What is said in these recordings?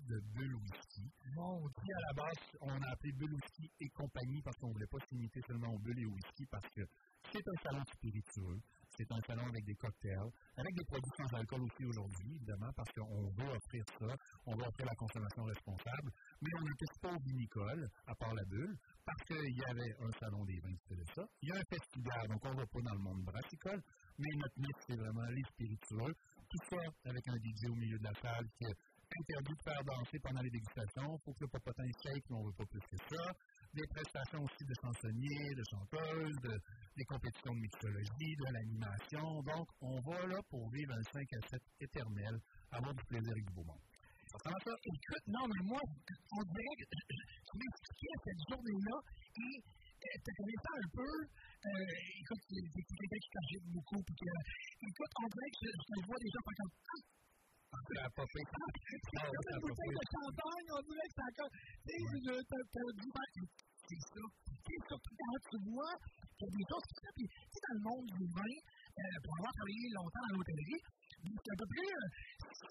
de bulle whisky. Bon, qui à la base, on a appelé bulle whisky et compagnie parce qu'on ne voulait pas limiter seulement au bulle et au whisky parce que c'est un salon spiritueux, c'est un salon avec des cocktails, avec des produits sans alcool aussi aujourd'hui, évidemment, parce qu'on veut offrir ça, on veut offrir la consommation responsable, mais on n'était pas au vinicole, à part la bulle, parce qu'il y avait un salon des vins qui faisait ça. Il y a un festival, donc on ne va pas dans le monde brassicole, mais notre mix, c'est vraiment les spiritueux. Tout ça avec un DJ au milieu de la salle qui interdit de faire danser pendant les dégustations. Il faut que le popotin shake, mais on ne veut pas plus que ça. Des prestations aussi de chansonniers, de chanteuses, de, des compétitions de mixologie, de l'animation. Donc, on va là pour vivre un 5 à 7 éternel, avoir du plaisir et du beau monde. À ça? Écoute, non, mais moi, on dirait que tu m'expliquais cette journée-là et tu connais ça un peu. Euh, écoute, c'est quelqu'un qui t'agite beaucoup. Puis que, écoute, on dirait que je, je vois des gens faire comme Ça a pas fait. Ah, une bouteille de champagne, on dirait que c'est encore. Tu sais, t'as du c'est ça. Sais, surtout quand tu vois qu'il y a des choses qui Puis, tu sais, dans le monde du euh, pour avoir travaillé longtemps dans l'hôtellerie, c'est un peu plus.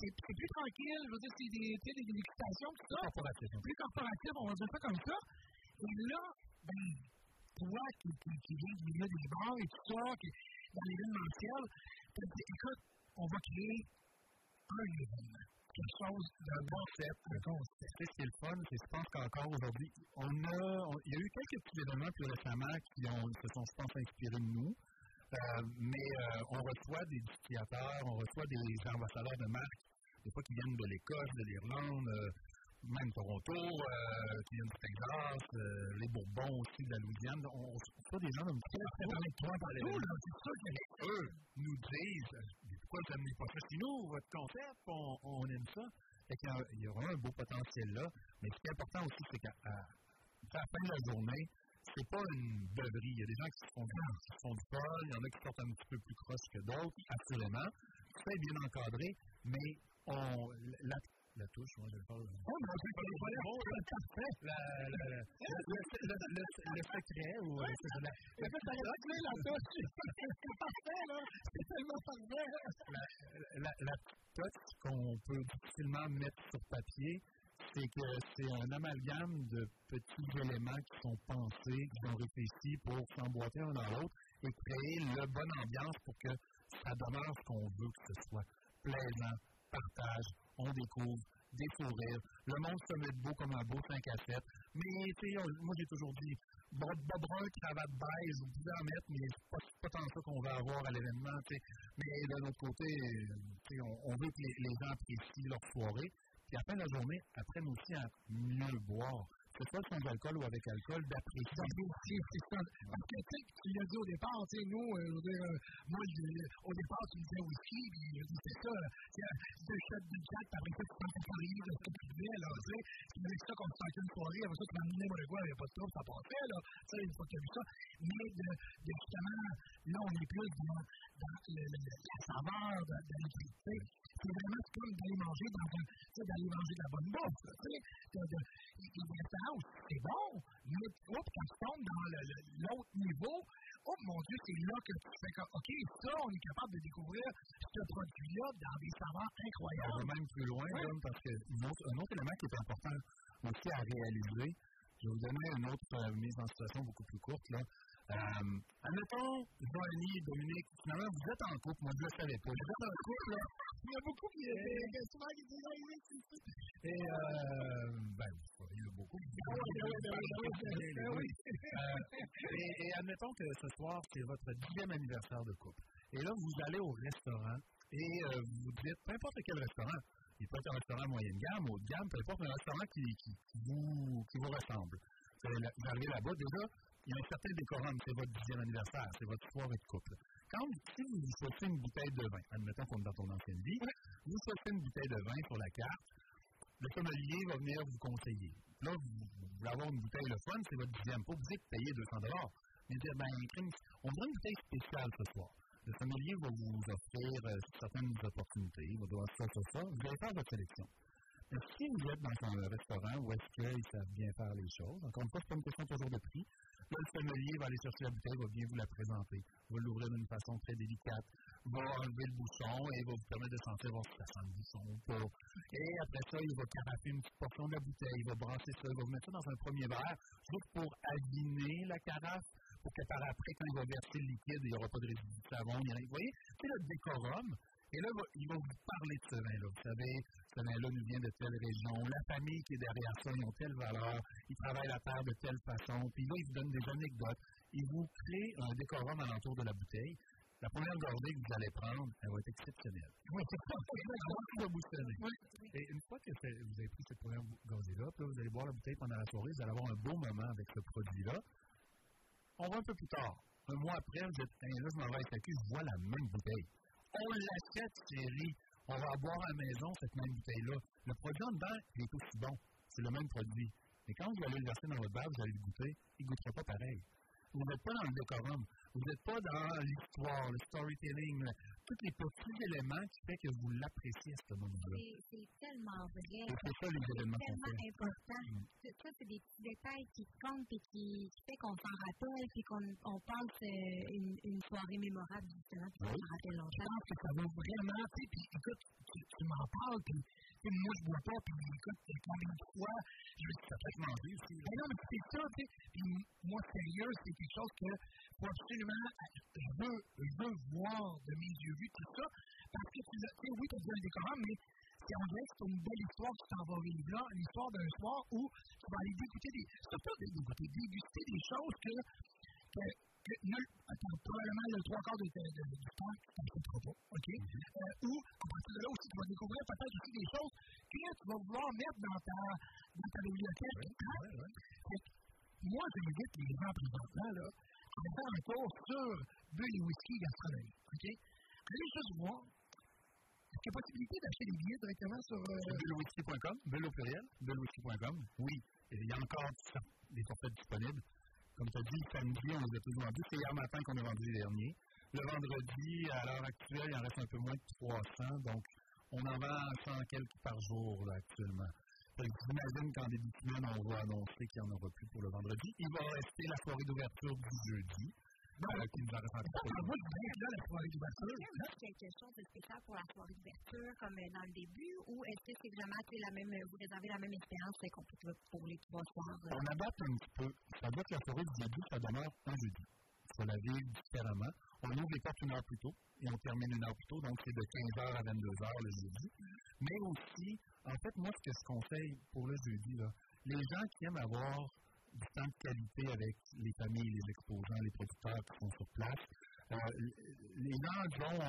C'est plus tranquille. Je veux dire, c'est des, des dégustations, tout ça. Corporatif. Plus corporatif, on va dire ça comme ça. Et là, ben, toi qui, qui, qui viens du milieu des bars et tout ça, qui, dans l'événementiel, écoute, on va créer un événement. Quelque chose d'un concept, un concept. C'est ce qui est le fun, c'est je pense qu'encore aujourd'hui, on a, il y a eu quelques petits événements plus récemment qui ont, se sont, je pense, inspirés de nous. Euh, mais euh, on reçoit des distillateurs, on reçoit des ambassadeurs de marques, des fois qui viennent de l'Écosse, de l'Irlande, euh, même Toronto, qui viennent du Texas, les Bourbons aussi de la Louisiane. On reçoit des gens partout. C'est qu'eux nous disent pourquoi vous n'amenez pas ça chez nous, votre concept, on, aime ça. Fait qu'il y, a- il y aura un beau potentiel là. Mais ce qui est important aussi, c'est qu'à à, à la fin de la journée, c'est pas une beuverie. Il y a des gens qui se font, qui se font du il y en a qui sortent un petit peu plus croche que d'autres, assurément. C'est bien encadré, mais on, la, la touche, moi je le faire. Oh, mais c'est pas Bon, le, le, le, le secret ou euh, la, Mais ça, ça réglé la touche. C'est parfait, là. C'est tellement parfait. la, la, la touch qu'on peut difficilement mettre sur papier, c'est que c'est un amalgame de petits éléments qui sont pensés, qui sont réfléchis pour s'emboîter un dans l'autre et créer la bonne ambiance pour que ça demeure ce qu'on veut que ce soit. Plaisant, partage, on découvre, des. Le monde se met debout comme un beau 5 à 7. Mais, moi j'ai toujours dit, bas brun, cravate beige, vous pouvez en mettre, mais c'est pas, pas tant ça qu'on va avoir à l'événement. Mais d'un autre côté, on, veut que les, les gens apprécient leur soirée. Puis à la la journée, apprennent aussi à mieux boire. Que ce soit sans alcool ou avec alcool, d'apprécier. C'est ça. Parce que, tu tu l'as dit au départ, tu sais, nous, euh, euh, moi, je- au départ, tu me disais whisky, puis c'est ça, là. Deux shots de jack, puis après ça, tu pas rire de ce que tu disais, là, tu sais. Tu me ça comme ça, une soirée, après ça, tu m'as amené il n'y a pas de ça passait, là. Tu sais, une fois que tu as ça. Mais justement, là, on est plus dans, dans la saveur de, de l'électricité. C'est vraiment comme d'aller manger dans tu d'aller manger la bonne bouffe, tu. Les restaurants, c'est bon, mais hop, quand tu tombes dans l'autre niveau, oh mon Dieu, c'est là que tu fais comme, OK, ça, on est capable de découvrir ce produit-là dans des On incroyables. va même plus loin, John, parce que un autre élément qui est important aussi à réaliser, je vais vous donner une autre euh, mise en situation beaucoup plus courte. Là. Euh, admettons, Joanie, Dominique, finalement, vous êtes en couple, moi je ne le savais pas. Vous êtes en couple, là? Il y a beaucoup qui euh, souvent qui disent, oui, c'est ça. Et, euh, ben, il y a beaucoup. Et, et admettons que ce soir, c'est votre dixième anniversaire de couple. Et là, vous allez au restaurant et euh, vous dites, peu importe quel restaurant, il peut être un restaurant moyenne gamme, haut de gamme, peu importe, un restaurant qui, qui, qui vous, qui vous ressemble. Vous arrivez là-bas, déjà, il y a un certain décorum, c'est votre dixième anniversaire, c'est votre soirée de couple. Quand vous, vous choisissez une bouteille de vin, admettons qu'on est dans ton ancienne vie, vous choisissez une bouteille de vin sur la carte, le sommelier va venir vous conseiller. Là, vous, vous voulez avoir une bouteille le fun, c'est votre dixième. Pas obligé de payer 200 Mais dire, ben, on veut une bouteille spéciale ce soir. Le sommelier va vous offrir euh, certaines opportunités. Il va dire ça, ça, ça. Vous allez faire votre sélection. Si vous êtes dans un restaurant où est-ce qu'ils savent bien faire les choses, encore une fois, c'est pas une question toujours de prix. Le sommelier va aller chercher la bouteille, va bien vous la présenter, va l'ouvrir d'une façon très délicate, va enlever le bouchon et va vous permettre de sentir voir si ça sent le bouchon ou pas. Et après ça, il va carafer une petite portion de la bouteille, il va brasser ça, il va vous mettre ça dans un premier verre, juste pour aviner la carafe, pour que par après, quand il va verser le liquide, il n'y aura pas de résidu de savon, il y a. Vous voyez, c'est le décorum. Et là, va- il va vous parler de ce vin-là. Vous savez, ce vin-là nous vient de telle région, la famille qui est derrière ça, ils ont telle valeur, ils travaillent la terre de telle façon, puis là, ils vous donnent des anecdotes. Ils vous créent un décorum alentour de la bouteille. La première gorgée que vous allez prendre, elle va être exceptionnelle. Oui, c'est ça. va boustonner. Et une fois que vous avez pris cette première gorgée-là, vous allez boire la bouteille pendant la soirée, vous allez avoir un beau moment avec ce produit-là. On va un peu plus tard. Un mois après, vous êtes, là, je m'en vais à SAQ, je vois la même bouteille. On l'achète, chérie. On va boire à la maison cette même bouteille-là. Le produit en dedans, il est aussi bon. C'est le même produit. Mais quand vous allez le verser dans votre verre, vous allez le goûter, il ne goûtera pas pareil. Vous n'êtes pas dans le décorum. Vous n'êtes pas dans l'histoire, le storytelling, tous les petits éléments qui font que vous l'appréciez à ce moment-là. C'est c'est tellement vrai. C'est ça les événements qu'on tellement important. C'est- Ça, c'est des petits détails qui comptent et qui, qui fait qu'on s'en rappelle puis qu'on on passe euh, une, une soirée mémorable, justement, puis qu'on Oui. s'en rappelle Je longtemps. pense que ça vaut vraiment, tu sais, puis écoute, tu, tu m'en parles, puis sais, moi je bois pas, puis écoute, combien de fois, je me suis Ça fait manger aussi. Mais non, mais c'est ça, tu sais. Puis moi, sérieux, c'est quelque chose que faut absolument, je veux, je veux voir de mes yeux vus tout ça, parce que tu sais, oui, tu as dit un décorum, mais c'est dirait que c'est une belle histoire tu t'en vas vivre là, l'histoire d'un soir où tu vas aller dégoûter des, surtout dégoûter, déguster des choses que, que nul, attends, probablement le trois quarts de, de, de, du temps, tu foutra pas, OK? Euh, ou, à partir de là aussi, tu vas découvrir peut-être aussi des choses que tu vas vouloir mettre dans ta, dans ta bibliothèque. Hein? Fait que moi, j'invite les gens présentement, là, à faire un tour sur Bulle et Whisky Gastronomie, OK? Allez juste voir. Est-ce qu'il y a possibilité d'acheter des billets directement sur... Euh, Bullewhisky.com, bulle au pluriel, bullewhisky.com. Oui, il y a encore des forfaits disponibles. Comme tu as dit, samedi, on les a tous vendus. C'est hier matin qu'on a vendu les derniers. Le vendredi, à l'heure actuelle, il en reste un peu moins de 300. Donc, on en vend 100 quelques par jour là, actuellement. J'imagine qu'en début de semaine, on va annoncer qu'il n'y en aura plus pour le vendredi. Il va rester la soirée d'ouverture du jeudi. Euh, qui nous là, la soirée Est-ce d'ouverture. qu'il y a quelque chose de spécial pour la soirée d'ouverture, comme euh, dans le début, ou est-ce que c'est vraiment la même, vous réservez la même expérience euh, qu'on pour les trois soirs? euh? On adapte un petit peu. Ça veut dire que la soirée du jeudi, ça demeure un jeudi. Il faut la vivre différemment. On ouvre les portes une heure plus tôt et on termine une heure plus tôt, donc c'est de 15h à 22h le jeudi. Mais aussi, en fait, moi, ce que je conseille pour le jeudi, là, les gens qui aiment avoir du temps de qualité avec les familles, les exposants, les producteurs qui sont sur place, euh, les gens, disons,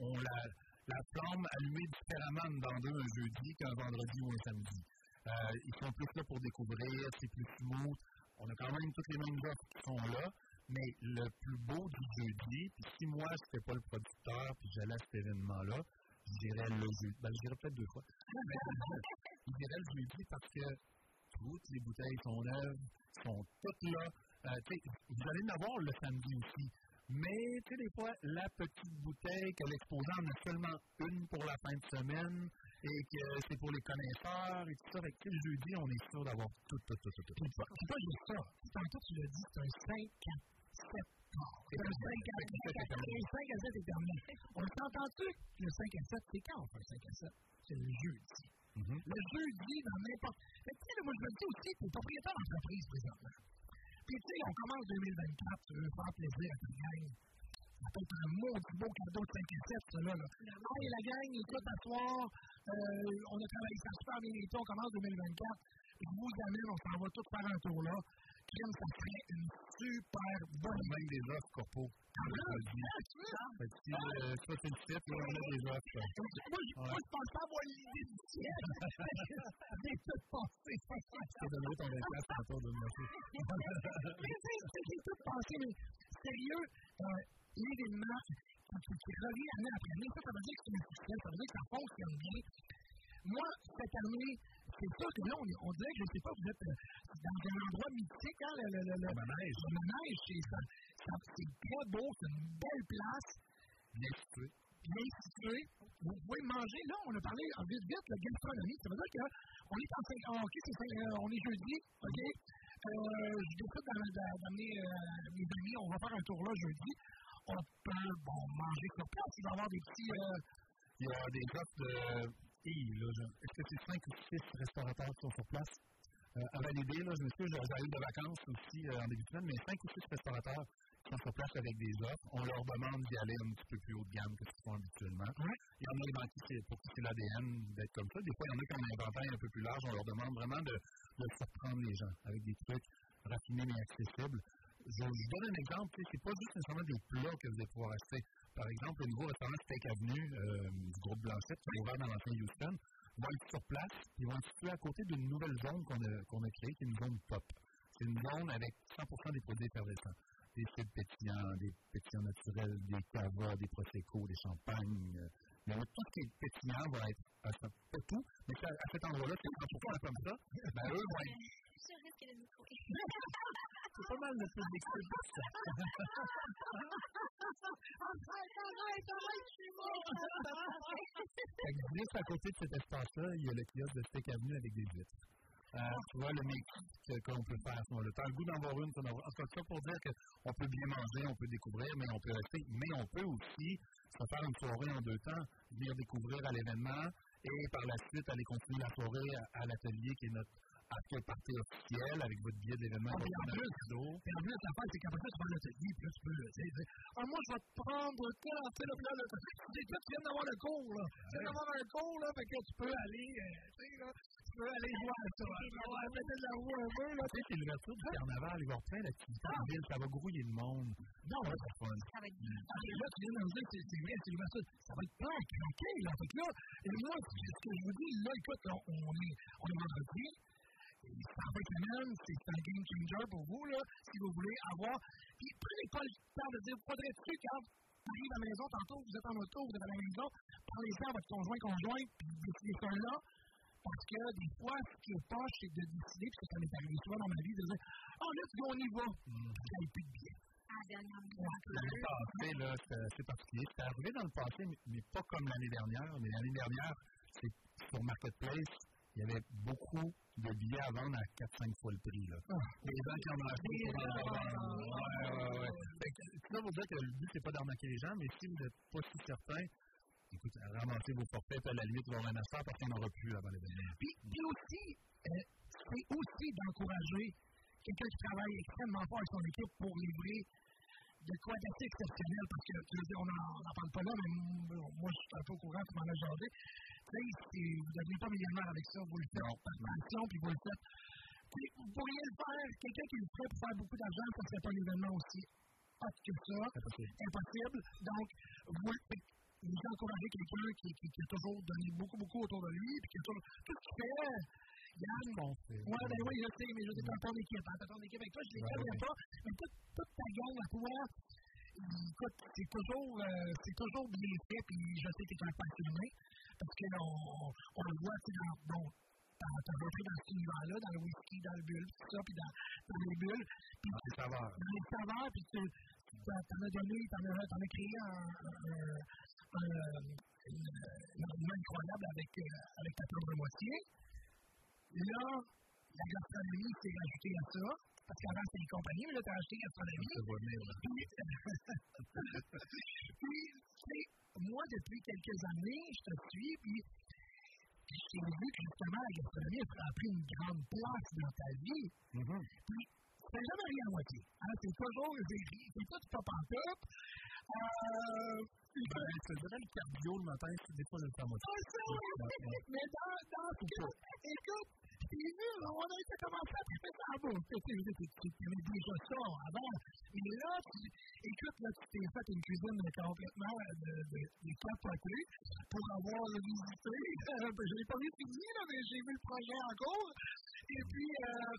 ont, la, la flamme allumée différemment dans d'eux un jeudi qu'un vendredi ou un samedi. Euh, ils sont plus là pour découvrir, c'est plus smooth. On a quand même toutes les mêmes offres qui sont là, mais le plus beau du jeudi, puis si moi je n'étais pas le producteur, puis j'allais à cet événement-là, je dirais le jeudi. Ben, je dirais peut-être deux fois. je dirais le jeudi parce que toutes les bouteilles sont neuves, sont toutes là. Euh, vous allez en avoir le samedi aussi. Mais, tu sais, des fois, la petite bouteille que l'exposant en a seulement une pour la fin de semaine et que c'est pour les connaisseurs et tout ça. Fait que, le jeudi, on est sûr d'avoir tout, tout, tout, tout, tout. C'est pas, juste ça. Tantôt, tu l'as dit, c'est un 5 à 7 quart. C'est un 5 à 7. Le 5 à 7 est terminé. On s'entend-tu? Le 5 à 7, c'est quand on fait le 5 à 7? C'est le jeudi. Le jeudi, dans n'importe. Mais tu sais, moi, je me dis aussi, t'es propriétaire d'entreprise présentement. Puis, tu sais, on commence 2024, tu veux faire plaisir à ta gang. Ça peut être un maudit beau cadeau de 5 et 7, ça, là. là. Hey, la gang, écoute, à soir, euh, on a travaillé ça super bien et on commence 2024. Et vous amène, on s'en va tous faire un tour là. Crème, ça serait une super bonne Même des offres corpo. Ah? Fait que euh, ça c'est le site, là, on a des offres. Moi, je pense pas avoir l'idée du ciel. J'ai tout pensé. Je te donnerai ton 24 tantôt de merci. Mais tu sais, j'ai tout pensé, mais sérieux, euh, l'événement qui, revient année après année, ça, ça veut dire que c'est un succès, ça veut dire que ça fonctionne bien. Moi, cette année, c'est sûr que là, on, on dirait que je ne sais pas, vous êtes euh, dans un endroit mythique, hein, le, le, le, le, manège. le manège, c'est ça, ça- c'est très beau, c'est une belle place, Bien situé. bien situé. Vous pouvez manger, là, on a parlé en vite vite, la gastronomie, ça veut dire qu'on est en cinq, ah, ok, c'est euh, on est jeudi, ok, euh, je décide d'am- d'a- d'amener euh, mes amis, on va faire un tour là jeudi, on peut, bon, manger sur place, il va y avoir des petits, euh, Il y a des offres de. Est-ce que c'est 5 ou 6 restaurateurs qui sont sur place? Euh, à valider, là, je me suis j'arrive de vacances aussi euh, en début de semaine, mais 5 ou 6 restaurateurs qui sont sur place avec des offres. On leur demande d'y aller un petit peu plus haut de gamme que ce qu'ils font habituellement. Il y en a qui c'est- pour qui c'est l'ADN d'être comme ça. Des fois, il y en a qui ont un inventaire un peu plus large. On leur demande vraiment de, de surprendre les gens avec des trucs raffinés mais accessibles. Je, vous donne un exemple, c'est pas juste nécessairement des plats que vous allez pouvoir acheter. Par exemple, le nouveau restaurant Steak Avenue euh, groupe Blanchette, qui est ouvert dans l'ancien Houston, va être sur place. Ils vont être situés à côté d'une nouvelle zone qu'on a, qu'on a créée, qui est une zone pop. C'est une zone avec 100% des produits effervescents. Des sucres pétillants, des pétillants naturels, des cava, des prosecco, des champagnes. euh, mais tout ce qui est pétillant va être, à pas tout, mais à cet endroit-là, c'est 100% comme ça. Ben, eux vont être Je risque le micro. c'est pas mal public pour ça. Que juste à côté de cet espace-là, il y a le kiosque de Steak Avenue avec des vitres. Euh, tu vois le mix que- qu'on peut faire à ce moment-là. Tu as le goût d'en voir une, tu en avoir- En tout cas, ça pour dire qu'on peut bien manger, on peut découvrir, mais on peut rester. Mais on peut aussi se faire une soirée en deux temps, venir découvrir à l'événement et par la suite aller continuer la soirée à, à l'atelier qui est notre after party officiel avec votre billet de l'événement. Ah, en plus, en plus, c'est qu'après ça, tu vas à l'atelier, puis là, tu peux, dire, ah, moi, je vais te prendre tel, tel, tel, là, tu sais, toi, tu viens d'avoir le cours, là. Tu viens d'avoir un cours, là, fait que tu peux aller, euh, tu sais, là, tu peux aller voir ça. Ouais, peut-être de la roue un peu, là, Tu sais, c'est l'ouverture du carnaval, il va y avoir plein d'activités en ville, ça va grouiller le monde. Non, ouais. être fun. Là, tu viens de me dire, c'est c'est vrai, c'est l'ouverture. Ça va être plein là. Fait que là, et moi, ce que je vous dis, là, écoute, on est vendredi. Fin de semaine, c'est un game changer pour vous, là, si vous voulez avoir. Puis prenez pas le temps de dire, faudrait dessus quand tu arrives à la maison, tantôt, vous êtes en auto, vous êtes à la maison, parlez-en à votre conjoint, conjointe, puis décidez ça là. Parce que des fois, ce qui est poche, c'est de décider, puis ça m'est arrivé souvent dans ma vie, de dire, oh, let's go, on y va. Ça n'est plus de bien. à la dernière minute. L'année passée, là, c'est c'est particulier. C'est arrivé dans le passé, mais, mais pas comme l'année dernière. Mais l'année dernière, c'est sur Marketplace, il y avait beaucoup de billets à vendre à 4-5 fois le prix. Là. Les gens qui en ont acheté pour en vendre. Ouais, ça veut dire que le but, c'est pas d'arnaquer les gens, mais si vous n'êtes pas si certain, écoute, ramassez vos forfaits, puis à la limite, vous aurez un affaire parce qu'il n'y en aura plus avant l'événement. Puis, puis aussi, euh, c'est aussi d'encourager quelqu'un qui travaille extrêmement fort avec son équipe pour livrer de quoi d'assez exceptionnel, parce que, tu veux dire, on n'en parle pas là, mais moi, je suis un peu au courant, tu m'en as Tu c'est- vous ne devenez pas millionnaire avec ça, vous le faites par passion, puis vous le faites. Puis, vous pourriez le faire, quelqu'un qui le ferait pour faire beaucoup d'argent, ça ne serait pas un événement aussi hot que ça, impossible. Donc, vous, vous encouragez quelqu'un qui, qui, qui a toujours donné beaucoup, beaucoup autour de lui, puis qui a toujours, tout ce qu'il fait, Yann, Ouais, ben oui, je sais, mais je sais, t'as ton équipe, hein, t'as ton équipe avec toi, je les connais pas, mais toute, toute ta gang à toi, écoute, c'est toujours, euh, c'est toujours bien fait, puis je sais que t'es un passionné, parce que on, on le voit, sais, dans, bon, t'as rentré dans cet univers-là, dans le whisky, dans le bulle, tout ça, puis dans, dans les bulles, puis Dans les saveurs. dans les saveurs, puis tu t'en as donné, t'en as, t'en as créé un, un, incroyable avec, euh, avec ta propre moitié. Là, la gastronomie s'est rajoutée à ça, parce qu'avant c'était les compagnies, mais là, t'as acheté gastronomie. Puis, sais, moi, depuis quelques années, je te suis, puis, j'ai vu que justement, la gastronomie a pris une grande place dans ta vie. Puis, c'est jamais rien à moitié. Hein, c'est toujours, c'est tout pas en top. Euh, ben, je te dirais le cardio le matin, c'est des fois le temps moitié. Ah, ça. Mais dans, dans ce cas, écoute, j'ai vu, on a été commencé à triper ça à bout. Tu déjà ça avant. Et là, tu, écoute, là, tu t'es fait une cuisine complètement de, de, de capotée pour avoir visité. Euh, je n'ai pas vu fini, là, mais j'ai vu le projet en cours. Et puis, euh,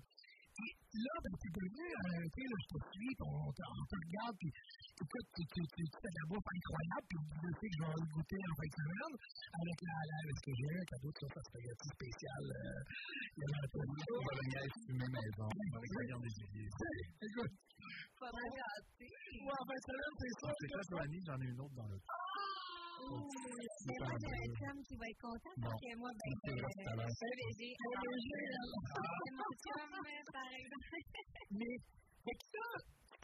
là, ben, tu peux venir, euh, tu sais, là, je te suis, on, on te regarde, puis écoute, tu, tu, tu, tu fais de la bouffe incroyable, puis je sais que je vais le goûter en fin de semaine avec la, la ce que j'ai un cadeau de sauce à spaghetti spécial. Euh, il y a un peu de bolognaise fumée maison, avec la viande des gibiers. Écoute, Faudrait gâter. ouais, en fin de semaine, c'est ça. C'est ça, Joanie, j'en ai une autre dans le Mais moi, j'ai un chum qui va être content parce que moi, ben, C'est j'ai j'ai C'est mon chum, par exemple. Mais, fait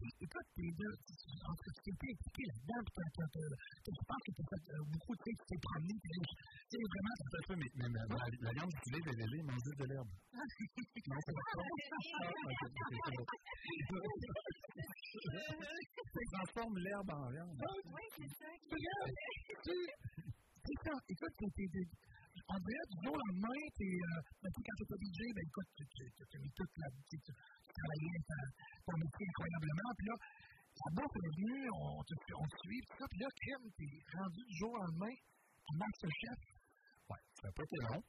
ça, écoute, t'es deux, en tout cas, tu t'es impliqué là-dedans, puis je pense que t'as fait euh, beaucoup, tu sais, tu t'es promené, puis là, tu sais, vraiment, à fait, mais, mais, mais la, la viande du lait est juste de l'herbe. Non, c'est pas ça. C'est l'herbe en viande. Oui, c'est ça. tu tu, c'est écoute, t'es, on dirait du jour au lendemain, t'es, euh, ben, quand t'es pas DJ, ben, écoute, tu, mis toute la, tu, travaillais ton métier incroyablement, puis là, la bouffe est venue, on te, on suit, tout ça, puis là, crème, t'es rendu du jour au lendemain, tu Masterchef, Ouais, ça n'a pas été long,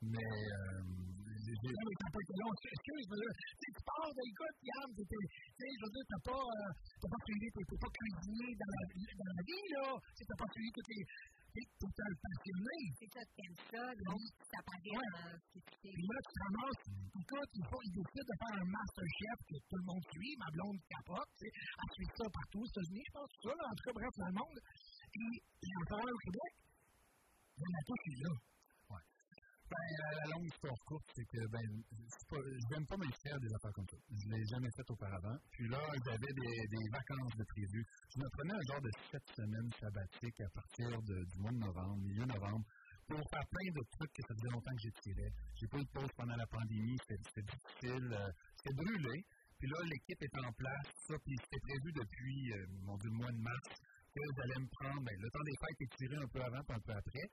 mais euh, Non, mais t'as pas été long. Excuse, mais là, tu sais, tu pars, ben, écoute, Yann, tu sais, je veux dire, t'as pas, euh, t'as pas suivi, t'es, pas cuisinier dans la, dans la vie, là. T'as pas suivi toutes les, tu t'es un passionné. C'est ça, t'aimes ça, donc ça paraît Ouais. tu. Puis là, tu ramasses, écoute, il faut, il décide de faire un Masterchef que tout le monde suit, ma blonde capote, tu sais, elle suit ça partout aux États-Unis, je pense, tout ça, là, en tout cas, bref, dans le monde. A un au Québec, la touche est là. Ben, la, longue histoire courte, c'est que ben, je n'aime pas m'inscrire à des affaires comme ça. Je ne l'ai jamais fait auparavant. Puis là, j'avais des, des vacances de prévues. Je me prenais un genre de sept semaines sabbatiques à partir du mois de novembre, milieu novembre, pour faire plein de trucs que ça faisait longtemps que j'étirais. J'ai pas eu de pause pendant la pandémie, c'était difficile, euh, c'était brûlé. Puis là, l'équipe est en place, ça, puis c'était prévu depuis, euh, mon le mois de mars, que j'allais me prendre, ben, le temps des fêtes est tiré un peu avant puis un peu après.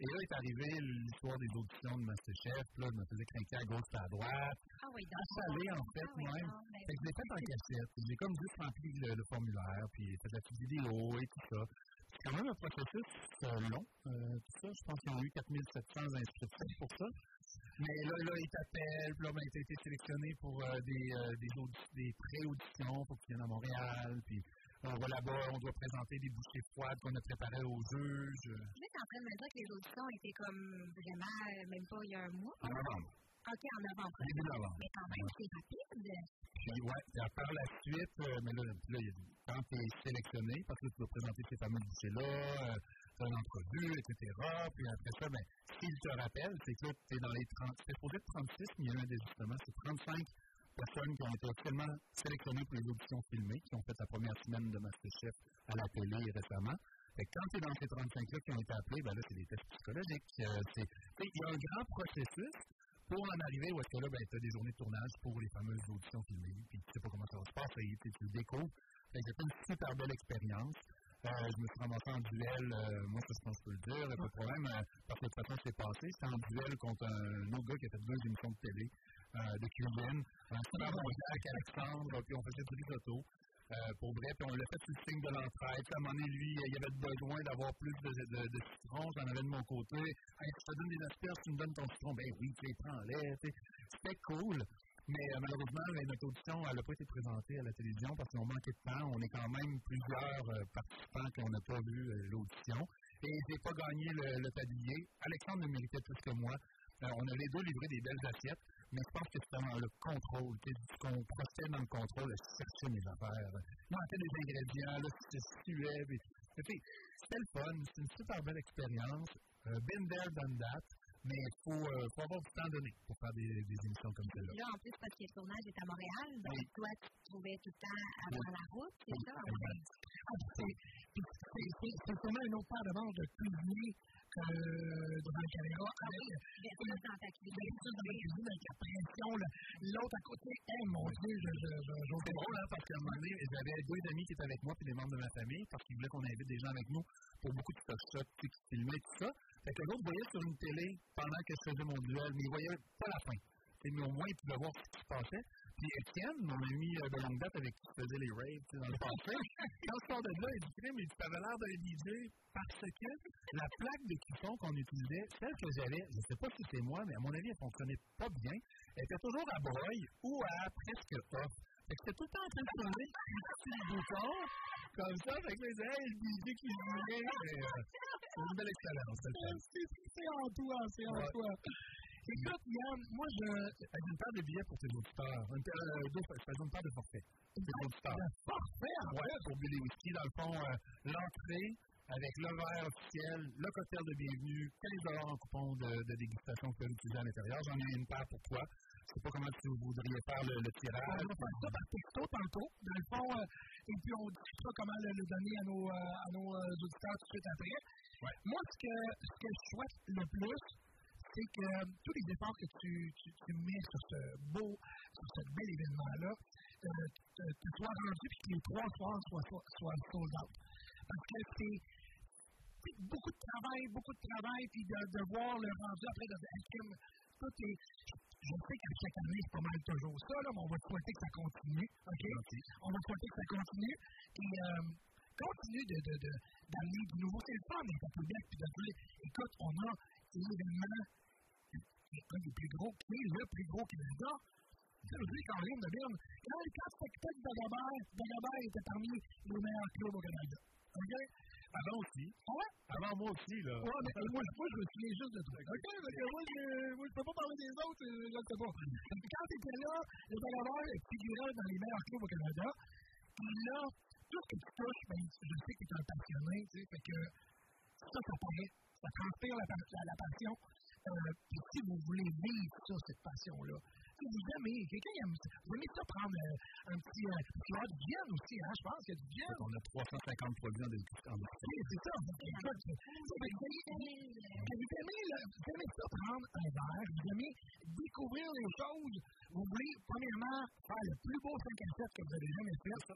Et là est arrivée l'histoire des auditions de Masterchef. Là, je me faisais craquer à gauche et à droite. Ah oui, À salé, en fait, Ah oui, même. non, mais- Fait que je l'ai fait en cassette. J'ai comme juste rempli le, le formulaire, puis fait la petite vidéo et tout ça. C'est quand même un processus euh, long. Euh, tout ça, je pense qu'ils ont eu 4700 inscriptions pour ça. Mais là, là, ils t'appellent, puis là, ben, t'as été sélectionné pour euh, des, euh, des, des pré-auditions pour que tu viennes à Montréal, puis on va là-bas, on doit présenter des bouchées froides qu'on a préparées aux juges. euh, Là, t'es en train de me dire que les auditions étaient comme vraiment, euh, même pas il y a un mois. En novembre. OK, en novembre. Début novembre. Mais quand même, c'est rapide. Puis, ouais, par la suite, euh, mais là, là, quand tu es sélectionné, parce que tu dois présenter ces fameux bouchées-là, euh, as une entrevue, etc. Puis après ça, ben, s'il te rappelle, c'est que tu es dans les 30, c'est supposé être 36, mais il y a un désistement, c'est 35 personnes qui ont été officiellement sélectionnées pour les auditions filmées, qui ont fait la première semaine de Masterchef à la télé récemment. Fait que quand tu es dans ces 35-là qui ont été appelés, ben là, c'est des tests psychologiques. euh, il y a un grand processus pour en arriver où est-ce que là, ben, tu as des journées de tournage pour les fameuses auditions filmées, puis tu sais pas comment ça va se passer, tu le découvres. Fait que c'était une super belle expérience. Euh, je me suis ramassé en duel, euh, moi, je pense que je peux le dire, pas de problème, parce que de toute façon, c'est passé. C'était en duel contre un autre gars qui a fait deux émissions de télé, de cuisine, super bon gars avec Alexandre, puis on faisait du risotto. Euh, pour vrai, puis on l'a fait sous le signe de l'entraide. À un moment donné, lui, il avait besoin d'avoir plus de, citron, j'en avais de mon côté. Hey, je te donne des asperges, tu me donnes ton citron. Ben oui, tu les prends-les. C'était cool. Mais euh, malheureusement, ben, notre audition, n'a pas été présentée à la télévision parce qu'on manquait de temps. On est quand même plusieurs euh, participants qui n'a pas vu euh, l'audition. Et j'ai pas gagné le, le tablier. Alexandre le méritait plus que moi. Euh, on a les deux livré des belles assiettes, mais je pense que c'était dans le contrôle, qu'on procède dans le contrôle, à chercher mes affaires. Il manquait des ingrédients, là, tu sais, C'était le fun, c'était une super belle expérience. Euh, been there, done that. Mais il faut, euh, faut avoir du temps donné pour faire des, des émissions comme celle-là. Là, en plus, parce que le tournage est à Montréal, donc Oui. toi, tu te trouvais tout le temps avant la route, c'est ça? exact. Ah, c'est- c'est- c'est- c'est vraiment une autre part de manche de cuisiner devant la caméra avec la cuisine avec la pression. L'autre à côté, hey, mon Dieu, je, je, je, C'est drôle, hein, parce qu'à un moment donné, j'avais deux amis qui étaient avec moi, puis des membres de ma famille, parce qu'ils voulaient qu'on invite des gens avec nous pour beaucoup de shots, puis qui filmaient tout ça. Fait que l'autre voyait sur une télé pendant que je faisais mon duel, mais il voyait pas la fin. Mais au moins, il pouvait voir ce qui se passait. Puis Étienne, mon ami euh, de longue date avec qui je faisais les tu sais, dans le passé, quand je sors de là, il dit Crème, il dit T'avais l'air d'un DJ parce que la plaque de cuisson qu'on utilisait, celle que j'avais, je sais pas si c'est moi, mais à mon avis, elle fonctionnait pas bien. Elle était toujours à broye ou à presque off. Fait que c'était tout le temps en train de tourner sur le bouton, comme ça. Fait que disait, hey, le DJ qui jouait. Mais, euh, C'est une belle expérience. C'est en toi, c'est en toi. Écoute, Yann, moi, je. Avec une paire de billets pour tes auditeurs. Une paire, euh, deux, une paire de forfait. Pour tes auditeurs. Parfait, en Ouais, pour Billy Whisky, dans le fond, euh, l'entrée avec le verre officiel, le cocktail de bienvenue, 15 dollars en coupon de, de dégustation que tu peux utiliser à l'intérieur? J'en ai une paire pour toi. Je sais pas comment tu voudriez faire le, le tirage. On va faire ça par texto tantôt. Dans le fond, euh, et puis on discutera comment le, le donner à nos, euh, à nos euh, auditeurs tout de suite après. Ouais. Moi, ce que, ce que je souhaite le plus, c'est que tous les efforts que tu, tu, tu mets sur ce beau, sur ce bel événement-là, euh, te soient rendus puis que les trois soirs soient, soient, soient sold out. Parce que c'est beaucoup de travail, beaucoup de travail, puis de, de voir le rendu après de dire, tout est. Je sais qu'à chaque année, c'est pas mal toujours ça, là, mais on va souhaiter que ça continue. OK? On va souhaiter que ça continue. Et euh, continue de, de, de, d'amener du nouveau. C'est le fun d'être à Québec, puis de dire, écoute, on a l'événement, un des plus gros, qui est le plus gros Canada. Ça veut dire qu'en rime de Berne, quand, quand spectacle Dagobert, Dagobert était parmi les meilleurs clubs au Canada. OK? Avant aussi. Ouais? Avant moi aussi, là. Ouais, mais moi, moi, je me souviens juste de toi. OK, parce que moi, je, je peux pas parler des autres, euh, je ne sais pas. Quand tu étais là, le Dagobert figurait dans les meilleurs clubs au Canada. Puis là, tout ce que tu touches, ben, je sais que tu es un passionné, tu sais, fait que ça, ça paraît. Ça transpire la, la, la passion. Euh, si vous voulez vivre ça, cette passion-là, si vous aimez, quelqu'un aime ça, vous aimez ça prendre euh, un petit. Euh, du gin aussi, hein, je pense qu'il y a du gin. On a 350 produits en dégustation. Oui, c'est ça. Vous aimez, là, vous aimez ça prendre un verre, vous aimez découvrir les choses, vous voulez, premièrement, faire le plus beau 5 à 7 que vous avez jamais fait,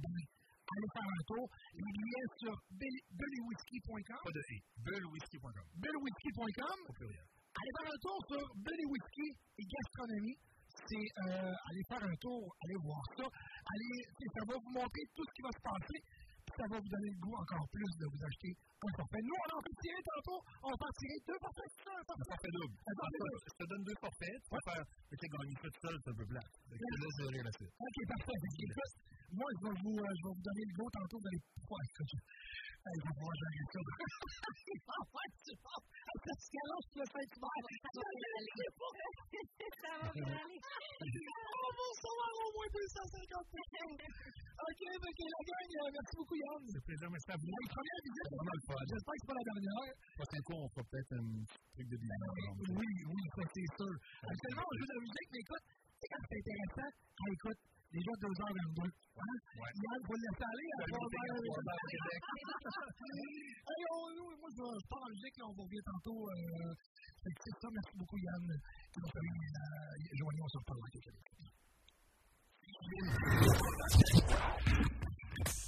ben, allez faire un tour. Les billets sur bullywhisky.com, Pas de E. Bullwhisky.com. bullywhisky.com, Au pluriel. allez faire un tour sur Billy Whisky et Gastronomie. C'est euh, aller faire un tour, aller voir ça. Allez, ça va vous montrer tout ce qui va se passer. Ça va vous donner le goût encore plus de vous acheter un forfait. Nous, on en fait tirer tantôt. On va en tirer deux forfaits. c'est ça, un forfait. Double. Un forfait double. Je te donne deux forfaits. Tu peux faire. Mais tu ça tout seul, c'est un peu plat. Donc, je te laisse gérer la suite. Ok, parfait. Moi, je vais, vous, euh, je vais vous donner le go tantôt. Vous allez pouvoir. écoute, je- vais pouvoir gérer ça. Ah ouais, tu vois. Parce que là, je le fais tout mal. Ça va bien aller. On va recevoir au moins 250 OK, fait que la gang, euh, merci beaucoup, Yann. C'est plaisir, mais c'est à vous. Hey, première visite. C'est vraiment le fun. J'espère que c'est pas la dernière. Prochain coup, on fera peut-être un truc de bilan. Oui, oui, ça c'est sûr. Actuellement, on joue de la musique, mais écoute, sais, quand c'est intéressant, ah, écoute, déjà 2h22. Hein? Ouais. Yann, faut le laisser aller à Salut, 3h. Québec, 3h Québec. Hey, on, nous, moi, je je pars en musique, là, on vous revient tantôt. Euh, c'est ça, merci beaucoup, Yann, qui nous fait euh, joindre, on se reparle avec Québec. Mm-hmm.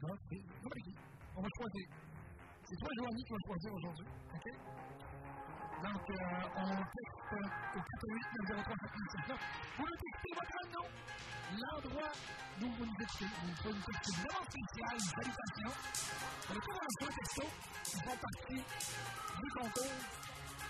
Donc, c'est On va choisir. C'est toi, Joanie, qui va choisir aujourd'hui. OK? Donc, euh, on texte au 489 03 Vous nous textez votre nom, l'endroit d'où vous nous écoutez. Vous pouvez nous texter vraiment spécial, une salutation. On est toujours dans un texto. Ils font partie du concours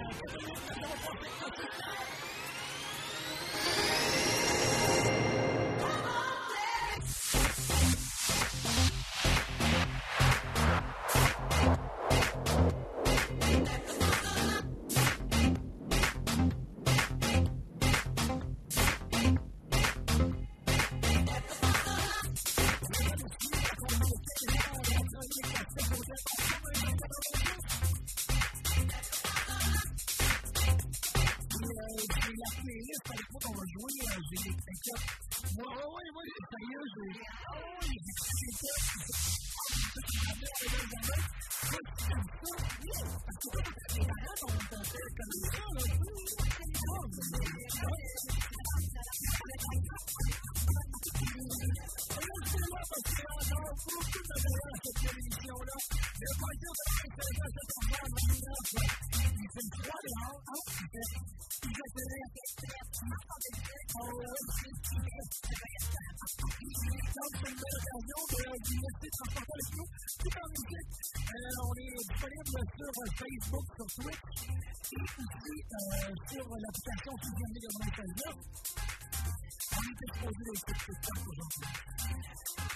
どうも。Facebook, sur Twitch et aussi sur l'application Fusion 96 On est exposé les questions aujourd'hui.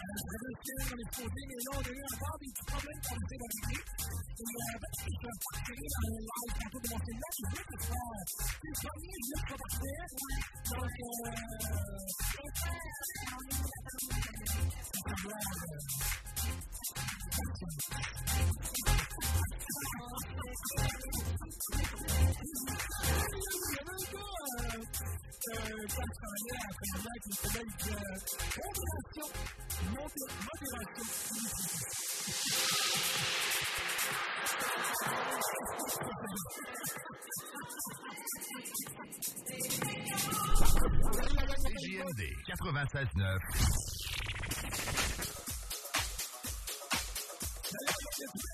Radio Ciel, on exposé, mais là, des problèmes pour. Et euh, ben, de je veux parfait. Donc, CJMD 96.9. ça y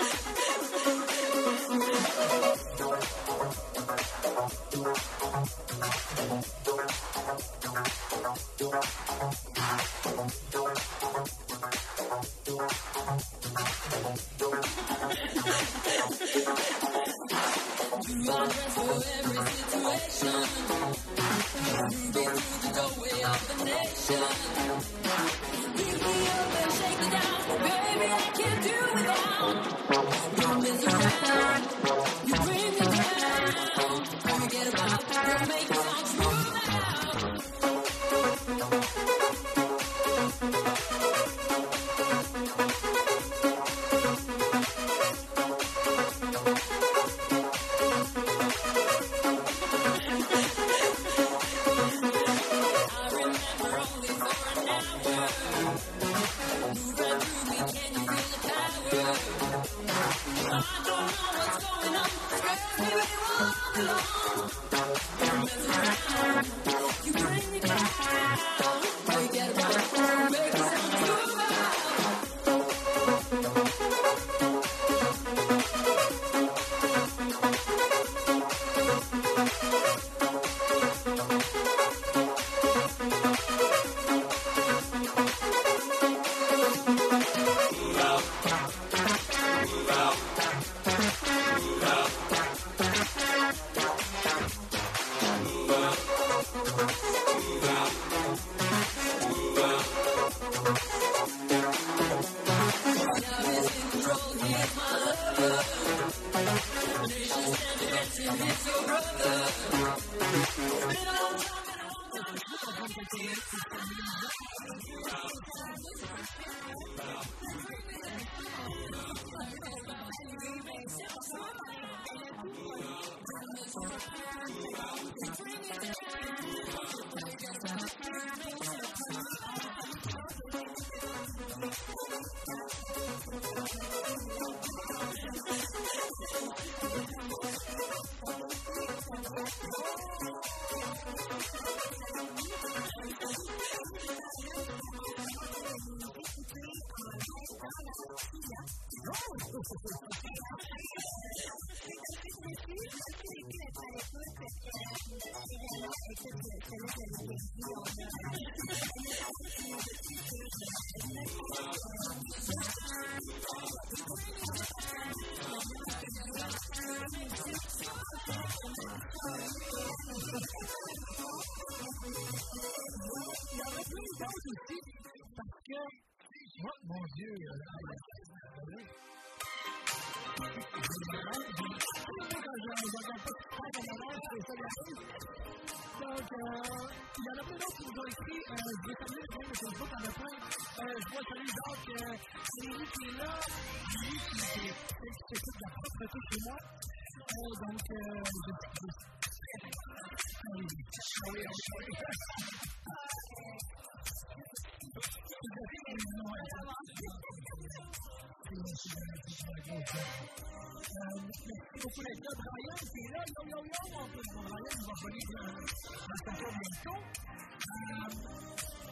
Donc, euh, il y en a plein d'autres qui nous ont écrit. Euh, je vais saluer le de Facebook, en plein. Euh, je vois saluer Jacques, euh, Lélie qui est là, lui qui, s'occupe de la propreté chez moi. Euh, donc, euh, je, je, Merci beaucoup d'être là. Brian, qui est là. Yo, yo,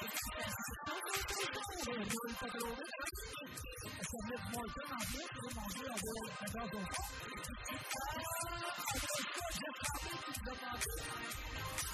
plus, Brian,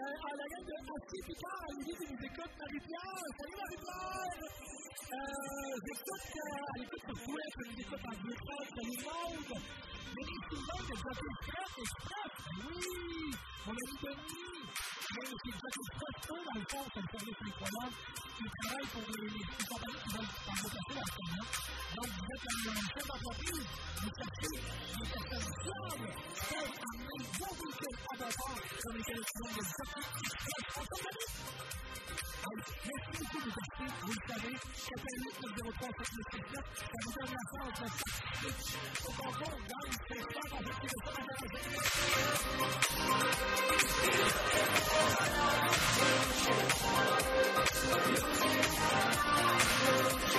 à. Oh, à. Ah. Euh, à la gang de Assis Picard, Olivier qui nous écoute, Marie-Pierre. Salut Marie-Pierre. Euh, j'écoute à l'écoute sur Twitch, je salut le monde. Denis Sylvain de Jockey Express, Express, oui, mon ami Denis. Mais c'est Express, eux, dans le fond, c'est service pour les, compagnies qui veulent s'en déplacer camion. Donc, vous êtes un chef d'entreprise, vous cherchez des personnes fiables amener vos à bord comme les de Jockey Express en compagnie. Merci beaucoup de vous le savez, 418 903 7967, ça vous donne la chance de dans Client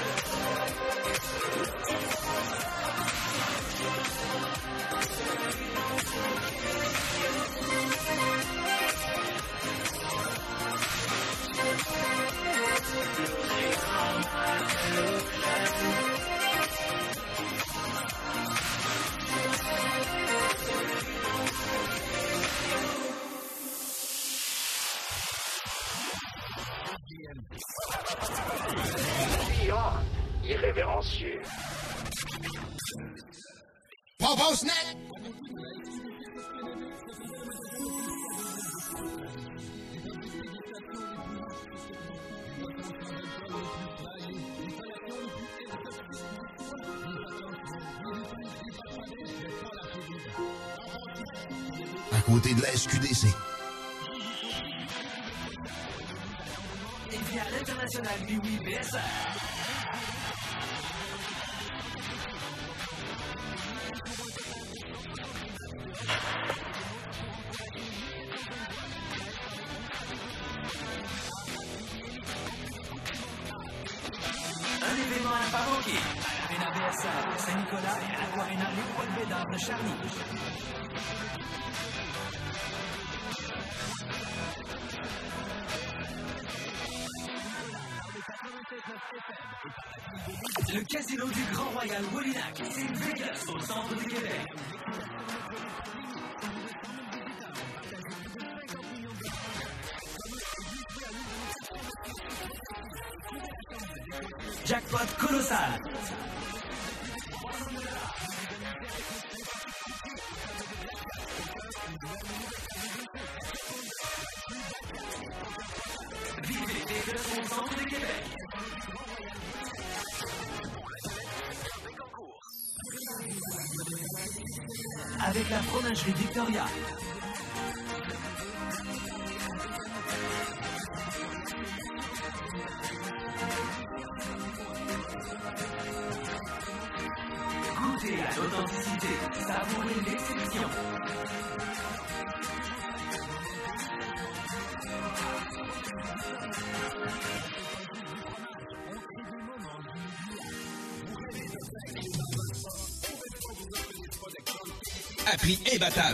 Net! À côté de la SQDC. Et via l'international Biwi BSR. Victoria. À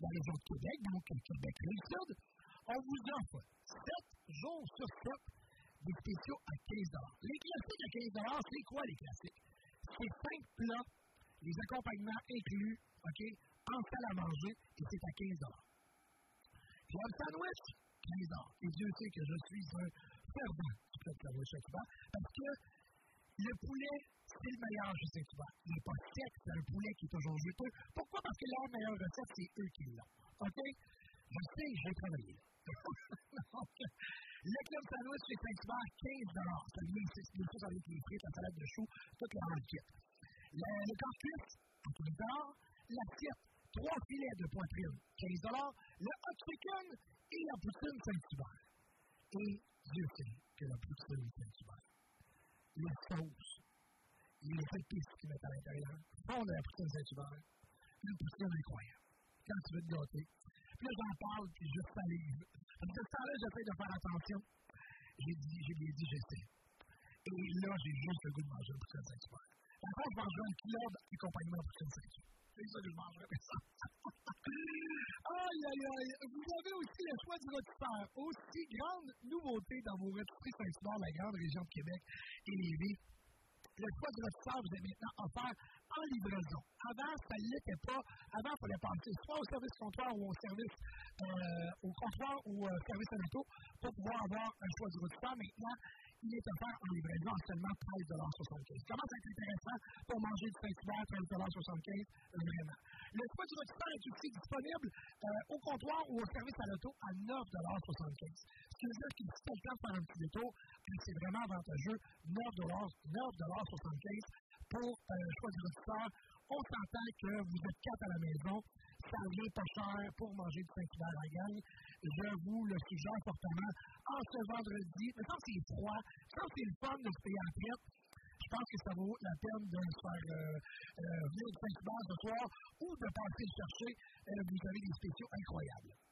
dans les région de Québec, donc Québec Sud, on vous offre 7 jours sur 7 des spéciaux à 15 Les classiques à 15 c'est quoi les classiques? C'est 5 plats, les accompagnements inclus, OK, en salle à manger, et c'est à 15 Puis un sandwich, 15 Et Dieu sait que je suis un fervent du de sandwich parce que le poulet, c'est le meilleur chez Saint-Hubert. Il n'est pas sec, c'est un poulet qui est toujours juteux. Pourquoi? Parce que leur meilleure recette, c'est eux qui l'ont. OK? Je sais, j'ai travaillé. Donc, le club sandwich chez Saint-Hubert, 15 Ça vient bien sûr, avec les frites, la salade de choux, toute la kit. Le, le corps cuisse, à 15 L'assiette, trois filets de poitrine, 15 Le hot chicken et la poutine Saint-Hubert. Et Dieu sait que la poutine Saint-Hubert les sauces, les épices qu'ils mettent à l'intérieur, font de la poutine Saint-Hubert une poutine incroyable. Quand tu veux te gâter. Puis là, j'en parle, puis je salive. Parce que ce temps-là, j'essaie de faire attention. J'ai dit, j'ai bien dit, j'essaie. Et là, j'ai juste le goût de manger une poutine Saint-Hubert. Par contre, je mangerai un kilo d'accompagnement poutine Saint-Hubert. C'est ça que je mangerai. Aïe, aïe, aïe. Vous avez aussi le choix du rôtisseur. Aussi grande nouveauté dans vos rôtisseries Saint-Hubert, la grande région de Québec et Lévis. Le choix rôtisseur vous est maintenant offert en livraison. Avant, ça ne l'était pas. Avant, il fallait passer soit au service comptoir ou au service euh, au comptoir ou au service à l'auto pour pouvoir avoir un choix du rôtisseur. Maintenant, il est offert en livraison à seulement 13,75 Comment ça être intéressant pour manger du Saint-Hubert, 13,75 Vraiment? Le choix du rôtisseur est aussi disponible euh, au comptoir ou au service à l'auto à 9,75 Ce qui veut dire tu as le temps faire un petit détour, puis c'est vraiment avantageux, 9,75 pour euh, le choix du rôtisseur. On s'entend que vous êtes quatre à la maison, ça revient pas cher pour manger du Saint-Hubert à la gang. Je vous le suggère fortement en ce vendredi. Mais quand c'est froid, quand c'est le fun de se payer traite, je pense que ça vaut la peine de faire euh, euh, venir du Saint-Hubert ce soir ou de passer le chercher. Euh, vous avez des spéciaux incroyables.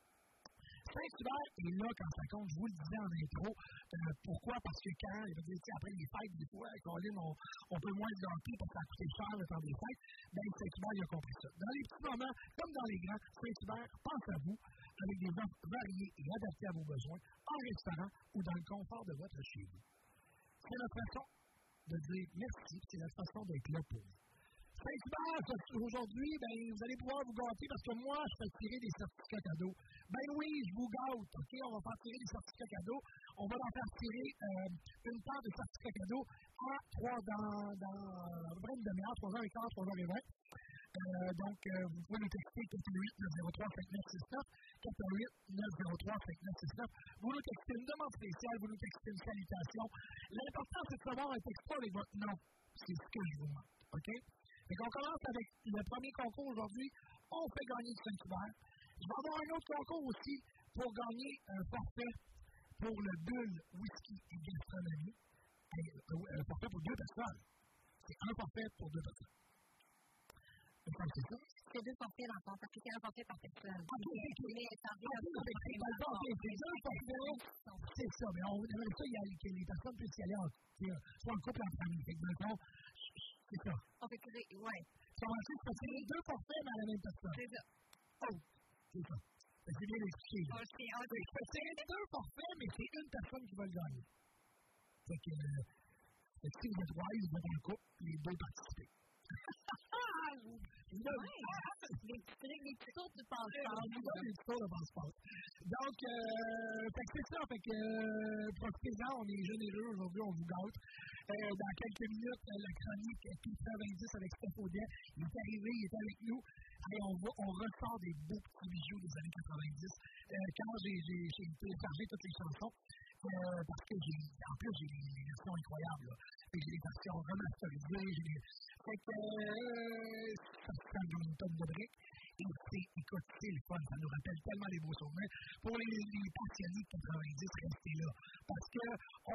Saint-Hubert est là quand ça compte. Je vous le disais en intro. Euh, pourquoi? Parce que quand, je veux dire, après les fêtes, des fois, Colin, on, on peut moins gâter parce que ça a coûté cher le temps des fêtes. Ben, Saint-Hubert, il a compris ça. Dans les petits moments, comme dans les grands, Saint-Hubert pense à vous avec des offres variées et adaptées à vos besoins, en restaurant ou dans le confort de votre chez vous. C'est notre façon de dire merci, c'est notre façon d'être là pour vous. Saint-Hubert, aujourd'hui, ben, vous allez pouvoir vous gâter parce que moi, je fais tirer des certificats cadeaux. Ben oui, je vous gâte, OK? On va faire tirer des certificats cadeaux. On va en faire tirer euh, une part de certificats cadeaux à 3 dans, dans près une demi-heure, 3 h 15 3 h 20 euh, donc, euh, vous pouvez nous texter 418 903 5969 418 903 5969 Vous nous textez une demande spéciale, vous nous textez une salutation. L'important, c'est de savoir un texte avec votre nom? C'est ce que je vous demande, OK? Et on commence avec le premier concours aujourd'hui. On fait gagner du Saint-Hubert. Je vais avoir un autre concours aussi pour gagner un forfait pour le bulle whisky et gastronomie. Un forfait pour deux personnes. C'est un forfait pour deux personnes. C'est ça? C'est deux forfaits dans le fond, parce que c'est un forfait par personne. Ça revient C'est ça, mais on aimerait ça, il y a que les personnes puissent y aller en couple en famille. C'est ça. On fait que, ouais. Ça va de passer les deux forfaits dans la même personne. C'est ça. Oh, c'est ça. C'est bien expliqué. là. Ok, ok. C'est deux forfaits, mais c'est une personne qui va le gagner. Fait que, euh, fait que si vous êtes wise, vous êtes en couple, les deux participez. Les de Ah, vous donne les tours de passeport. Donc, euh, c'est ça. Fait que, euh, profitez-en, on est généreux aujourd'hui, on vous gâte. Euh, dans quelques minutes, la chronique 90 avec Steph Audet, il est arrivé, il est avec nous. Et on, on ressort des beaux petits bijoux des années 90. Euh, quand j'ai téléchargé toutes les chansons, euh, parce que j'ai, en plus, j'ai des versions incroyables. Là. Et J'ai des versions remasterisées. J'ai. Fait que euh, ça comme une tonne de briques. Et c'est, écoute, c'est le fun. Ça nous rappelle tellement les beaux souvenirs. Pour les, les passionnés de 90, restez là. Parce que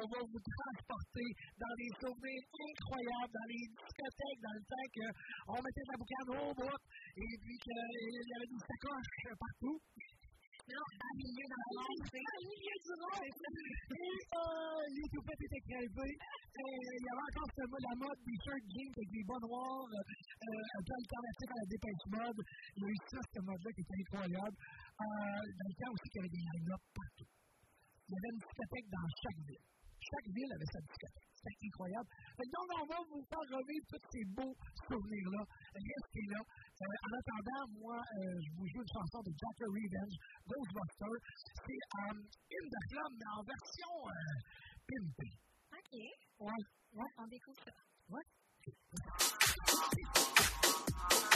on va vous transporter dans des souvenirs incroyables, dans les discothèques, dans le temps qu'on mettait la boucane au bout, et puis qu'il y avait des sacoches partout. Non, en milieu dans la langue, milieu du rond. Et euh, les toupettes étaient crevées. Il y avait encore ce mode, la mode des shirts jeans avec des bas noirs, euh, un peu alternatif à la dépêche mode. Il y a eu ça, ce mode-là, qui était incroyable. Euh, dans le temps aussi, il y avait des line-up partout. Il y avait une discothèque dans chaque ville. Chaque ville avait sa discothèque. Incroyable. Donc, on va vous faire revivre tous ces beaux souvenirs-là. Restez là. Euh, en attendant, moi, euh, je vous joue une chanson de Jack Revenge, Ghostbuster. C'est um, In the Club, mais en version euh, pimpée. OK. Ouais. Ouais. On découvre ça. Ouais.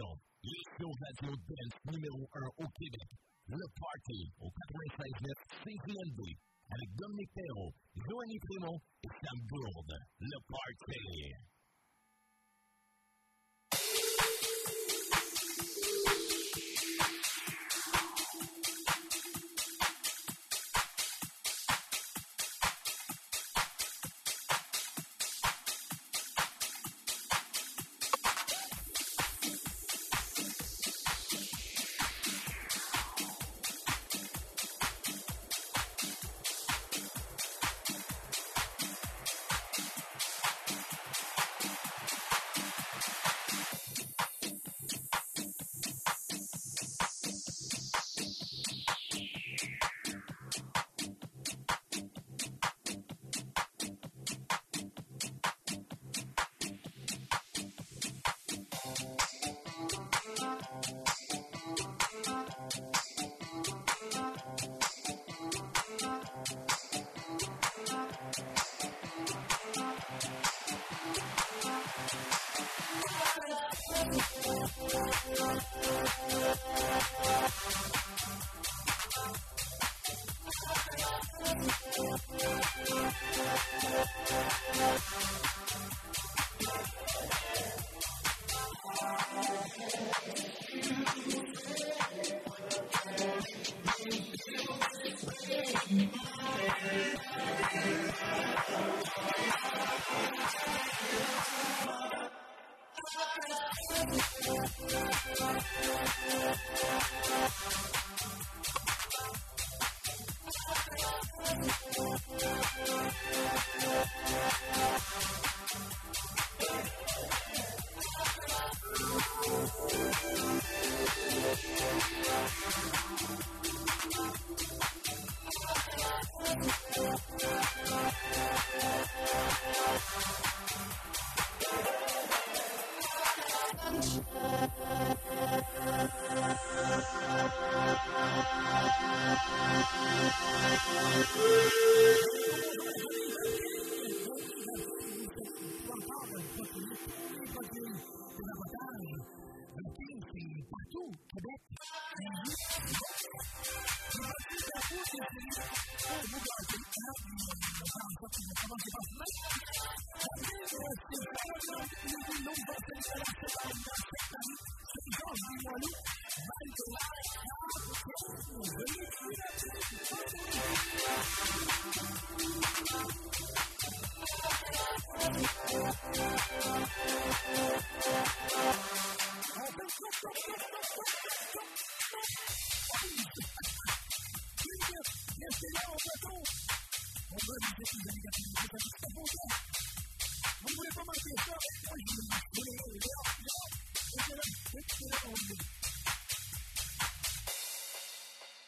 À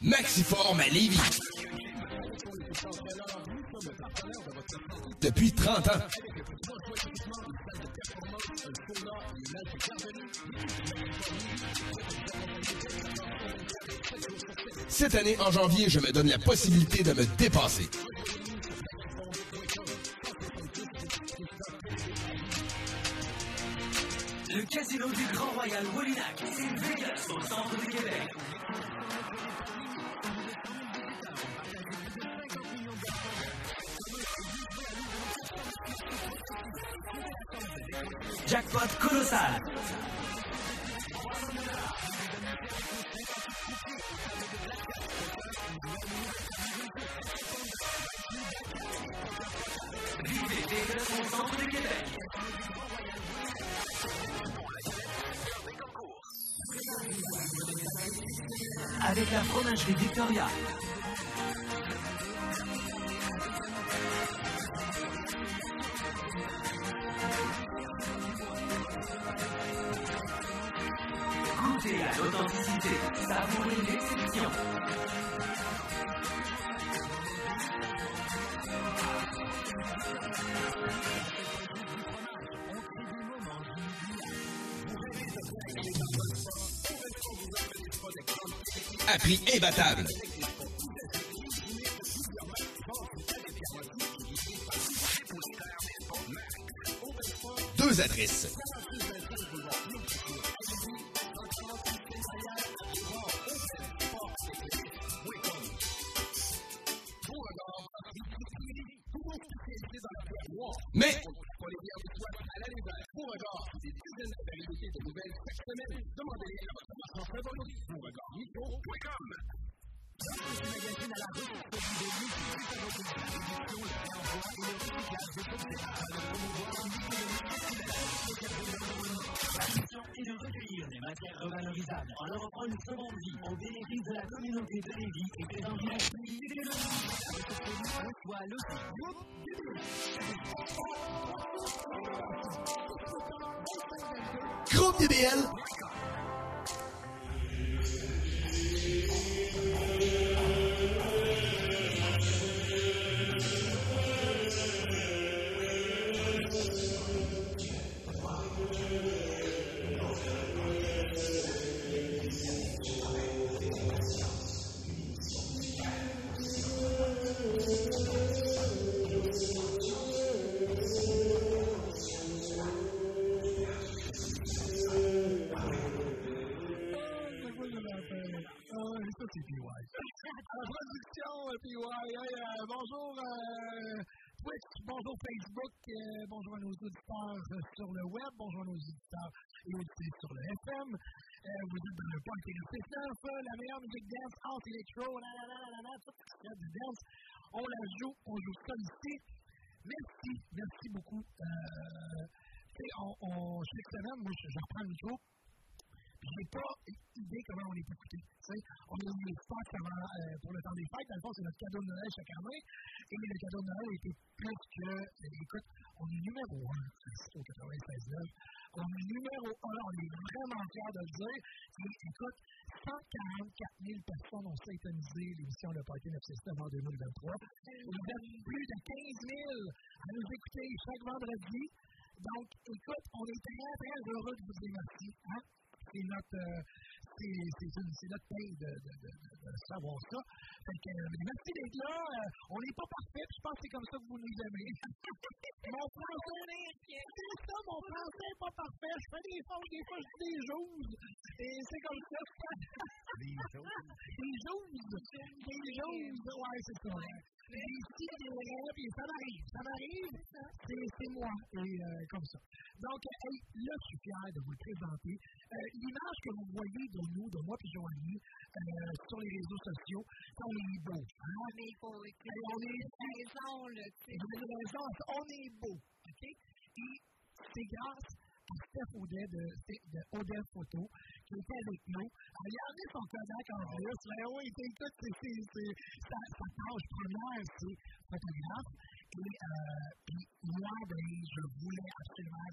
Maxiform à Lévis. Depuis 30 ans. Cette année, en janvier, je me donne la possibilité de me dépasser. De communauté de Lévis Groupe DBL. Dance, house, electro, la la la la la, tout ce qu'il y a de dance. On la joue, on joue ça ici. Merci, merci beaucoup. Euh, on, on, chaque semaine, moi, je, je reprends le micro. Puis j'ai pas idée comment on est écouté. On a eu les euh, pour le temps des fêtes. Dans le fond, c'est notre cadeau de Noël chaque année. Et le cadeau de Noël était plus que, euh, écoute, on est numéro 1 au 96 Est numéro 1, on est vraiment fiers de le dire. Écoute, 144 000 personnes ont syntonisé l'émission Le Party 9 System en 2023. Vous êtes plus de 15 000 à nous écouter chaque vendredi. Donc, écoute, on est très, très heureux de vous dire. Hein? C'est notre, euh, c'est, notre paye de, de, de, de, de savoir ça. Fait que, euh, merci d'être là. Euh, on n'est pas parfait, je pense que c'est comme ça que vous nous aimez. mon français, c'est ça, mon français n'est pas parfait. Je fais des fautes, des fois je dis des choses. Et c'est comme ça. Des choses. Des choses. Des choses. Ouais, c'est ça. Mais ici, des rêves, puis ça m'arrive. Ça m'arrive. C'est, moi. Et euh, comme ça. Donc, hey, là, je suis fier de vous le présenter. Euh, l'image que vous voyez de nous, de moi et Joanie, euh, sur les réseaux sociaux, on est beau. Hein? On est beau. On est raison, là. vous avez raison, on est beau. OK? Et c'est grâce à Steph Audet de, de Audet Photo qui était avec nous. Regardez son Kodak en plus. Là, oui, écoute, c'est, c'est, c'est, sa, tâche première, c'est photographe. Et euh, puis moi, ben, je voulais absolument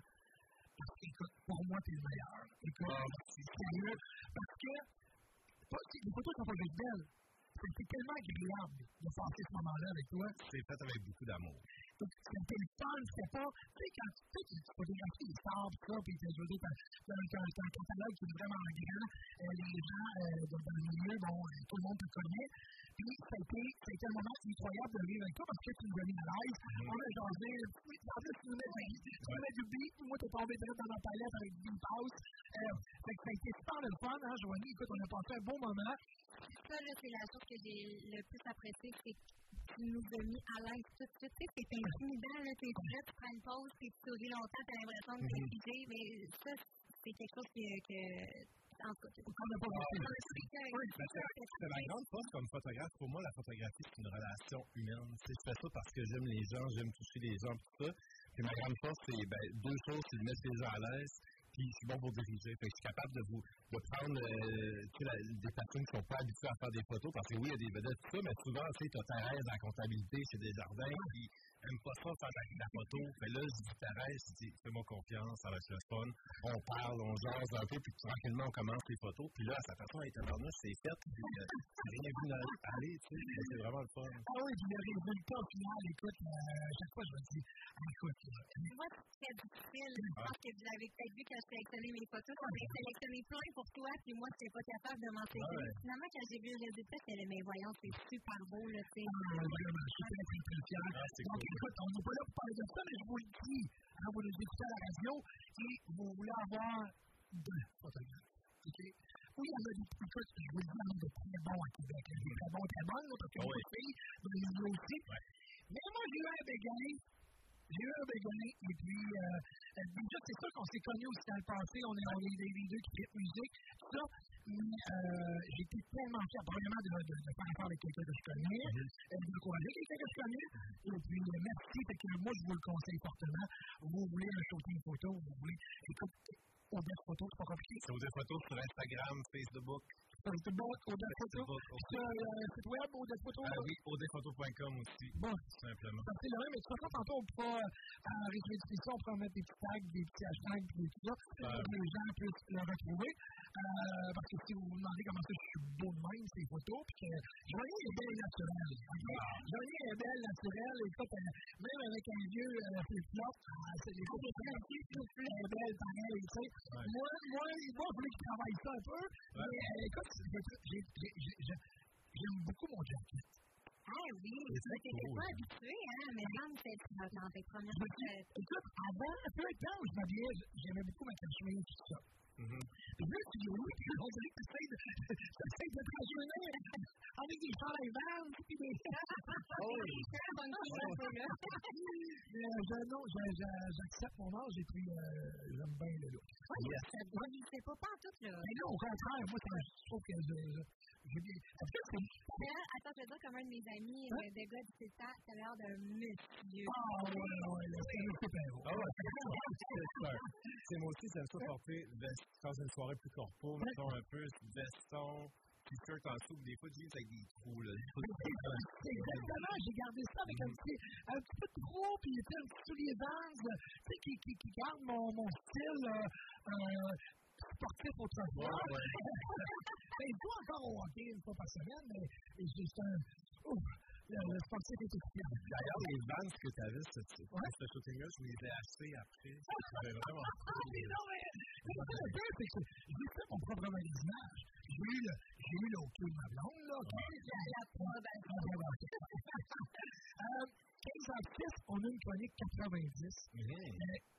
parce que, pour moi, t'es le meilleur. Écoute, c'est sérieux. Parce que, pas, les photos sont pas belles. C'était tellement agréable de passer ce moment-là avec toi. C'est fait avec beaucoup d'amour. C'était le fun, c'était pas. Tu sais, quand tu photographies les tout ça, puis tu as un, un catalogue qui est vraiment grand, euh, les gens euh, dans, le milieu, bon, euh, tout le monde te connaît. Puis ça a été, un moment incroyable de vivre avec toi parce que tu nous as mis à l'aise. On a puis en plus, tu nous mets, du beat, moi, t'es tombé direct dans ma palette avec house. Euh, fait que ça a été super le fun, hein, Joanie. Écoute, on a passé un bon moment. Ça, là, c'est la chose que j'ai le plus appréciée, c'est que tu nous as mis à l'aise tout de suite. Tu sais, c'est intimidant, là, t'es prêt, tu prends une pause, tu souris longtemps, t'as l'impression de t'es figé, mais ça, c'est quelque chose que, que en tout cas, on n'a pas compris. C'est ma grande force comme photographe. Pour moi, la photographie, c'est une relation humaine. Tu je fais ça parce que j'aime les gens, j'aime toucher les gens, tout ça. Puis ma grande force, c'est ben, deux choses, c'est de mettre les gens à l'aise, je suis bon pour diriger. Je suis capable de vous de prendre euh, des personnes qui ne sont pas habituées à faire des photos, parce que oui, il y a des vedettes, tout ça, mais souvent, tu sais, tu as Thérèse dans la comptabilité chez Desjardins, puis n'aime pas ça faire la, la photo. Mais là, je dis Thérèse, je dis, fais-moi confiance, ça va être le fun. On parle, on jase un peu, puis tranquillement, on commence les photos. Puis là, sa façon est étonnante, c'est fait, puis euh, j'ai rien vu dans aller, tu sais, c'est vraiment le fun. Ah oui, puis le résultat final, écoute, euh, chaque fois, je me dis, ah, écoute, là, Moi, c'est très difficile. Je pense que vous avez peut-être vu quand je sélectionnais mes photos. Ai sélectionné plein pour toi, puis moi, je n'étais pas capable de m'en sélectionner. ouais. Finalement, quand j'ai vu le résultat, j'étais là, mais voyons, c'est super beau, là, tu sais. Ah, vraiment, je suis très, très, très fier. Ah, écoute, on n'est pas là pour parler de ça, mais je vous le dis. Hein, vous nous écoutez à la radio et vous voulez avoir deux photographes. OK? Oui, il y en a des, écoute, je vous le dis, il y en a de très bons à Québec. Il y a des très bons, très bonnes, parce y a Ah oui. beaucoup de filles dans les milieux aussi. Mais moi, j'ai eu un béguin. J'ai eu un béguin, et puis, euh, euh, c'est sûr qu'on s'est connus aussi dans le passé. On est, on est des les deux qui fait musique, tout ça. Mais euh, j'étais tellement fier, premièrement, de, de, de faire affaire avec quelqu'un que je connais, euh, de croiser quelqu'un que je connais. Et puis, euh, merci, fait que moi, je vous le conseille fortement. Vous voulez un shooting photo, vous voulez. Écoute, Odette Photo, c'est pas compliqué. C'est des photos sur Instagram, Facebook. Facebook, Odette Photo. Sur euh, site web, Odette Photo. Ah oui, odephoto.com aussi. Bon. Simplement. C'est le même, mais de toute façon, tantôt, on pourra, euh, en réflexion, on pourra mettre des petits tags, des petits hashtags, puis tout ça, pour que les gens puissent le retrouver. Euh, parce que si vous vous demandez comment ça, je suis beau de même, ces photos, puis que Joanie est belle naturelle. ok? Joanie est belle naturelle, écoute, euh, même avec un vieux flip-flop, euh, c'est les photos très elle est belle pareil, tu sais. Moi, moi, moi, je voulais que je travaille ça un peu, mais écoute, j'ai- j'ai- j'ai- j'ai- j'ai- j'aime beaucoup mon jacket. Ah oui, C'est tu n'étais pas habitué, hein, mais même c'est dans tes premières écoute, avant, un peu de temps où je m'habillais, j'aimais beaucoup ma chemise, tout ça. Là, tu dis oui, puis on dirait que tu essaies de, t'essayes de transformer avec des chandails verts, puis des... Mais je, non, je- je- j'accepte mon âge et puis euh, j'aime bien le look. Oui, ça ne c'est pas pas tout, là. Mais non, au contraire, moi, ça, je trouve que je... bien... Attends, je vais dire comme un de mes amis, Hein? euh, de gars du CETA, t'as l'air d'un monsieur. Ah, ouais, ouais, c'est un super Ah ouais, c'est super. C'est moi aussi, j'aime ça porter vest- dans une soirée plus corpo, mettons un peu veston, t-shirt en dessous, des fois jeans avec des trous, là. Exactement, j'ai gardé ça avec un petit, un petit peu de trou, puis un petit soulier Vans, euh, tu sais, qui, qui, qui garde mon, mon style euh, sportif autrefois. Ouais, ouais. Ben, je joue encore au hockey une fois par semaine, mais juste un... Ouf, le, le sportif est efficace. D'ailleurs, les vans que tu avais, ce, shooting-là, je les ai achetés après. C'était vraiment Ah, mais non, mais le pire, c'est que j'ai fait mon propre magasinage. J'ai eu le, j'ai eu le hockey de ma blonde, là. La. Euh, 15 ans de fils, on a une chronique 90. Mais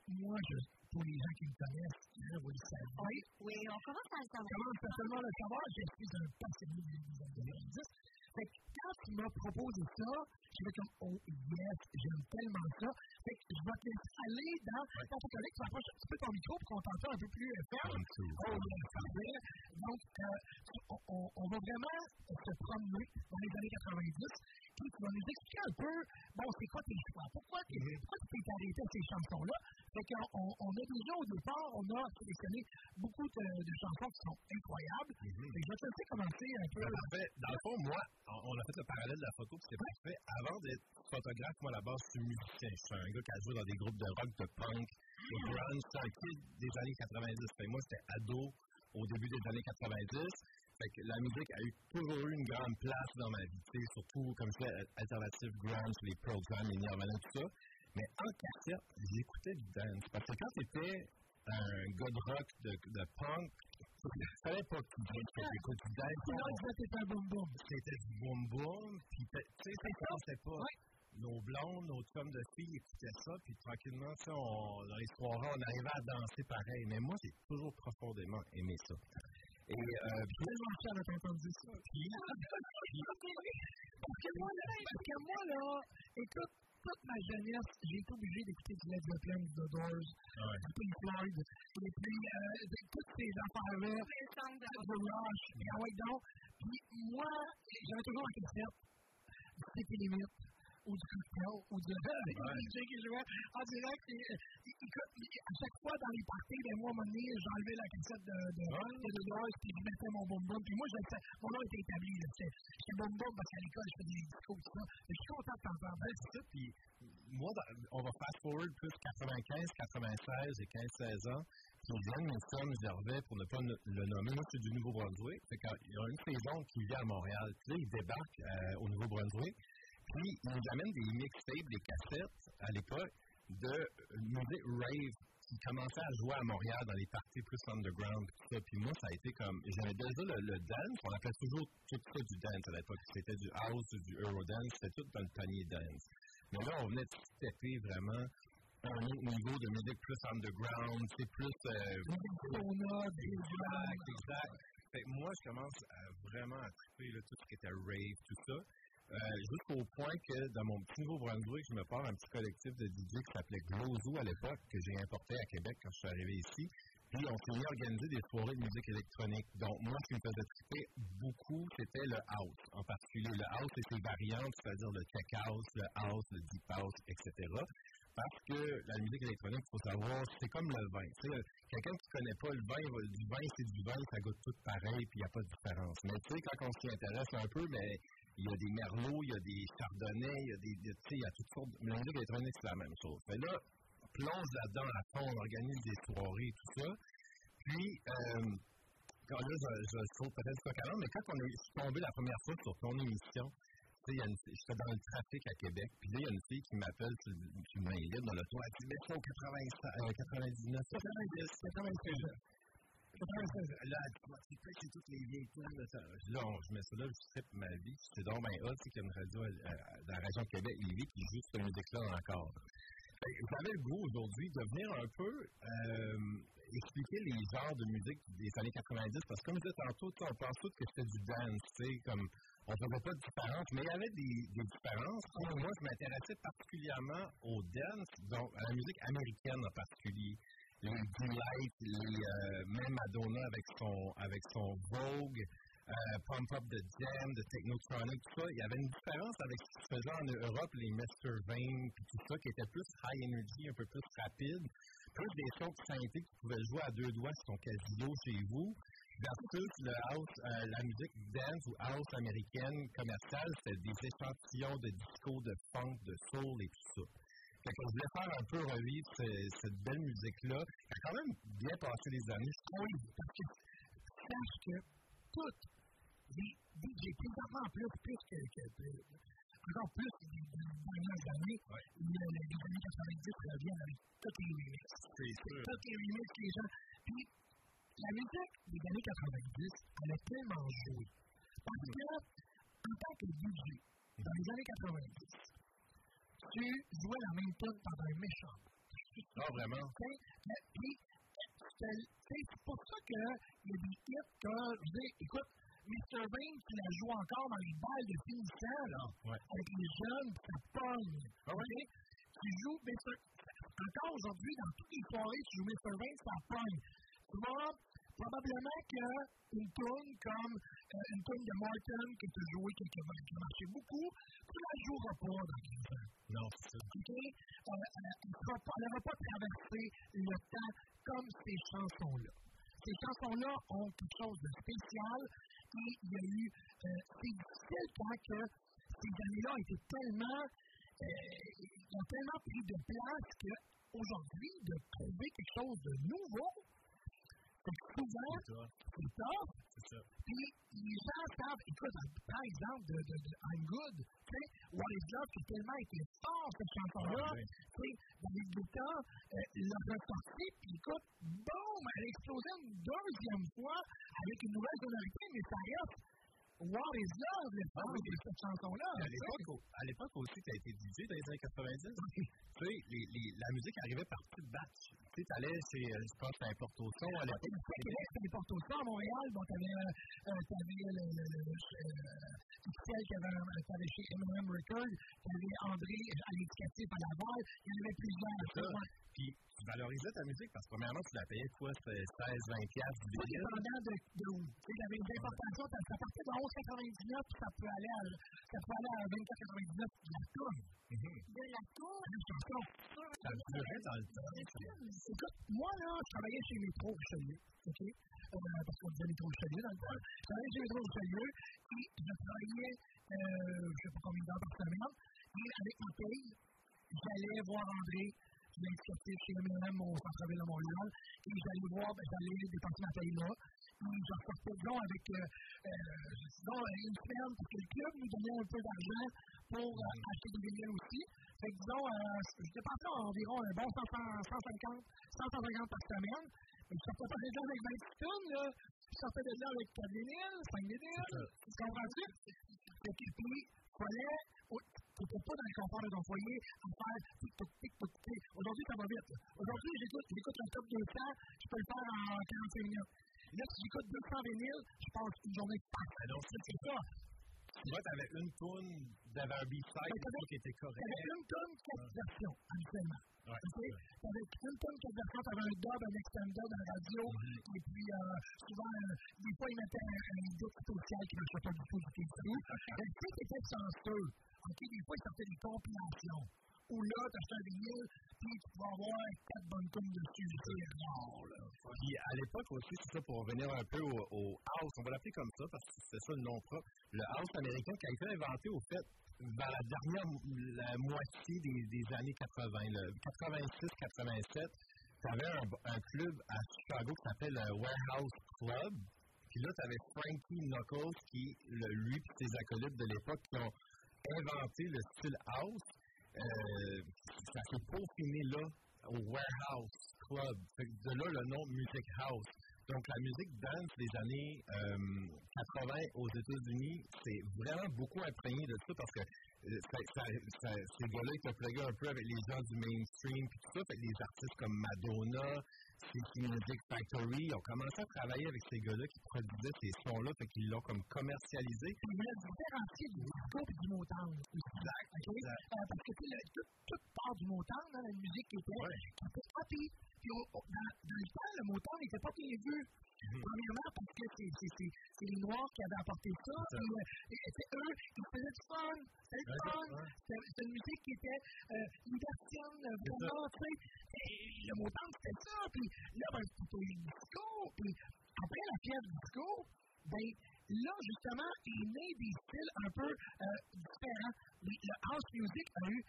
moi, je, pour les gens qui me connaissent, vous le savez. Oui, oui, on commence à le On savoir. commence à seulement le savoir, je suis un passionné des années 90. Fait que quand tu m'as proposé ça, j'ai fait comme, oh yes, j'aime tellement ça. Fait que je vais te laisser aller dans ta chronique, tu rapproches un petit peu ton micro pour qu'on t'entende un peu plus euh, ferme. Oh, yes, parfait. Donc, euh, on, on- on va vraiment se promener dans les années 90. Puis tu vas nous expliquer un peu, bon, c'est quoi tes choix? Pourquoi tu pourquoi tu t'es arrêté à ces chansons-là? Qu'on on, on a déjà au départ, on a sélectionné beaucoup de, de chansons qui sont incroyables. Que je vais te laisser commencer un peu. Parfait. Dans le fond, moi, on a fait le parallèle de la photo, puis c'est parfait. Avant d'être photographe, moi, à la base, je suis musicien. Je suis un gars qui a joué dans des groupes de rock, de punk, de grunge. Suis un kid des années 90. Fait moi, j'étais ado au début des années 90. Fait que la musique a eu toujours eu une grande place dans ma vie, surtout comme ça, alternative grunge, les programmes, les Nirvana, tout ça. Mais en cassette, j'écoutais du dance. Parce que quand t'étais un gars de rock, de, de punk, tu savais pas que tu écoutes du dance. Sinon, c'était un boom boom. C'était du boom boom, puis tu sais, ça ne pensait pas. Nos blondes, nos chums de filles écoutaient ça, puis tranquillement, ça, on, dans les soirées, on arrivait à danser pareil. Mais moi, j'ai toujours profondément aimé ça. Et euh, puis, de t'entendre dire ça. Parce que moi, là, parce que moi, là, écoute, toute ma jeunesse, j'ai été obligé d'écouter du Led Zeppelin, The Doors, du Pink Floyd, et puis euh, de- toutes ces affaires-là, The Rush, puis ah ouais, donc. Puis moi, j'avais toujours en cassette, du City Limit, ou du cocktail, ou du DJ qui jouait en direct. Écoute, à chaque fois dans les parties, ben, moi, à un moment donné, j'enlevais la cassette de, de, de puis je mettais mon boom. Puis moi, mon nom était établi. J'étais boom parce qu'à l'école, je faisais des discours, tout ça. Je suis content de t'entendre. c'est ça. Puis, moi, on va fast forward plus 95, 96 et 15, 16 ans. Glenn Newsom, je revais pour ne pas le nommer. Moi, suis du Nouveau-Brunswick. Qu'il y a une saison qui vient à Montréal. Puis là, il débarque euh, au Nouveau-Brunswick. Il nous amène des mixtapes, des cassettes, à l'époque, de euh, musique rave qui commençait à jouer à Montréal dans les parties plus underground. tout ça. Puis moi, ça a été comme... J'avais déjà le, dance. On appelait toujours tout ça du dance à l'époque. C'était du house, du eurodance. C'était tout dans le panier dance. Mais là, on venait de stepper vraiment un autre niveau de musique plus underground, c'est plus... Euh, exact, moi, je commence à vraiment à triper tout ce qui était rave, tout ça. Euh, Jusqu'au point que dans mon petit Nouveau-Brunswick, je me pars un petit collectif de DJ qui s'appelait Glozou à l'époque, que j'ai importé à Québec quand je suis arrivé ici. Puis on s'est mis à organiser des soirées de musique électronique. Donc moi, ce qui me faisait triper beaucoup, c'était le house. En particulier, le house et ses variantes, c'est-à-dire le tech house, le house, le deep house, etc. Parce que la musique électronique, il faut savoir, c'est comme le vin. Tu sais, quelqu'un qui ne connaît pas le vin, du vin, c'est du vin, ça goûte tout pareil, puis il n'y a pas de différence. Mais tu sais, quand on s'y intéresse un peu, mais il y a des merlots, il y a des chardonnays, il y a des, il y a toutes sortes. Mais la musique c'est la même chose. Mais là, plonge là-dedans à fond, on organise des soirées, tout ça. Puis, euh, quand là, je, je saute peut-être ça calme, mais quand on est tombé la première fois sur ton émission, j'étais dans le trafic à Québec, puis là, il y a une fille qui m'appelle sur le- main libre dans le toit, elle dit, mais c'est au 85, euh, 99, 90, 96. 96. Là, tu c'est toutes les vieilles de ça. Là, je mets ça là, je tripe ma vie. C'est donc ben hot, sais, qu'il y a une radio euh, dans la région de Québec, Lévis, qui joue cette musique-là encore. J'avais le goût aujourd'hui de venir un peu euh, expliquer les genres de musique des années 90, parce que comme je disais tantôt, on pense tous que c'était du dance, tu sais, comme on ne faisait pas de différence, mais il y avait des, des différences. Moi, je m'intéressais particulièrement au dance, donc à la musique américaine en particulier. Les Delight, les, euh, même Madonna avec son, avec son Vogue, euh, Pump Up de Jam, de Technotronic, tout ça. Il y avait une différence avec ce qui se faisait en Europe, les Mr. Vane, puis tout ça, qui était plus high energy, un peu plus rapide. Plus des sons de synthé qui pouvaient jouer à deux doigts sur ton casino chez vous. Versus le house, euh, la musique dance ou house américaine commerciale, c'était des échantillons de disco, de funk, de soul et tout ça. Fait que je voulais faire un peu revivre ce- cette belle musique-là. Elle a quand même bien passé les années, je trouve. Oui, parce que sache que toutes les DJ, présentement plus, plus que, que, que- encore plus des dernières années, le, le, les années 90 reviennent avec toutes les remixes. C'est sûr. Toutes les remixes les gens. Puis, la musique des années 90, elle a tellement joué. Parce que, en tant que DJ, dans les années 90, tu jouais la même tune pendant un méchant. Ah, vraiment? Puis, c'est pour ça qu'il y a des hits que, je dire, écoute, Mr. Bean, tu la joues encore dans les balles de finissant, là, avec les jeunes, ça pogne. OK? Tu joues Mr. Encore aujourd'hui, dans toutes les soirées, tu joues Mr. Bean, ça pogne. Tu vois, probablement qu'une tune comme euh, une tune de Martin que tu as joué, qui a marché beaucoup, tu la joueras pas dans 15 ans. Non, c'est. OK? N'aura pas traversé le temps comme ces chansons-là. Ces chansons-là ont quelque chose de spécial et il y a eu. euh, c'est difficile quand que ces années-là tellement. ont tellement pris de place qu'aujourd'hui, de trouver quelque chose de nouveau, c'est que souvent, c'est tough. Puis les gens savent, écoute, par exemple, de, de, de I'm Good, tu sais, What is Love, qui tellement été fort, cette chanson-là, tu sais, David Guetta euh, l'a ressorti, puis écoute, boum, elle a explosé une deuxième fois avec une nouvelle sonorité, mais ça reste What is Love, fond de cette chanson-là. À l'époque, au- à l'époque aussi, tu as été DJ dans les années 90. tu sais, les- les- la musique arrivait par petites batch. Tu sais, t'allais chez, euh, je pense, à Porto Son à l'époque. Au Québec, c'était Porto Son, à Montréal, bon, t'avais, euh, euh, t'avais le, le, le, le, euh, XL qui avait, t'avais chez M&M Records, t'avais André à l'éducatif à Laval, il y en avait plusieurs. Puis, tu valorisais ta musique parce que, premièrement, tu la payais quoi? C'était 16, 20 piastres du billet. dépendant de, de où. Avait des importations, ça, partait de 11,99 puis ça peut aller à, ça peut aller à 24,99 de la tourne. De la tour. Une chanson. Ça durait dans le temps. Écoute, moi, là, je travaillais chez Métro Richelieu, OK? Euh, parce qu'on disait Métro Richelieu dans le temps. Je travaillais chez Métro Richelieu et je travaillais, euh, je sais pas combien d'heures par semaine. Et avec ma paye, j'allais voir André, je l'ai accepté chez M&M au centre-ville de Montréal. Et j'allais voir, ben, j'allais dépenser ma paye là. Et je repartais, disons, avec, euh, euh, disons, une semaine, parce que le club? Nous donnait un peu d'argent pour euh, acheter des billets aussi. Fait que, disons, euh, je dépensais environ un bon 100, 150, 150 par semaine. Mais je sortais pas de là avec 20 tonnes, là. Je sortais de là avec 4 vinyles, 5 vinyles. Tu comprends-tu? Fait que, puis, fallait, oh, t'étais pas dans le confort de ton foyer à faire tic toc tic. Aujourd'hui, ça va vite. Aujourd'hui, j'écoute, j'écoute un top 200, je peux le faire en 45 minutes. Là, si j'écoute 200 vinyles, je passe une journée de passe. non, c'est ça. Moi, t'avais une toune, t'avais un B-side qui était correct. T'avais une tonne, quatre versions, habituellement. Ouais, Ok? T'avais une tonne, quatre versions, t'avais un dub, un extended, un radio, et puis euh, souvent, euh, des fois, ils mettaient un, disque spécial qui ne marchait pas du tout, du tout, du tout. Tu sais, c'était chanceux. Ok? Des fois, ils sortaient des compilations. Où là, t'achetais un vinyle, puis tu pouvais avoir quatre bonnes tonnes dessus. C'est. Puis à l'époque aussi, c'est ça, pour revenir un peu au, house, on va l'appeler comme ça parce que c'est ça le nom propre. Le house américain qui a été inventé au fait vers la dernière la moitié des, années 80, le 86-87. Tu avais un, un club à Chicago qui s'appelle le Warehouse Club. Puis là, tu avais Frankie Knuckles qui, le, lui et ses acolytes de l'époque, qui ont inventé le style house. Euh, ça s'est peaufiné là, au Warehouse Club. De là, le nom Music House. Donc, la musique dance des années euh, 80 aux États-Unis, c'est vraiment beaucoup imprégné de ça parce que euh, ça- ces un peu avec les gens du mainstream, puis tout ça. Fait des artistes comme Madonna, CC Music Factory, ont commencé à travailler avec ces gars-là qui produisaient ces sons-là, fait qu'ils l'ont comme commercialisé. Ils voulaient se différencier du disco et du Motown. Exact. Euh, parce que le- tout, toute part du Motown, hein, la musique qui était, qui était happy. Puis au- au- dans, dans le temps, le Motown n'était pas bien vu. Premièrement, parce que c'est, les Noirs qui avaient apporté ça. Puis, euh, et c'est eux, ils faisaient du fun. C'était du fun. C'est, c'est une musique qui était euh, libertienne, vraiment, le Motown, c'était ça. Puis là, ben, c'était le disco. Puis après la fièvre du disco, ben, là, justement, est né des styles un peu euh, différents. Le, le house music a eu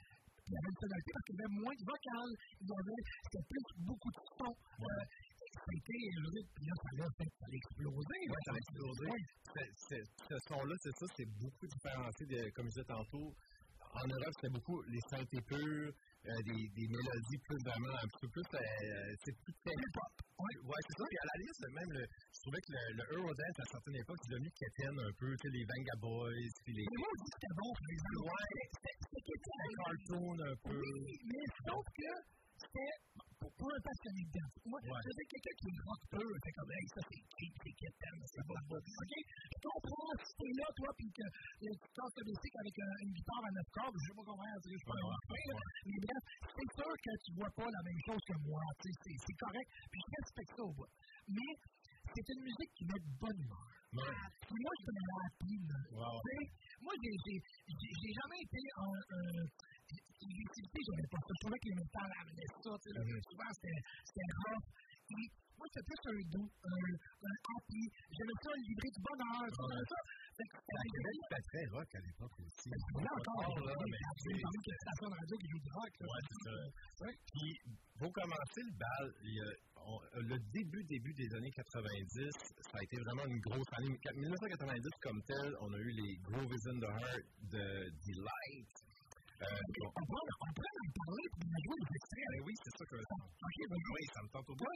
il y avait une tonalité parce qu'il y avait moins de vocal. Il y avait, c'était plus beaucoup de sons. Euh, je veux dire, puis là, ça l'a fait, ça a explosé. Ouais, ça a explosé. C'est- c'est- Ce son-là, c'est ça, c'est beaucoup différencié, de, comme je disais tantôt. En Europe, c'était beaucoup les synthés purs, euh, des, des mélodies plus vraiment, un petit peu plus, euh, c'est plus pop. Ouais, ouais c'est ça. Puis à la limite, même, le, je trouvais que le, le Eurodance, à certaines époques, c'est devenu quétaine un peu, tu sais, les Venga Boys, puis les. Mais moi, c'était bon, exemple. Ouais. C'était. Les cartoons un peu. Oui, mais sauf que c'était pour, pour un passionné de danse. Moi, Ouais. je dire, quelqu'un qui est rock pur, c'est comme, hey, ça c'est cheap, c'est quétaine, c'est pas bon. OK? Je comprends si t'es là, toi, puis que euh, tu casses le basic avec un- une guitare à neuf cordes, je sais pas comment dire, je suis pas un rocker, là. Mais bref, c'est sûr que tu vois pas la même chose que moi, tu sais, c'est- correct, puis je respecte ça au bout. Mais c'est une musique qui met de bonne humeur. Puis moi, je suis un rapide. Wow. Sais, Moi, j'ai jamais été un. Un L'électricité, j'aimais pas ça. Je trouvais que les métals amenaient ça. tu sais, là, Souvent, c'était. Puis, moi, c'était plus un doux, un, un happy. J'aimais ça, le livrer du bonheur. J'aimais ça. Fait que c'était Québec, c'était très rock à l'époque aussi. là encore, là, mais c'est- entendu que la station de radio qui joue du rock. Ouais, c'est ça. Puis, pour commencer le bal, le début, début des années 90, ça a été vraiment une grosse année. 1990 comme tel, on a eu les Groove in the Heart de Delight. Euh, On peut on peut en parler on jouer des extraits. oui, c'est ça que OK, oui, ça me tente au bout.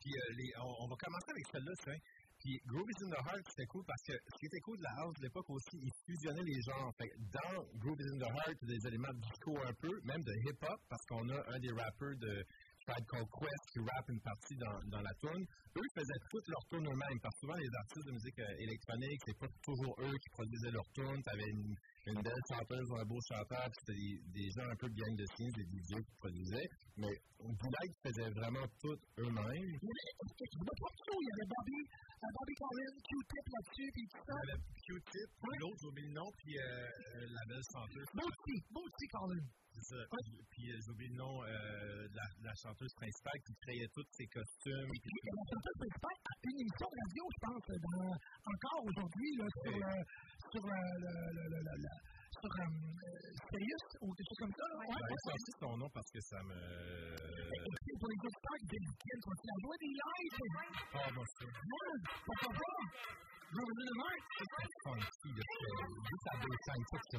Puis euh, on, va commencer avec celle-là, tiens. Puis Groove is in the Heart, c'était cool parce que ce qui était cool de la house de l'époque aussi, ils fusionnaient les genres. Fait dans Groove is in the Heart, il y a des éléments de disco un peu, même de hip-hop, parce qu'on a un des rappeurs de Tribe Called Quest qui rappe une partie dans, dans la tune. Eux, ils faisaient toutes leurs tunes eux-mêmes, parce que souvent, les artistes de musique euh, électronique, c'est pas toujours eux qui produisaient leurs tunes. T'avais une, une belle chanteuse, un beau chanteur, puis c'était des, des gens un peu bien de signes, des DJ qui produisaient. Mais Boulay faisait vraiment tout eux-mêmes. Je me pas, il y avait Bobby, euh, Bobby Collins, Q-Tip là-dessus, puis tout ça. Il y avait Q-Tip, puis l'autre, j'ai oublié le nom, puis euh, la belle chanteuse. Bootsy, Bootsy Collins. C'est ça. Puis euh, j'ai oublié le nom euh, de, la, de la chanteuse principale qui créait tous ses costumes. Puis, Et la chanteuse principale a une émission radio, je pense, dans, encore aujourd'hui, là, sur, Oui. euh, sur euh, le, sur euh, euh, Sirius, ou quelque chose comme ça. Là. Ouais, sorti son nom parce que ça me. Et pour les auditeurs qui viennent continuer à jouer des lives. Ah, bon, c'est Ouais, pourquoi pas? In the Heart. très funky. c'est Juste à deux ça, ça.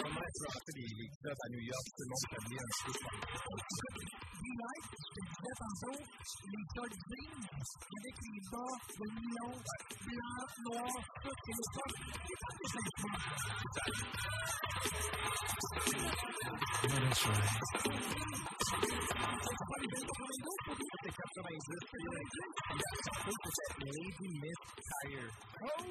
eux avaient sur scène, tout ça dans leur vidéo, ça a vraiment influencé les, les clubs à New York, tout le monde s'habillait un petit peu comme D-Light, je te disais tantôt, les short jeans, avec les bas de nylon, blanc, noir, tout, c'est le top. C'est pas que ça C'est 90, puis la chanteuse, c'était Lady Miss Tire. Oh!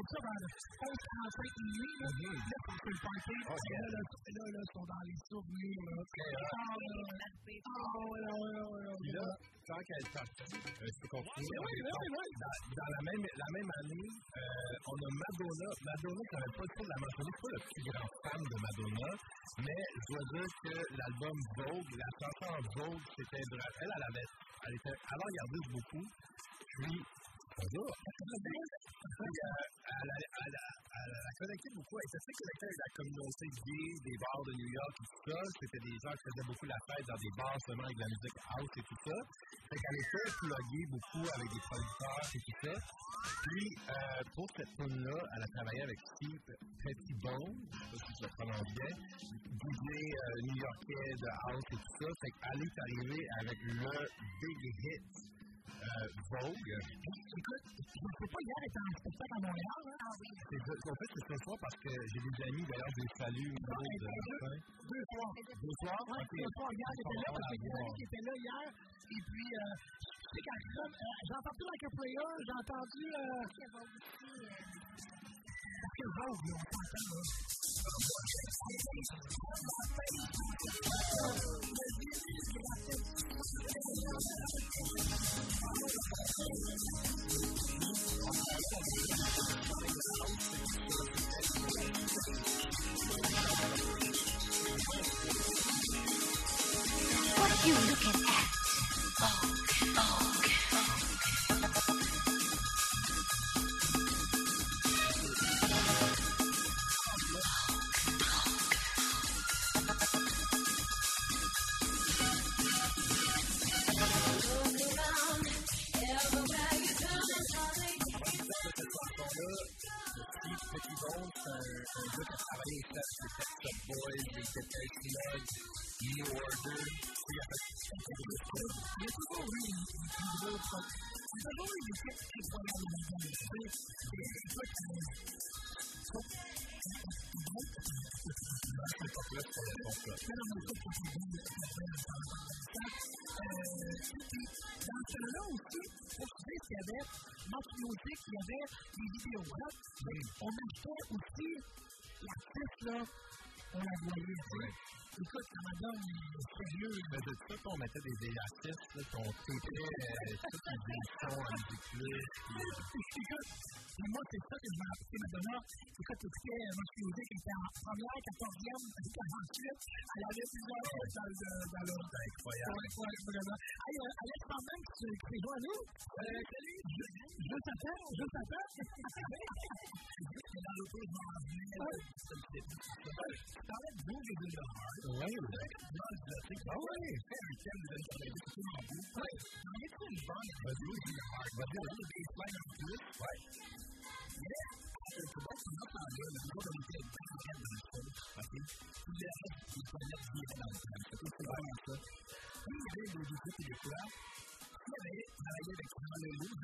jouer ça vers 11, 45 minutes, là. Là, c'est le party, là, là, là, là, ils sont dans les souvenirs, là. Ah, là, ah, ouais, Puis là, tant qu'elle partit, euh, je peux continuer. Oui, oui, oui. Dans, dans la, même, la même année, euh, on a Madonna. Madonna, ça n'avait pas le de la mentionner. Je suis pas le plus grand fan de Madonna, mais je dois dire que l'album Vogue, la chanson Vogue, c'était. Elle, elle avait. Elle était avant-gardiste beaucoup. Puis, bonjour. Puis, euh, elle, a- elle a- elle a connecté beaucoup. Elle très connectée avec la communauté gay des bars de New York et tout ça. C'était des gens qui faisaient beaucoup la fête dans des bars seulement avec de la musique house et tout ça. Fait qu'elle était pluguée beaucoup avec des producteurs et tout ça. Puis, euh, pour cette tune-là, elle a travaillé avec Steve Pettibone, je sais pas si je le bien, euh, new-yorkais de house et tout ça. Fait qu'elle est arrivée avec le big hit euh, Vogue. Écoute, je ne sais pas, hier, était en spectacle à Montréal, hein. Ah oui. C'est. En fait, ce soir parce que j'ai des amis, d'ailleurs, je elle euh, était deux, soirs. Deux soirs? Deux soirs. Hier, j'étais là parce que des amis qui étaient là hier. Et puis, euh, tu sais, quand comme, euh, j'ai entendu Like a Player, j'ai entendu. You looking at? Steve dans le fait que c'est bien de faire un temps Euh, puis, dans se dire qu'il y avait Music, il y avait des vidéos. Hein? On achetait aussi là, on la voyait. Écoute, la de ça qu'on mettait des, artistes qu'on euh, en musique plus. Écoute, mais moi, c'est ça que je me rappelle, Madonna. Écoute, écoutez, moi, je suis osé qu'elle était en première, quatorzième, quarante-huit. Elle avait plusieurs dans le. Dans le C'est incroyable. Ouais, ouais, vraiment. Hey, euh, Alex, tu joint nous? Euh, je t'attends. Dans l'auto, je m'en revenais. Tu parlais de Bouge et de l'horreur. Ouais, ouais. Là, je sais que- Ah ouais, c'est un thème de l'horreur, c'est tout en bout. Ouais. J'en ai pris une bonne. Vas-y, Bouge et l'horreur. Vas-y, on a des baselines en plus. Ouais. Mais, euh, tu vois, tu m'entends là, le niveau de l'hôtel est très bien dans le show. OK? Puis le reste, les planètes vivent dans le temps. OK? C'est vraiment ça. Puis, il y avait des défis québécois qui avaient travaillé avec Jean Leloup.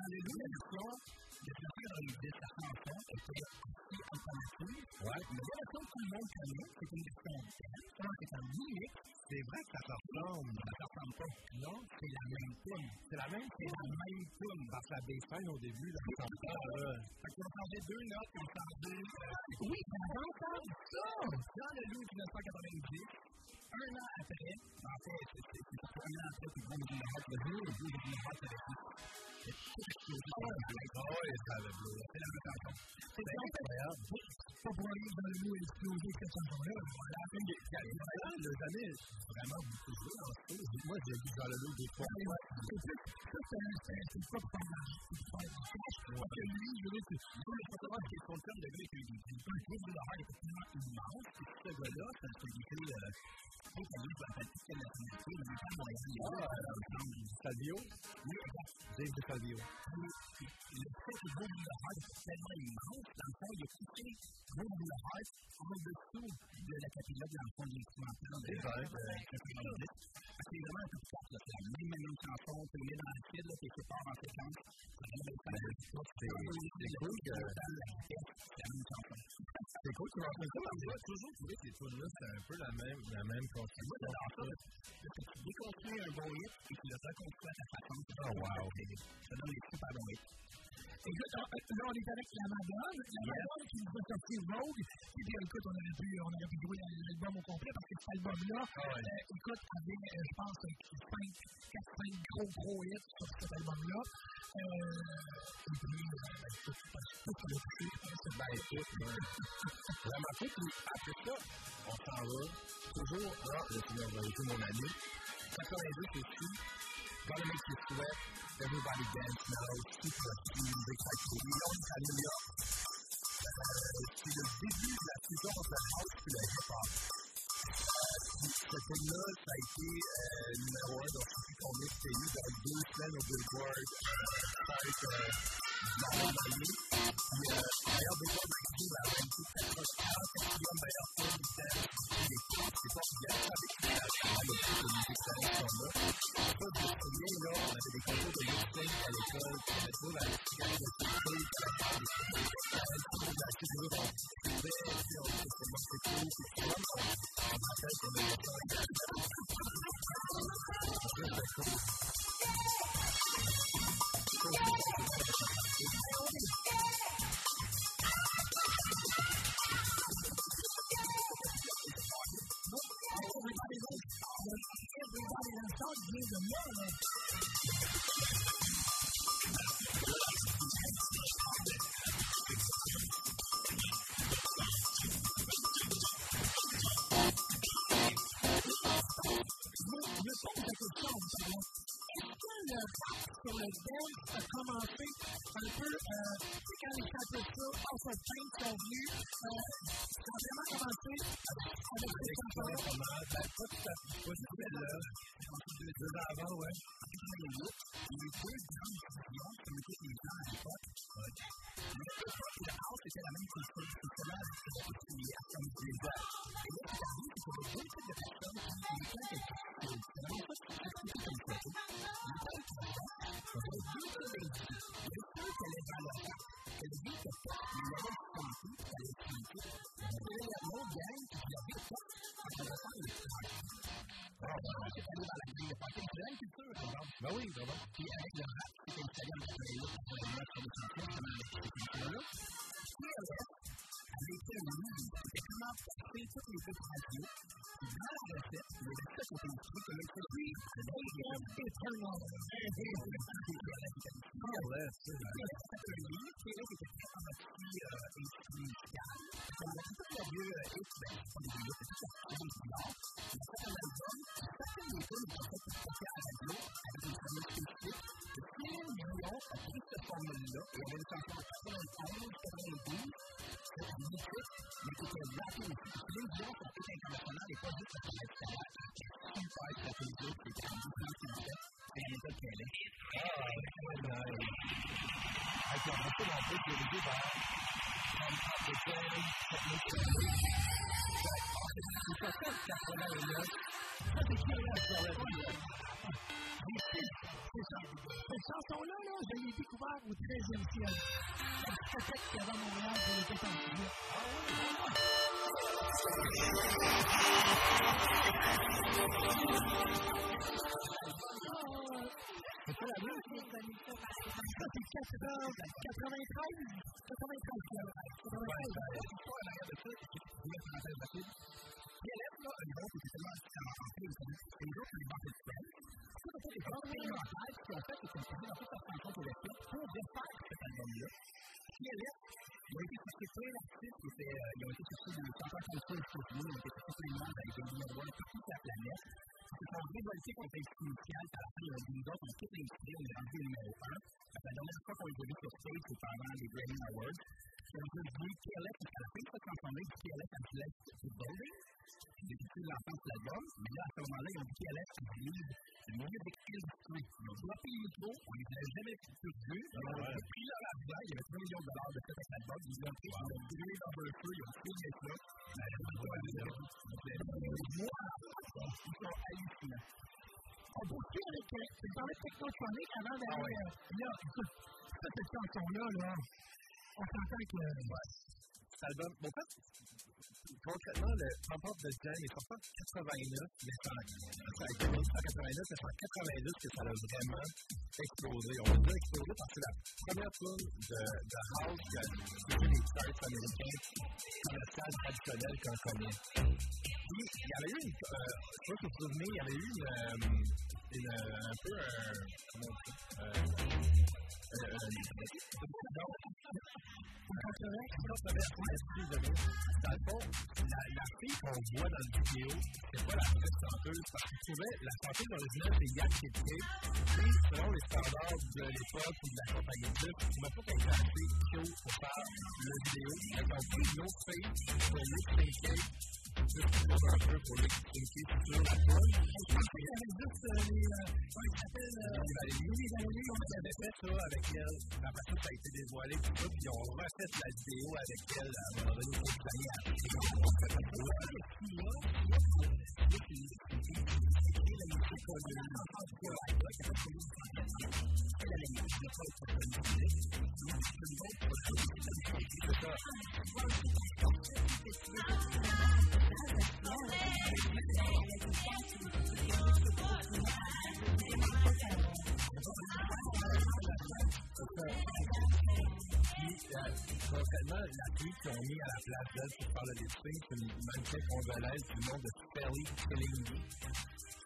Jean Ouais. Mais la tout le monde c'est une. C'est vrai que ça se ressemble. Ça ne ressemble pas. Non, c'est la même. C'est la même C'est la même. Parce que la baseline au début, là, ça. Fait qu'on entendait deux notes, on. Euh, oui, on va entendre ça! Dans le loup 1990, un an après, en fait, c'est un an après de la Hot, le de la. C'est. Ah ouais, ça le. C'est la. C'est que dans le loup a explosé cette chanson-là. Voilà. Il y a il y a vraiment le jamais en dans le. C'est plus, c'est de je c'est- qui sont comme de un groupe de. Et c'est un euh, il va euh, ensemble. Salvio? Dave. Le fait que est tellement immense, dans le fond, il a en dessous de la de l'instrumental de Chris C'est vraiment un peu de force, c'est même, même chanson, tu dans tu en séquence. C'est cool que... C'est. C'est tunes-là, c'est un peu la même, la même construction. Moi, j'adore ça. Tu déconstruis un bon hit et tu le reconstruis à ta façon. Oh, wow. Ça donne des super bons hits. Écoute, là, on est avec la Madone. La Madone qui nous a sorti Rogue. Et puis, écoute, on aurait pu, on aurait pu jouer l'album au complet parce que cet album-là, euh, écoute, avait, euh, je pense, 5, 4, 5 gros, gros hits sur cet album-là. Euh, et puis, ben, écoute, tout j'ai touché, c'est Ben, écoute, vraiment tout. Puis après ça, on s'en va toujours, là, je vais rajouter mon ami. 92 aussi, Gotta Make You Sweat, Everybody Dance Now, Super Music Factory, on est à New York. C'est le début de la saison de la house puis le hip-hop. Ce film-là, ça a été euh, numéro un dans je sais plus combien de pays, dans deux semaines au Billboard, dans l'année. Puis, d'ailleurs, Billboard Magazine a ranké 44e meilleur film de l'équipe. C'est avec prix de musique des de à l'école, de de the South gives a million. Rap sur le dance a commencé un peu, euh, tu sais, quand les Saint-Peu Off of Paint toutes les petites radios. Puis dans la recette, il y avait ça qui était écrit comme un produit de AM Eternal. PLS, c'est vrai. C'était un livre, PLS était très en aussi instrumental. On a tout le vieux hit, ben, c'est pas des vieux hits, c'est tout ça qui est bizarre. Il a fait un album, chacune des tunes était faite pour passer à la radio, avec une formule spécifique. Le film Dion a pris cette formule-là, et il y avait une chanson en 91, 92, c'était une musique, mais qui était rappée aussi. Truc international, et pas juste concepts, c'est. Ah, C'est ça, ça, 89. Ça, c'est qui là, sur la vie, C'est ça. Cette chanson-là, là, je l'ai découverte au 13e siècle. Peut-être qu'avant Montréal, je l'étais pas encore. C'est pas la même chose. Ça, c'est 80, 93, 93, 93. PLS, là, un groupe qui était tellement en fait, c'est un groupe qui est dans cette semaine. Ça, c'est des grands expérimentaires qui ont fait et qui ont posé dans toute leur chanson pour l'équipe pour refaire cet album-là. PLS, ils ont été chercher plein d'artistes qui étaient, euh, ils ont été chercher des chanteurs comme ça aux États-Unis, ils ont été chercher plein de monde avec des numéros un partout sur la planète. Ils se sont révoltés contre l'instrumental, par la fin, nous autres, on a tout inspiré, on est rendu le numéro un. La dernière fois qu'on les a vus sur stage, c'est pendant les Grammy Awards. C'est un peu du PLF, à la fin de cette chanson-là, du PLF à Select to Building. J'ai de l'album, mais là, à ce moment-là, ils ont PLF qui livre le milieu de l'industrie. Ils ont droppé les micros, on les avait jamais tous vus. Ils ont pris leur il y avait 3 millions de dollars de fait avec l'album, ils l'ont pris, ils l'ont brûlé dans le feu, ils ont filmé ça. Moi, ils sont hallucinants. On poursuit avec, parlais de technotronic avant d'aller, là, cette chanson-là, là, on s'entend que. Ouais. Cet album, bon, en fait, concrètement, le Up the Jam est sorti en 89, mais c'est en 1989, mais c'est en 92 que ça a vraiment explosé. On va dire explosé parce que la première tune de, de House qui a touché les charts américains commerciales traditionnels qu'on connaît. Puis, il y avait eu une, euh, je sais pas si vous vous souvenez, il y avait eu euh, euh, un peu un, comment on dit, euh, dans le fond, la, la fille qu'on voit dans la vidéo, c'est pas la vraie chanteuse, la chanteuse originale, c'est Yann Kété, et selon les standards de l'époque ou de la compagnie de m'a pas été assez chaud pour faire la vidéo. Ils ont pris une autre fille pour lip-syncer, juste un peu pour lip-syncer sur la. Je pense juste les, comment les on avait fait avec elle. Après a été dévoilé, ça, puis refait la vidéo avec elle gagner à concrètement, la ont mis à la place d'elle le c'est une congolaise du nom de Sally Killingy,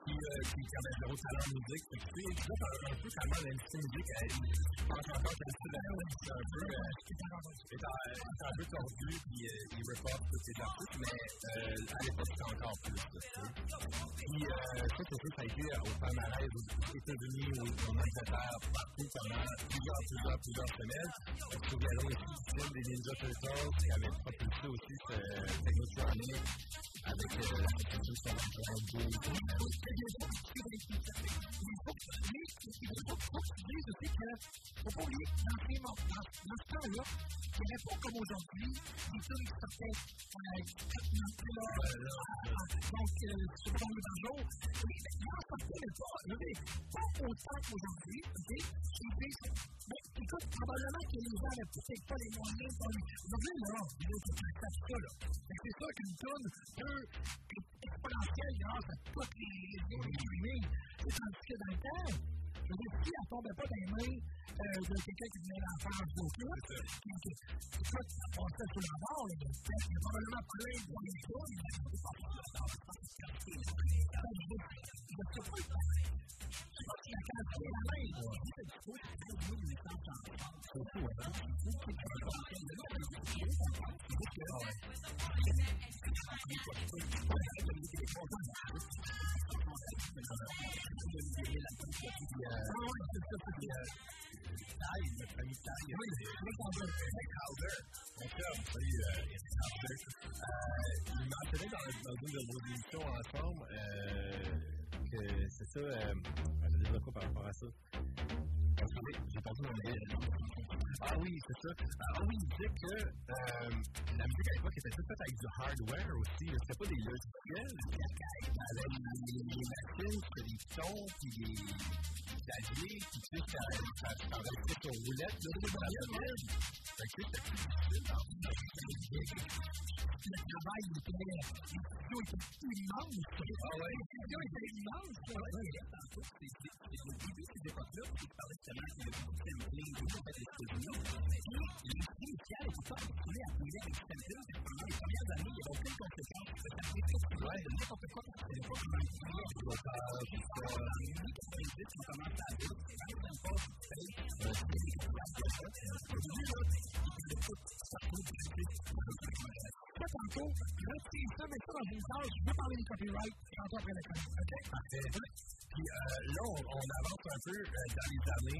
qui, euh, avait talent en musique. Fait tu sais, ça, un, peu comment musique, elle, je pense encore que l'industrie de la musique, c'est un peu, euh, un, peu tordu, puis euh, il repart tous ses artistes, mais euh, à l'époque, c'était encore plus, là. Puis, euh, ça, surtout, ça a été au palmarès aux États-Unis, au Angleterre, partout, pendant plusieurs, plusieurs, plusieurs semaines. On se souviendra aussi du film des Ninja Turtles, qui avait propulsé aussi ce Technotronic avec euh, la composition sur un beau. Faut pas que dans, ces, dans, dans ce temps-là, il n'y pas comme aujourd'hui des films qui sortaient donc sur le de jour. Moi, ça ne pas, pas autant qu'aujourd'hui. Mais écoute, probablement que les gens n'avaient pas les moyens. Aujourd'hui, là, il que fasses ça. Là. C'est sûr qu'une tonne peut être exponentielle grâce à toutes les réseaux de streaming. Tandis que dans le temps, je si elle ne tombait pas dans les mains euh, de quelqu'un qui venait d'en faire un club, qui ça passait sur la barre, il y a probablement plein de a des fois dans Je ne sais pas je il hein? Appelé dans, dans une de ensemble c'est ça. Euh, je vais dire quoi par rapport à ça? J'ai pas mon idée. Ah oui, c'est ça. Ah oui, il disait que euh, la musique à l'époque était toute faite avec du hardware aussi. C'était pas des logiciels. Avec les machines, c'était des sons, puis des claviers, puis tu sais, ça travaillait sur roulette, là, c'est pas la même. Fait que c'était plus difficile. Le travail était, les studios étaient immenses. Ah ouais. Les studios étaient immenses. Au début de cette époque-là, tu parlais justement de de. Puis, l'industrie musicale était pas habituée à avec les premières années, il n'y aucune un festival de n'importe quoi que c'était pas comment il y avait des Dans les années 90, on commence à fais, c'est des il y avait partout ça tantôt, je vais ça, dans une page, je parler du copyright tantôt après la OK? Parfait. Puis, euh, là, on avance un peu euh, dans les années.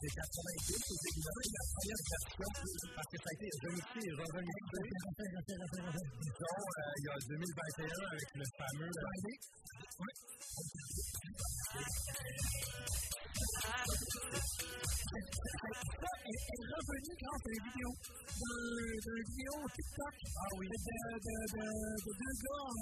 c'est 90, c'est la première version, parce que ça a été remixé et re-remixé. Disons, il y a 2021 avec le fameux. Oui. Est vidéo TikTok de, de, de, de deux.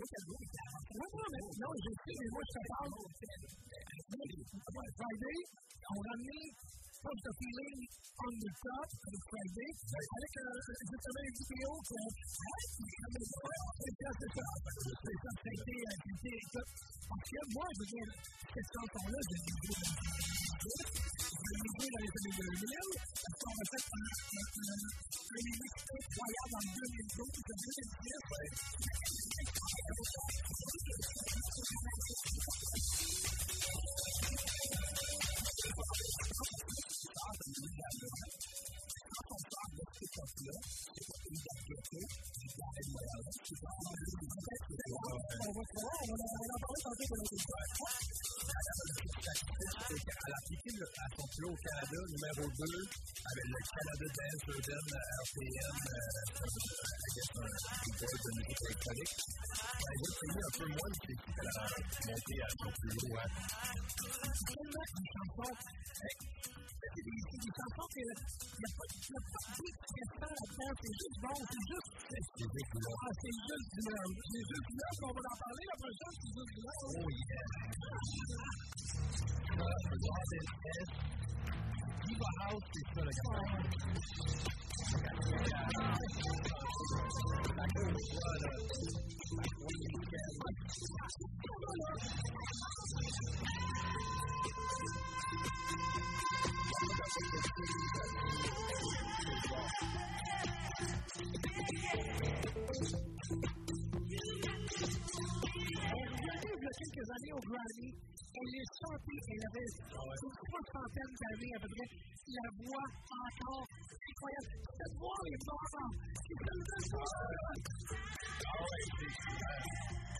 Non, je sais, mais moi, je te parle. Friday, on a mis the Feeling on the top de Friday avec justement une vidéo qu'on c'est ça. Ça a été. Parce que moi, je veux dire, cette chanson-là, je l'ai jouée dans les années 2000. Parce qu'on a fait un incroyable en 2012, 2010. Right. À haut au Canada, numéro 2, avec le Canada Dance Urban RPM, I guess un board de musique électronique. Elle a payé un peu moins de qu'elle a monté à son plus haut. Une chanson, c'est des chansons qu'il n'y a pas de question là-dedans, c'est juste bon, c'est juste. C'est juste là. Ah, c'est juste du love. C'est juste là qu'on va en parler la prochaine, c'est juste là. Oh yeah. Love and S. Diva House, c'est ça le gars. Il y a quelques années au Grammy, elle est chantée, elle avait une soixantaine d'années à peu près, la voix encore incroyable. Cette voix est morte! C'est tellement La groove que j'ai eux qui ont fait, la, la belle groove, c'est le bon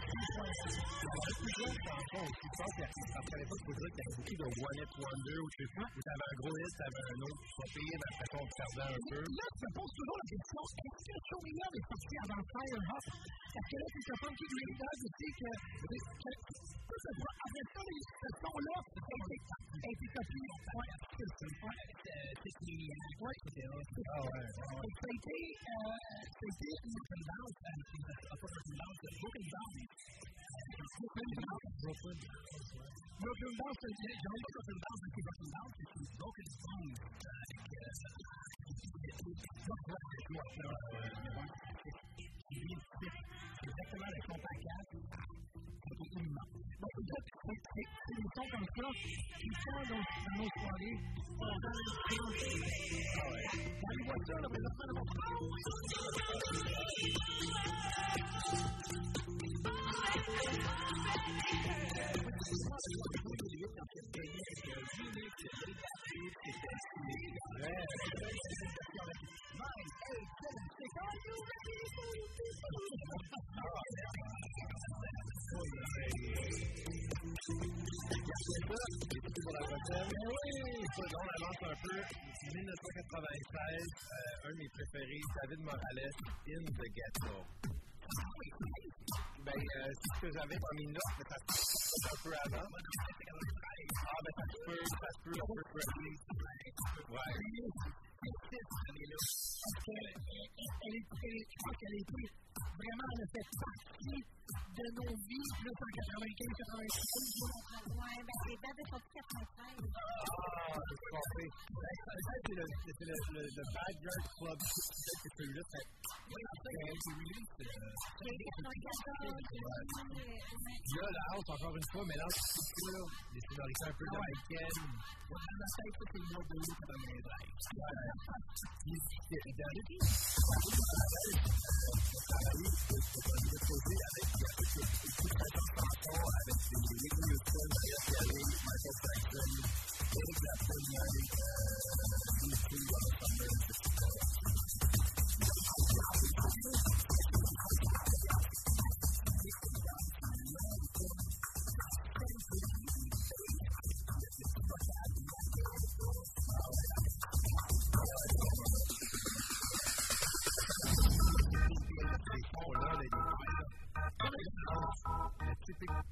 house dans le temps. C'était un des plus gros, des plus gros vinyles que j'ai joué. plus jeune chanson aussi, je pense qu'à l'époque, dire qu'il y avait beaucoup de One Hit Wonder où tu où t'avais un gros hit, t'avais un autre qui sortait, mais après ça, on perdait un peu. Là, tu te poses toujours la question est-ce que Show Me Love est sorti avant Fire Up Parce que là, te penses qu'il Green Dog aussi que. Après ça, ce son-là a été copié. C'est qui. Oui, c'était Ah ouais. Ça a été. C'était une open bounce. Broken bounce. Broken bounce. Broken bounce. Broken bounce, j'en ai pas broken bounce, mais c'est broken bounce, c'est une broken bounce. C'est exactement le son pancake. C'est immense. Donc, c'est des sons comme ça qui sont dans, dans nos soirées. Dans les Dans les voitures, là, présentement, on avance un peu. 1996, euh, un de mes préférés, David Morales, In the Ghetto. Ben, euh, c'est ce que j'avais dans mes notes, mais ça se peut un peu avant. Ah, ben, ça se peut, ça se peut, on peut se rappeler. Ouais. Est, elle- je pense qu'elle était vraiment, a fait partie de nos vies, plus en 95, 96. Ouais, ben, les dates de sortie 93. Ah, j'ai compris. Ben, c'est le, c'est le, le, le Bad Girl Club. Peut-être que celui-là, c'est. Oui, en fait, c'est release, c'est. Puis là, la house, encore une fois, mélange de culture, des sonorités un peu jamaïcaines. Dans ma tête, ça, c'est le mois de août 93. Puis, c'est- dans les travailler de côté avec toute la chanson avec des Whitney Houston,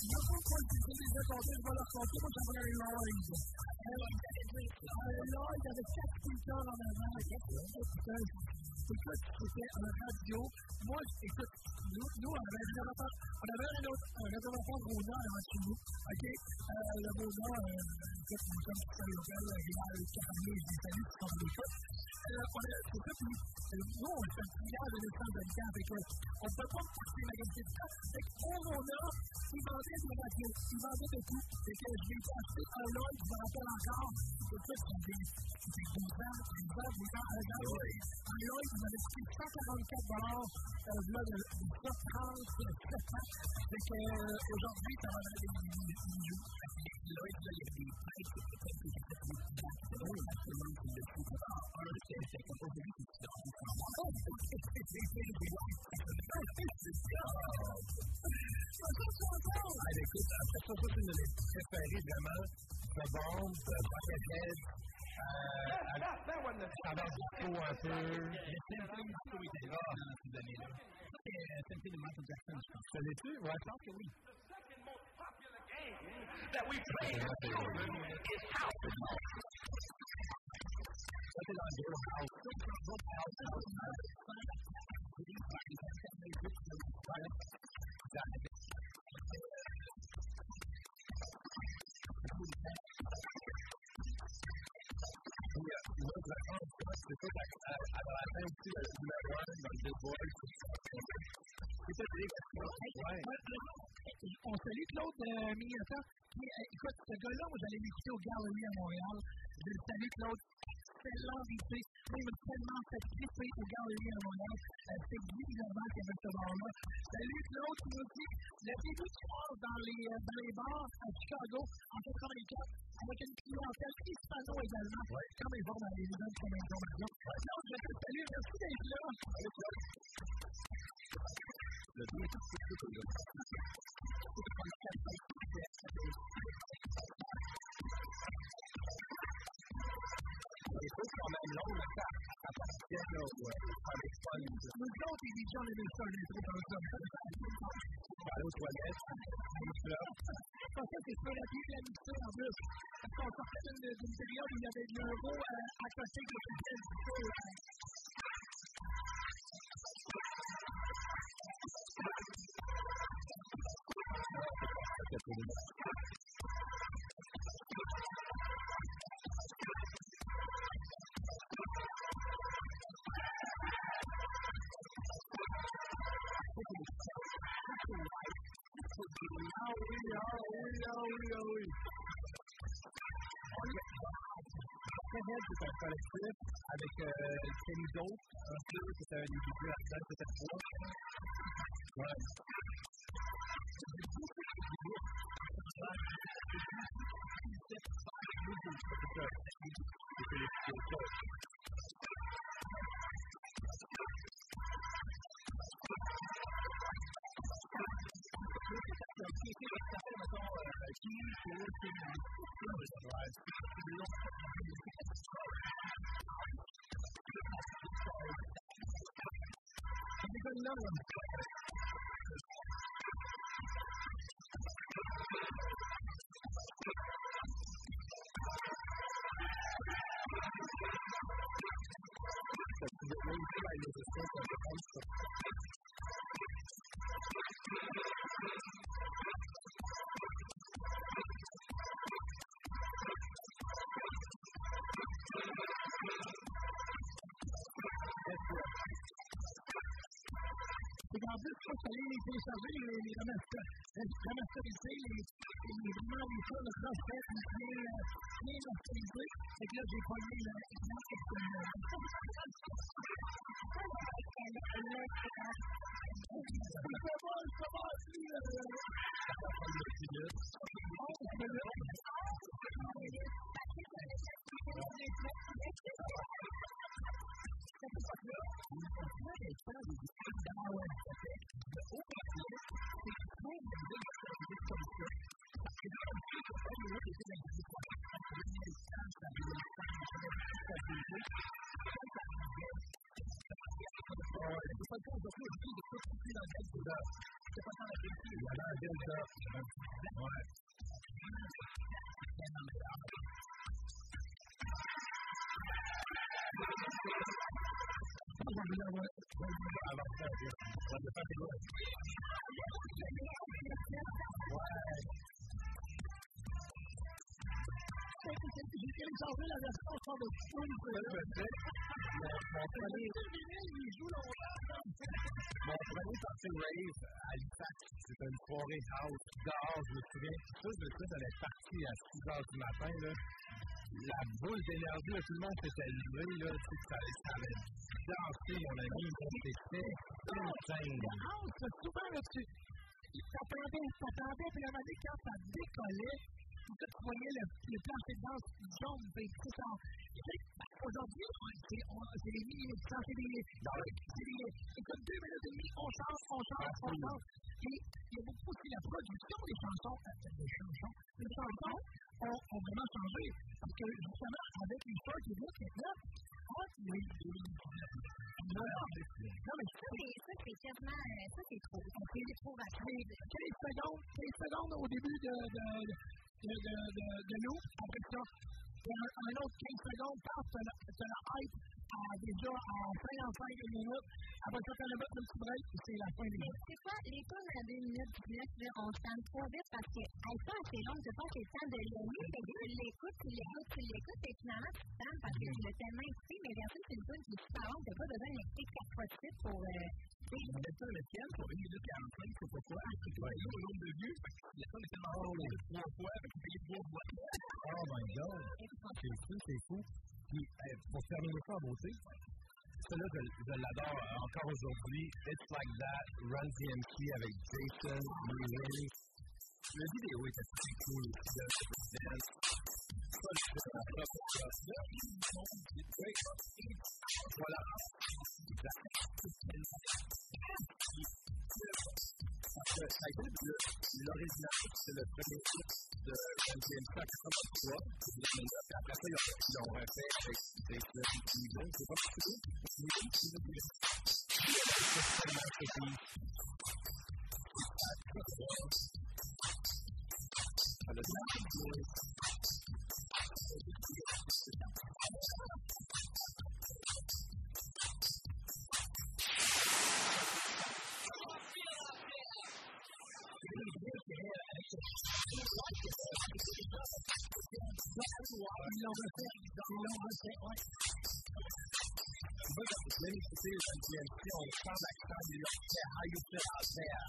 Michael Jackson, Eric Clapton, euh, U2, Donna Summer, etc. Lloyd avait quatre speakers en avant. Écoute, c'était un radio. Moi, écoute, nous, nous on avait un réservatoire, on avait un, autre, un réservatoire Rosa avant chez nous. OK? Euh, le euh, écoute, nous sommes sur le local, Rival, Carnier, des saluts qui sont. Euh, c'est ça, puis nous, on fait un de de on ne peut pas magasiner de ça. Fait ils vendaient des radios, ils vendaient de tout. Fait que je l'ai acheté un Lloyd, je me rappelle encore. Écoute, j'ai des 12 ans, 12 ans, 12 ans, un gars, un Lloyd, il m'avait coûté 144 dollars, euh, là, de, de 30, 7 ans. Fait que, euh, aujourd'hui, ça va donner des. Lloyd, là, il y a des prêtres, qui étaient peut-être prêtres, c'est drôle, parce que l'homme, il le. Ah, un, c'est c'est comme ça, lui, qui se dit, oh, c'est c'est c'est c'est c'est ah, écoute, après ça, ça, c'est une de mes préférées, vraiment. The Bomb, The Buckethead, euh, ça va disco un peu. Le sampling disco était là dans ces années-là. C'est un sampling de Michael Jackson, je pense. Ça l'est-tu? Ouais, je pense que oui. that we play in the children is house. Ça, c'est dans le Ghetto House. House. On salue Claude euh, Mignota, qui, euh, écoute, ce gars-là, moi, j'allais l'écouter au Gallery à Montréal. Je le salue, Claude. Excellent invité. M'a tellement fait triper au Gallery à Montréal. Euh, C'est Guy Gervais qui avait ce bar-là. Salut, Claude, qui nous dit le début du soir dans les, euh, dans les bars à Chicago en 84, avec une clientèle hispano également, comme ils vont dans les événements comme information. Claude, je te salue. Merci d'être là. Le le Il faut quand même long, mais ça appartient là, ouais, à les fun. Nous autres, les gens, les deux seuls, les trucs comme ça. Aller aux toilettes, fleurs. En fait, c'est pas la vie la mixer en plus. Parce qu'on sortait d'une période où il y avait de l'euro à de la du feu. Ah oui, oui, ah oui, ah oui. très belle, c'est un collectif avec Kenny Dope, un peu, c'est un des débuts à ça, c'était trois. Ouais. C'est qu'en plus, il fallait les télécharger, les, les remaster, remasteriser, les, les, vraiment les choses de bien masterisés. Fait que là, j'ai pogné le exemple extérieur. C'est bon, c'est téléchargé la version sans de Spoon. Mon premier, Il joue mon premier party rave à Halifax, c'était une soirée house dehors, je me souviens. Ça, je est parti à 6 heures du matin. La boule d'énergie, tout le monde s'était levé, là, ça, ça avait dansé, mon ami, c'était insane. La souvent, là, tu t'attendais, t'attendais, puis moment donné, quand ça décollait, tu voyais le, le plancher de danse jaune, puis tout ça. Tu sais, Aujourd'hui, on- c'est on- c'est des milliers de c'est des, c'est écoute, deux minutes et demie, on chante, on chante, on chante. Et il y a beaucoup aussi la production des chansons, euh, des chansons, des chansons ont, ont vraiment changé. Parce que, justement, avec les shorts et tout, maintenant, oh, des... Non, non, mais Ça, c'est c'est euh, Ça, c'est trop. C'est trop rapide. 15 secondes, 15 secondes au début de, de, de, de, de, loop. Après ça, il y a un, un autre 15 secondes, tu as la hype à, déjà à 55 minutes. Après ça, as le un petit break, c'est la fin des jeux. c'est quoi, les tunes à 2 minutes 19, là, on se tente trop vite parce que, elles sont assez longues, je pense que c'est le temps de l'aimer, mais tu l'écoutes, tu l'écoutes, tu l'écoutes, et finalement, tu te parce que tu l'as tellement écouté, mais versus c'est une tune qui est super longue, t'as pas besoin d'écouter 4 fois de suite pour, euh, On met ça le tienne pour 1 minute 45, c'est pourquoi? Vois, là, au nombre de vues, la sonne était dans le trois fois, payé trois fois. Oh my god! C'est fou, c'est fou. Puis, pour terminer ça en beauté, celle-là, je, je l'adore encore aujourd'hui. It's Like That, Run DMC avec Jason, Louis. Le vidéo était très cool. Dance. Ça, je fais la top, top, top. Oui. Voilà. Parce que ça a été le- l'original, c'est le premier titre de MTMC en 83, puis après ça, ils ont, ils ont refait avec Jason Louis. C'est pas possible. Ils l'ont refait, ils l'ont refait, ouais. Moi, quand je viens d'écouter le MTMC, on sent l'accent new-yorkais. How you feel out there?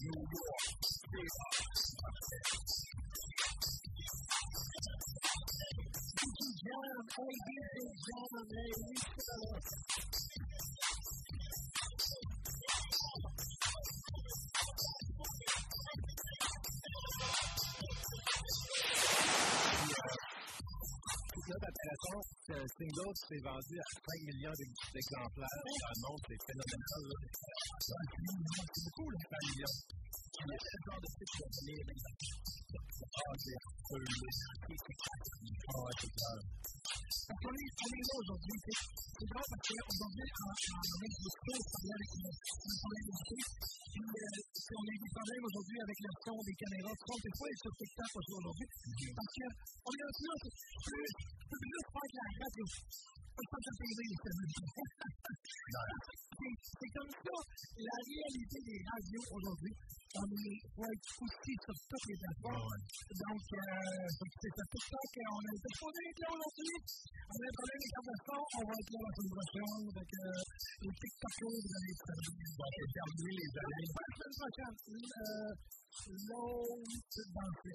New York. New York. Gigi John, ladies and gentlemen, Lisa. Là, intéressant, ce single s'est vendu à 5 millions d'ex- d'exemplaires. Ah non, c'est phénoménal. C'est beaucoup, là, 5 millions. Quel est le genre de titre exemple? Ah, c'est. Ah, qu'on est, on aujourd'hui. C'est drôle parce qu'aujourd'hui, en, en Mexico, on avec le problème de Puis, euh, on a des problèmes aujourd'hui avec le son des caméras. Sais, des fois, ils sont tout le temps pas jouer aujourd'hui. Parce qu'on là, c'est plus, plus juste faire de la. Pas de faire de la télé, c'est c'est comme ça, la réalité des radios aujourd'hui. On est, être aussi sur toutes les plateformes. Donc, euh, c'est c'est pour ça qu'on a été supposé être là aujourd'hui. On a avec le son, on va être là la semaine prochaine. Donc, les TikTokers, vous allez être c'est les années. Pas la semaine prochaine. L'autre dans le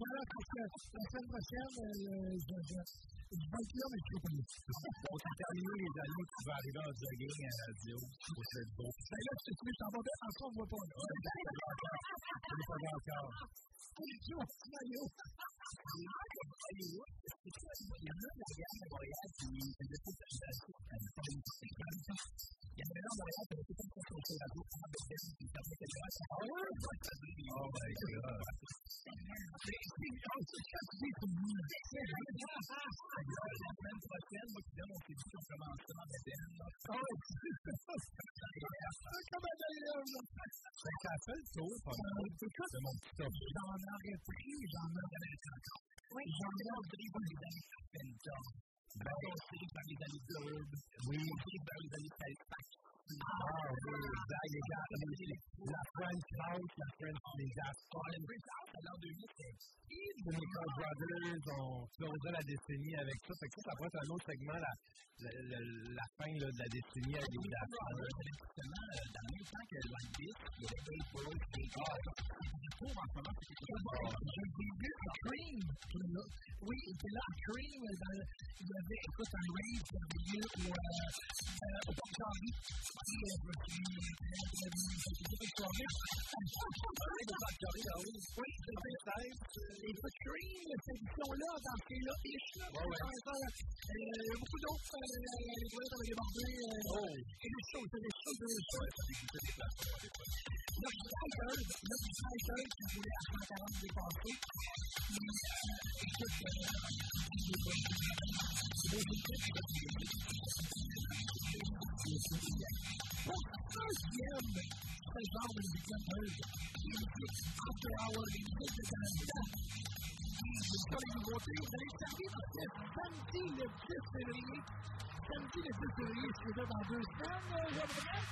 Voilà, parce que la semaine prochaine, je, je, je vais là, mais je ne pas. On s'est terminé les années qui vont arriver en jogging à la radio. C'est beau. Ben là, sais plus, j'en vais en soi, on ne voit pas. là. Je ne pas encore. On le tour, pas mal. J'en aurais pris, j'en aurais encore. Ben, c'est c'est. Ah, oui, la French House, la French les Gas. La French House, à l'an 2000, c'est The Nicole Brothers, on plongeait la décennie avec ça. Ça, pourrait être un autre segment, la, fin de la décennie avec les Gas. Justement, dans le même temps que ah, en ce moment, c'est. Oui, était là Cream. Il y avait, écoute, un euh, euh, au Port Charlie. Puis, euh, je me suis dit, euh, c'était une soirée. Oui, c'était Écoute, Cream, cette édition-là, dans ce cas-là, ish, là, Ouais, ouais. comme ça, euh, beaucoup d'autres, euh, les toilettes avaient débordé. Euh, Et des choses, des choses, des choses. Notre striker, notre striker qui voulait à 140 dépasser, puis, euh, écoute, euh, pour deuxième saison de Victor After Hour, les musiques de Canada, sur les samedi le 10 février, samedi le 10 février, c'est dans deux semaines, Gabriel,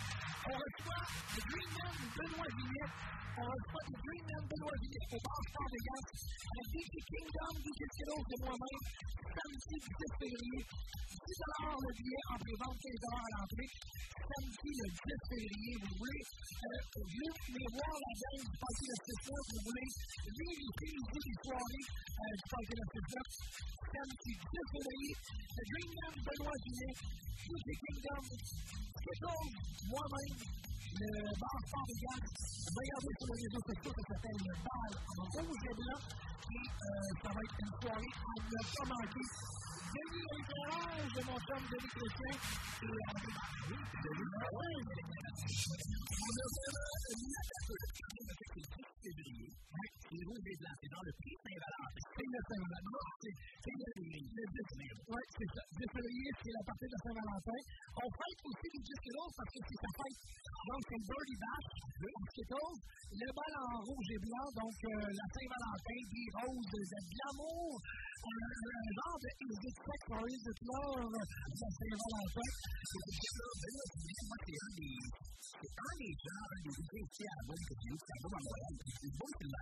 on reçoit le Green Man Benoît Vignette, on reçoit le Green Man Benoît Vignette au bar de Gas, avec DJ Kingdom, DJ Skittles de moi-même, samedi 10 février, 10 le billet en pré-vente, 15 à l'entrée, samedi le 10 février, vous voulez, venez voir la gang du Parti de Stéphane, vous voulez vérifier les des soirées du Parti de Stéphane, samedi 10 février, le Green Man Benoît Vignette, DJ Kingdom, Skittles, moi-même, le bar Sport de Gaz. Regardez sur les réseaux sociaux, ça s'appelle le bar en rouge et blanc. Et ça va être une soirée à ne pas manquer. Denis l'éclairage de mon chum Denis Chrétien. Et on a vraiment le 10 février. Oui, c'est rouge et blanc. C'est dans le prix Saint-Valentin. C'est le Saint-Valentin. C'est le le 10 février. Oui, c'est ça. 10 février, c'est la partie de Saint-Valentin. On fête aussi les 10 kilos parce que c'est sa fête. Donc, c'est le Birdie Bash, le Skittles, le bal en rouge et blanc, donc euh, la Saint-Valentin, des roses, de, l'amour, euh, un genre de Sex de la Saint-Valentin. Moi, c'est un des, gens, un des DJ ici à la bonne que j'ai eu, c'est à Bourg à Montréal, puis c'est bon, c'est le même. Ouais, c'est ça. On a fait le, le 250, on a dit 254 de New York, mais à Montréal, c'est bon, c'est le même. C'est un, un club euh, incroyable au Canada, vous plein ici. Oui, William, là, celui qui fait une qualité,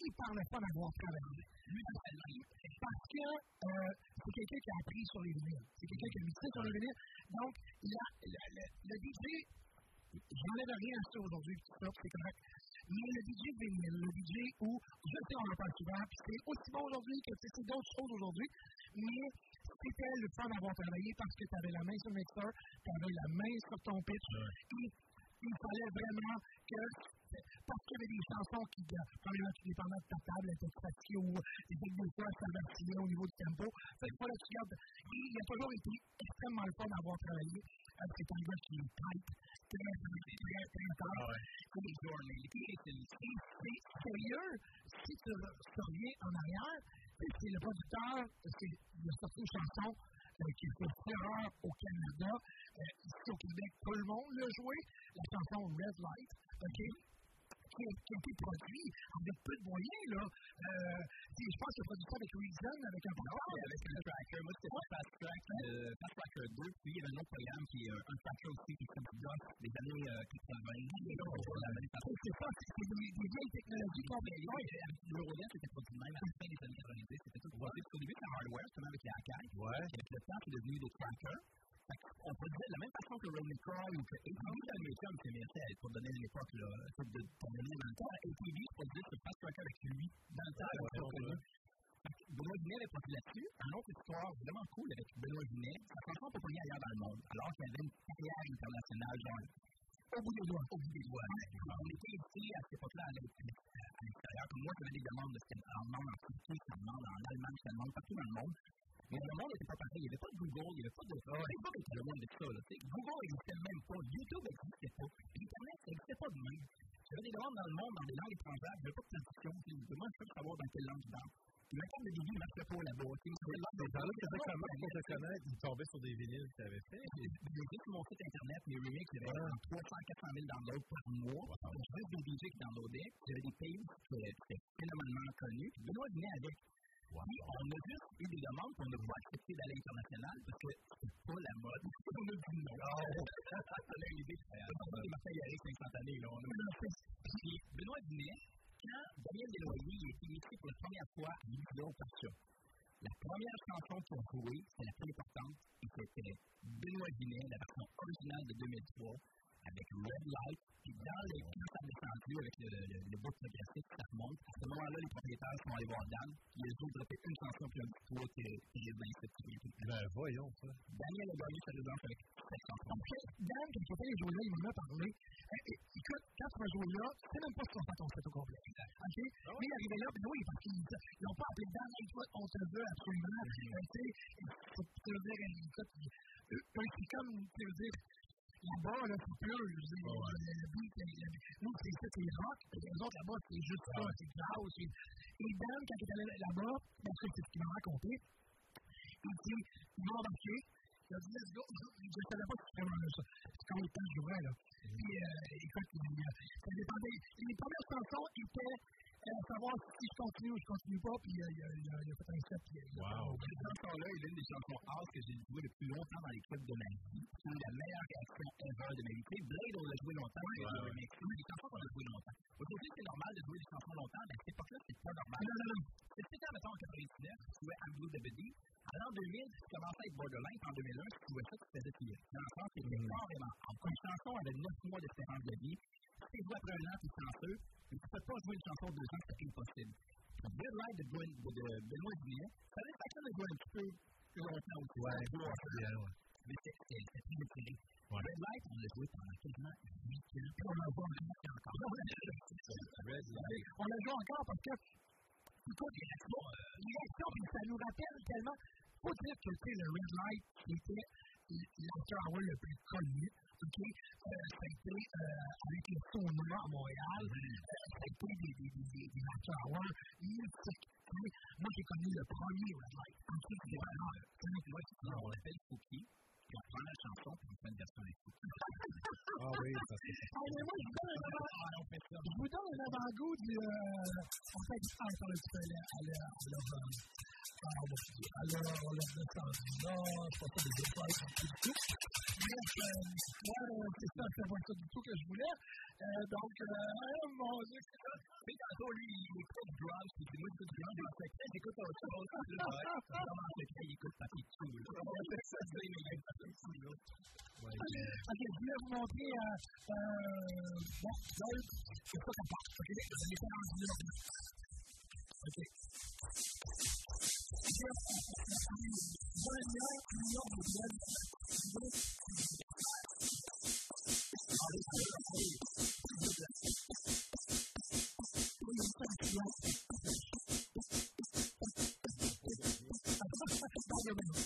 il parlait pas d'avoir travaillé. Parce que euh, c'est quelqu'un qui a appris sur les vinyles. C'est quelqu'un qui a maîtrisé sur les vinyles. Donc, la, la, la, le DJ, j'enlève rien à ça aujourd'hui, c'est correct. Mais le DJ vinyle, le DJ où, je sais, on en parle souvent, puis c'est aussi bon aujourd'hui que c'est d'autres choses aujourd'hui, mais c'était le fun d'avoir travaillé parce que tu avais la main sur le mixeur, tu avais la main sur ton pitch, et il fallait vraiment que parce qu'il y avait des chansons qui, premièrement, qui dépendaient de ta table, l'interprétation, ou des des fois, ça vacillait au niveau du tempo. Fait que voilà, tu gardes. Il a toujours été extrêmement le fun d'avoir travaillé. C'est un gars qui est tight, très, très, très tard. Comme les journées. C'est sérieux. Si tu reviens en arrière, c'est le producteur, c'est de sortir une chanson qui fait fureur au Canada. ici au Québec, tout le monde l'a joué. La chanson Red Light, OK? Qui a, qui a été produit avec peu de moyens, là. Euh, je pense que produit ça avec Reason, avec un programme. Oui, avec un tracker. Moi, c'était ouais. Fast Track, euh, Fast Tracker 2. Puis, il y avait un autre programme qui est euh, un tracker aussi qui s'appelle DOS des années euh, 80. C'est ça, c'est des, vieilles technologies complètement. L'Eurodance était produit même à la fin des années 90. C'était tout produit. Au début, c'était hardware, justement, avec les Akai. Ouais. Avec le temps, c'est devenu des trackers. On peut dire de la même façon que Rolling Crawl ou que ATV d'American, c'est merci pour donner l'époque, là, de pour donner dans le temps. ATV, je peux dire, Fast Tracker avec lui, dans le temps, Benoît Vinet avait produit là-dessus. Un autre histoire vraiment cool avec Benoît Vinet. Sa chanson pas connue ailleurs dans le monde, alors qu'il avait une carrière internationale, genre au bout des doigts. Au bout des doigts. On était ici à cette époque-là à l'extérieur. Comme moi, j'avais des demandes de en demande en Turquie, en Allemagne, ça demande partout dans le monde. Mais le monde n'était pas pareil. Il n'y avait pas de Google, il n'y avait pas de. Oh, c'est pas que le monde de ça. Là, Google n'existait même pas. YouTube n'existait pas. Internet, n'existait pas de même. J'avais des demandes dans le monde, dans des langues étrangères. Il n'y avait pas de traduction. Moi, je veux savoir dans quelle langue je parle. Puis la carte de ne marchait pas là-bas. Les gens-là qui étaient comment te connaître, ils tombaient sur des vinyles que tu avais fait. J'ai été sur mon site internet, mes remixes, il y avait 300 400 000 downloads par mois. Juste des DJ qui downloadaient. J'avais des pays qui étaient phénoménalement connus. Benoît venait avec. Puis on a juste eu des demandes qu'on n'a pas accepté d'aller à l'international parce que c'est pas la mode. on a dit non. Ça a une idée. Il m'a fait y aller instantané. Là. Puis Benoît venait quand Daniel Desnoyers a été écrit pour la première fois à par ça. La première chanson qu'il a jouée, c'est la plus importante, et c'était Benoît Vinet, la version originale de 2003, avec Red Light, puis dans les quand ça descendu avec le, le, le bout progressif, ça remonte. À ce moment-là, les propriétaires sont allés voir Dan, puis ils ont droppé une chanson puis un petit tour qui est dans cette Ben voyons ça. Daniel a gagné sa résidence avec cette chanson. Dan, quand il fait les joueurs-là, il m'en a parlé. Écoute, quand tu vas jouer là, tu sais même pas si ton set au complet. OK? Mais il est arrivé là, puis oui, parce qu'ils n'ont pas appelé Dan, écoute, on te veut absolument. Tu sais, tu veux dire, écoute, c'est comme, tu veux dire, là-bas, là, c'est nous, c'est ça, c'est rock. Les autres, là-bas, c'est juste ça, c'est house. Et Dan, quand il est allé là-bas, que c'est ce qu'il m'a raconté, il dit, ils vont embarquer. Il a dit, let's go. Je ne savais pas si c'était vraiment ça. C'est quand le temps là. Puis, euh, écoute, ça dépendait. Les premières chansons étaient à savoir si je continue ou je continue pas, puis il a, a, fait un step. Wow! Cette chanson-là est l'une des chansons house que j'ai jouées le plus longtemps dans les clips de ma vie. C'est la meilleure réaction ever de ma vie. Blade, on l'a joué longtemps, mais c'est des chansons qu'on a jouées longtemps. Aujourd'hui, c'est normal de jouer des chansons longtemps, mais à cette époque-là, c'est pas normal. Non, non, non. C'était, mettons, en 99, tu jouais the Buddy. En l'an 2000, tu commençais à être borderline, en 2001, tu jouais ça, tu faisais tirer. Dans le sens, c'était carrément. Une chanson avait 9 mois d'espérance de vie. Si tu joues après tu es chanceux, mais tu ne peux pas jouer une chanson de deux ans, c'est impossible. Red Light de, Benoît Julien, ça laisse l'action de jouer un petit peu plus longtemps aussi. Ouais, c'est bien, ouais. Mais c'est étiré. Red Light, on l'a joué pendant quasiment 8 ans, on l'a joué encore. On l'a joué encore parce que, écoute, les réactions, puis ça nous rappelle tellement, faut dire que, le Red Light, l'acteur le plus connu. OK? Euh, ça a été euh, avec le à Montréal. Euh, ça a été des, des, des, des mythiques. Moi, j'ai connu le premier Red Light. C'est vraiment. On l'appelle Fouki. La chanson et on fait une version écoute. Ah oui, ça c'est Allez, moi, je vous donne un avant- je vous donne un avant-goût du. Euh, en fait, ah, attends un petit alors, alors, ah, on l'a descendu là, c'est pas ça, des étoiles, c'est tout du tout. Bref, moi, euh, c'est ça, c'est pas ça du tout que je voulais. Euh, donc, euh, oh mon Dieu, c'est tantôt, lui, il écoute drums, puis moi, j'écoute drums, en secret, j'écoute autre chose. Puis là, ouais, vraiment, en secret, il écoute Papi Chou. là. C'est ça, c'est Papi là. Ok, je voulais vous montrer. Euh, euh, bon, là, c'est. Ok, je fait en là. Ok. Thank you.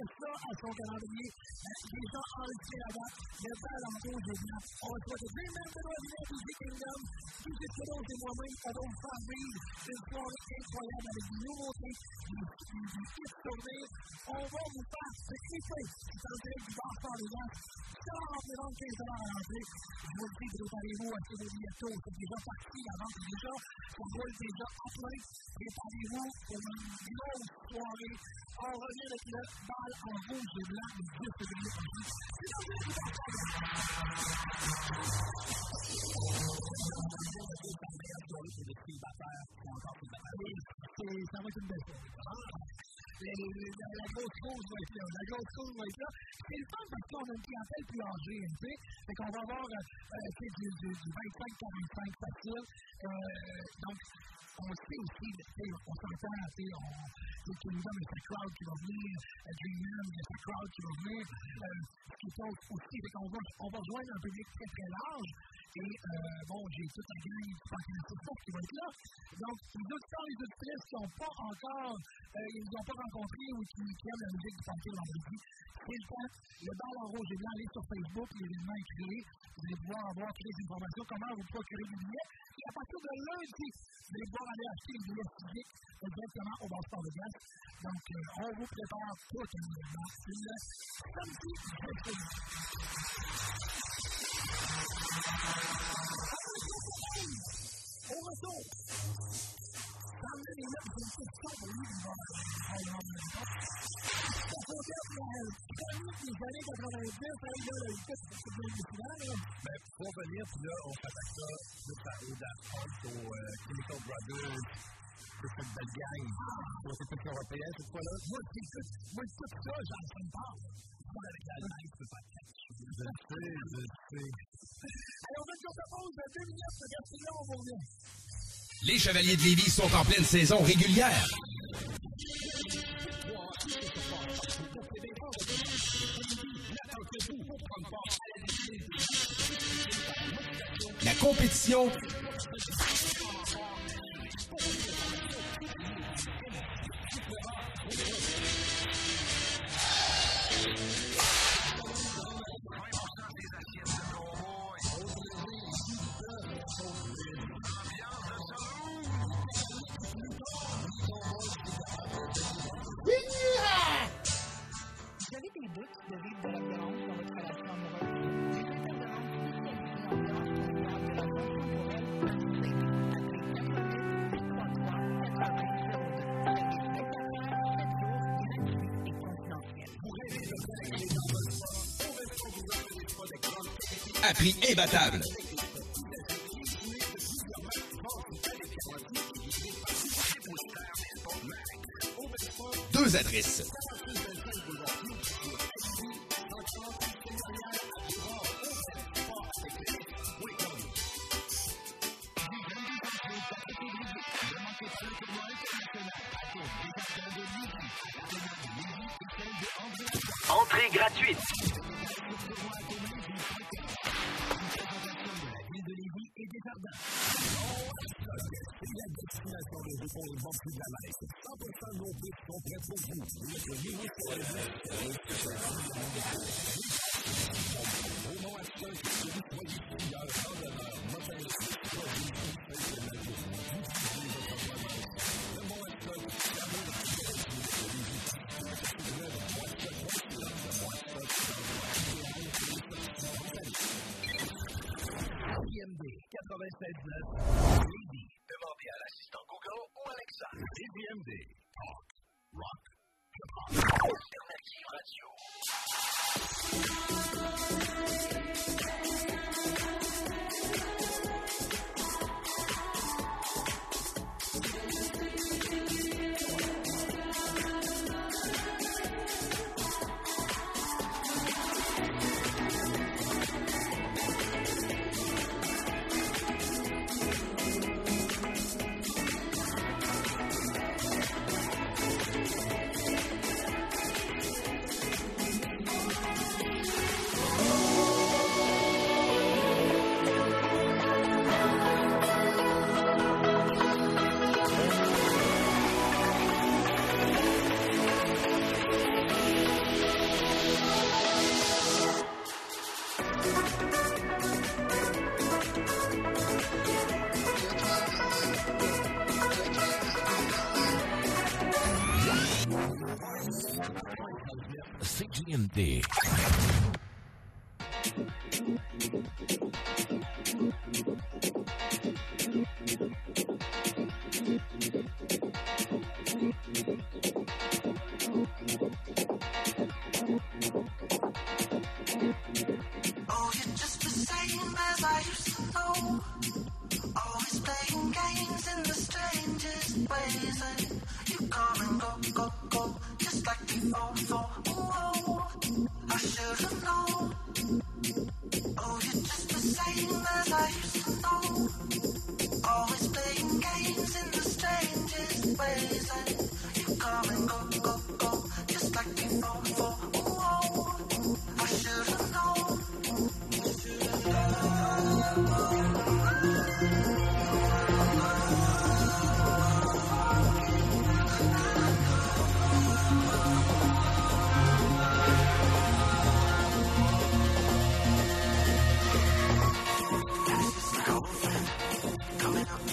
Février, on met ça à son calendrier. Les gens enregistrés avant, le bal en rouge et blanc. On va souhaiter des mêmes de Noël, Music Kingdom. Tous les cadeaux et moi-même, on va vous faire vivre une soirée incroyable avec des nouveautés, des hits tournés. On va vous faire. C'est en direct du bar par les gens. Ça va rentrer dans 15 à l'entrée. Je vous le dis, préparez-vous à ce bientôt. C'est déjà parti, la vente est déjà. On roule déjà plein. Préparez-vous pour une grosse soirée. On revient le en rouge et blanc le 10 Ça va être une. La, grosse cause va être là. La grosse cause va être là. C'est le fun parce qu'on a une clientèle plus âgée, un peu. Fait qu'on va avoir euh, euh, tu sais, du 25-45 facile. Euh, donc, on sait aussi, on s'entend, on, sais, Kingdom, il y a sa crowd qui va venir, Dreamland, il y a crowd qui va venir. Euh, ce qui autre aussi, c'est qu'on va, on va joindre un public très très large. Et euh, bon, j'ai toute la gang du National qui va être là. Donc, les auditeurs les auditrices qui n'ont pas encore, euh, ils n'ont pas rencontré ou qui, qui aiment la musique du Parc vendredi, c'est le temps. Le bal en rouge et blanc, allez sur Facebook, l'événement est créé. Vous allez pouvoir avoir toutes les informations, comment vous procurer des billets. À partir de lundi, vous allez aller acheter billets physiques directement au de Glace. Donc, euh, on vous prépare 10 février. Au retour, dans le milieu, j'ai une question pour lui, il va avoir une réponse. Ça concerne le premier des années 90, avec le titre de ce film là. Ben, pour venir, puis là, on s'attaque ça plus à au Daft Punk, au euh, Chemical Brothers, de cette belle gang. Pour cette équipe européenne, cette fois-là. Moi, j'écoute, moi, j'écoute ça, j'en sais pas. Moi, avec je peux pas. Je sais, je sais. Allez, on fait une courte pause de deux minutes, regardez là, on revient. Les Chevaliers de Lévis sont en pleine saison régulière. La compétition. À prix imbattable. Deux adresses.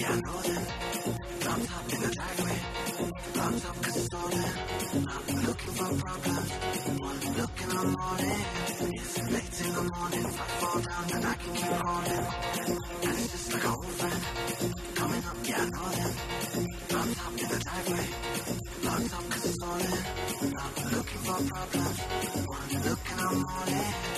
Yeah, I know them. Locked up in the driveway. Locked up cause it's stolen. I'm looking for problems. One look in the morning. It's late in the morning. If I fall down, then I can keep calling. And it's just like an old friend. Coming up, yeah, I know them. Locked up in the driveway. Locked up cause it's stolen. I'm looking for problems. One look in the morning.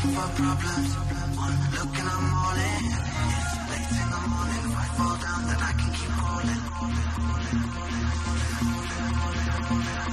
for problems. One look and I'm all in. It's late in the morning. If I fall down, then I can keep rolling. rolling, rolling, rolling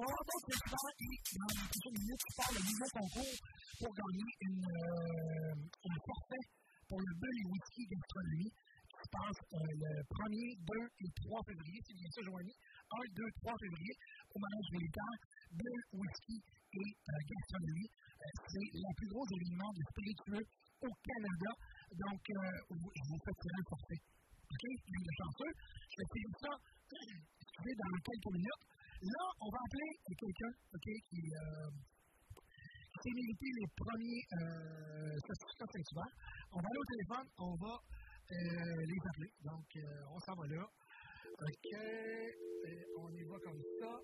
qu'on va avoir d'autres festivals et dans les prochaines minutes, tu parles le nouveau concours pour gagner une, un forfait pour le et Whisky Gastronomie qui se passe le 1er, 2 et 3 février. C'est bien ça, Joanie. 1, 2, 3 février au manège militaire de whisky et gastronomie. C'est le plus gros événement de spiritueux au Canada. Donc, je vous fais tirer un forfait. OK? Ligne de chanceux. Je vais ça dans quelques minutes. Là, on va appeler quelqu'un OK, qui, euh, qui s'est mérité les premiers euh, certificats Saint-Hubert. On va aller au téléphone, on va euh, les appeler. Donc, euh, on s'en va là. OK. Et on y va comme ça.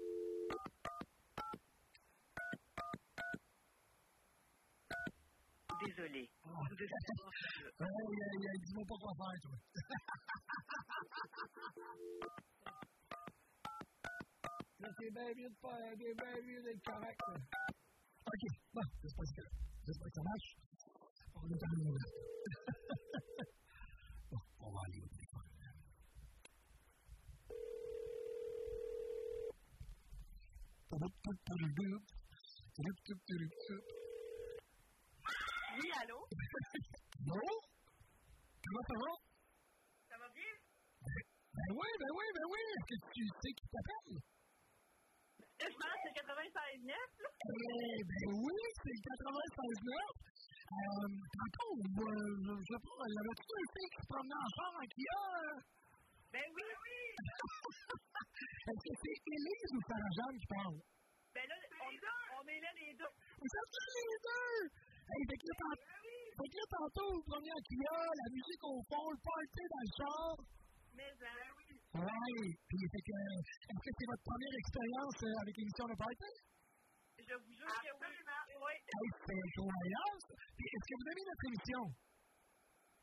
Désolé. Ah. Aïe, aïe, aïe, dis-moi pas quoi faire, toi. Là, c'est bien mieux de pas, c'est bien mieux d'être correct. là. OK, bon, j'espère que, j'espère que ça marche. On est terminé là. bon, on va aller au téléphone. Oui, allô? Non? Comment ça va? Ça va bien? Ben oui, ben oui, ben oui. Est-ce que tu sais qui t'appelle? Je pense que c'est 96 9, là. Eh ben oui, c'est le 96 euh, Tantôt, euh, je sais pas, il y avait tout un fille qui se promenait en char en Kia. Ben oui, oui. Est-ce que c'est Élise ou Sarah-Jeanne qui parle? Ben là, on, on est là les deux. Vous êtes là les deux! Hey, fait que là, tant- fait que là, tantôt, vous preniez en Kia, la musique au fond, le party dans le char. Mais ben oui. Ouais, puis fait que, est-ce que c'est votre première expérience euh, avec l'émission de party? Je vous jure que oui. Oui. Hey, c'est incroyable! est-ce que vous aimez notre émission?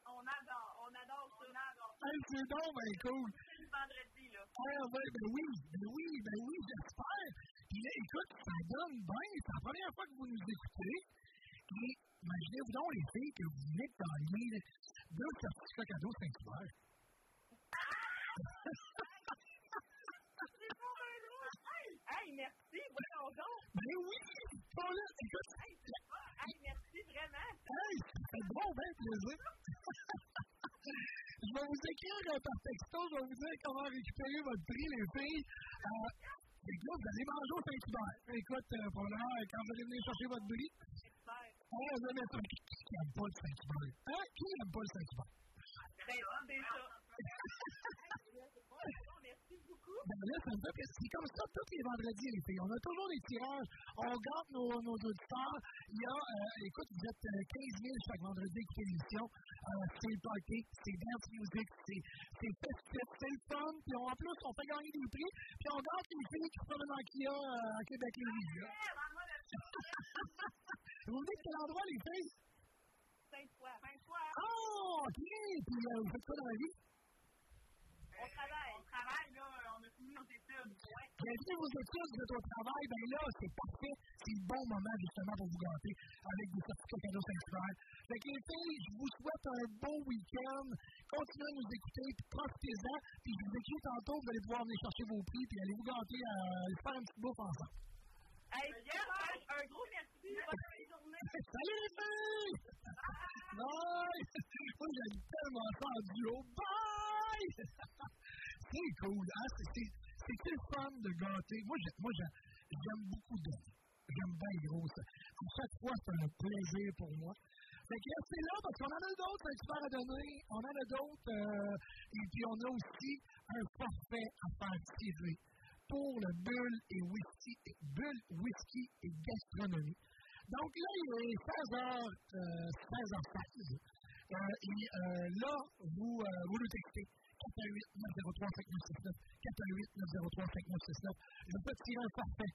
On adore, on adore ça. On adore. Hey, c'est donc ben cool! C'est le vendredi, là. Ah, ben, ben oui, ben oui, ben oui, j'espère. Puis là, écoute, ça donne bien. C'est la première fois que vous nous écoutez. Et imaginez-vous donc les filles que vous venez de gagner deux certificats cadeaux Saint-Hubert. C'est pas un drôle. Hey, merci. Voyons donc. Ben oui! Bon, là, écoute, Hey, c'est pas. Merci vraiment. hey, fait bon, ben plaisir. Je vais vous écrire euh, par texto, je vais vous dire comment récupérer votre prix, les filles. Euh, et là, vous allez manger au Saint-Hubert. Écoute, euh, probablement, euh, quand vous allez venir chercher votre prix, on va mettre un qui n'aime pas le Saint-Hubert? Hein? Qui n'aime pas le Saint-Hubert? Ben, c'est ça. Ben là, me fait plaisir. C'est comme ça tous les vendredis, les filles. On a toujours des tirages. On garde nos, nos auditeurs. Il y a, euh, écoute, vous êtes euh, 15 000 chaque vendredi à l'émission. Euh, c'est le party, c'est dance music, c'est c'est festif, c'est le fun. Puis en plus, on fait gagner des prix. Puis on garde les filles qui prennent dans Kia euh, à Québec les là. Vous venez de quel endroit, les filles? Saint-Foy. Saint-Foy. Oh, OK. Puis euh, vous faites quoi dans la vie? On travaille. Sûr, vos études, vous êtes au travail, ben là, c'est parfait. C'est le bon moment, justement, pour vous gâter avec des certificats cadeaux Saint-Hubert. Fait que les filles, je vous souhaite un bon week-end. Continuez à nous écouter, puis profitez-en. Puis je vous écris tantôt, vous allez pouvoir venir chercher vos prix, puis allez vous gâter à faire un petit bouffe ensemble. Hey, un gros merci. Bonne journée. Salut les filles! Bye! Moi, j'aime tellement ça en duo. Bye! c'est cool, hein? C'est- C'est le fun de gâter? Moi, j'ai- moi j'ai- j'aime beaucoup de J'aime bien gros ça. À chaque fois, c'est un plaisir pour moi. Fait que restez là parce qu'on en a d'autres un super à donner. On en a d'autres. euh, et puis, on a aussi un forfait à faire tirer pour le Bulle et Whisky, Bulle, Whisky et Gastronomie. Donc là, il est 16h, euh, 16h16. Euh, euh, là, vous, euh, vous nous textez 418-903-5969. 418-903-5969. Je peux tirer un forfait.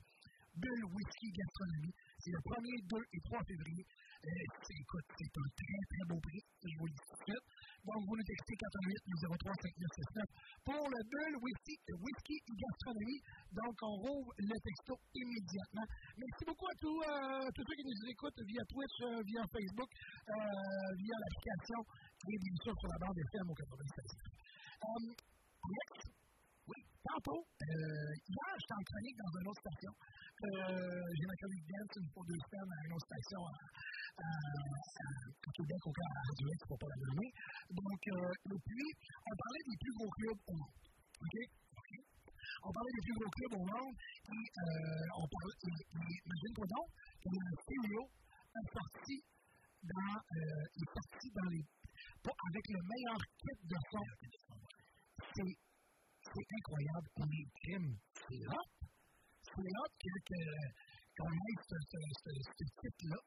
Bulle, Whisky, Gastronomie. C'est le 1er, 2 et 3 février. Euh, écoute, c'est un très, très beau prix. Je vous le dis tout de suite. Donc, vous nous textez 418-903-5969 pour le Bulle, Whisky, Whisky Gastronomie. Donc, on rouvre le texto immédiatement. Merci beaucoup à tous, euh, tous ceux qui nous écoutent via Twitch, euh, via Facebook, euh, via l'application qui est bien sûr sur la bande FM au 96. Euh, Alex, oui, tantôt, euh, hier, j'étais en chronique dans une autre station. Euh, j'ai ma chronique dance fois deux semaines à une autre station à, à, à, Québec, au cas à Radio X, pour pas la nommer. Donc, euh, et puis, on parlait des plus gros clubs au monde. OK? On parlait des plus gros clubs au monde, et euh, on parlait, et, imagine-toi donc que le CEO est sorti dans, euh, est sorti dans les, pas avec le meilleur kit de son. C'est, c'est incroyable. On est crime. C'est hot. C'est que, qu'on ait ce, ce, ce, ce kit-là.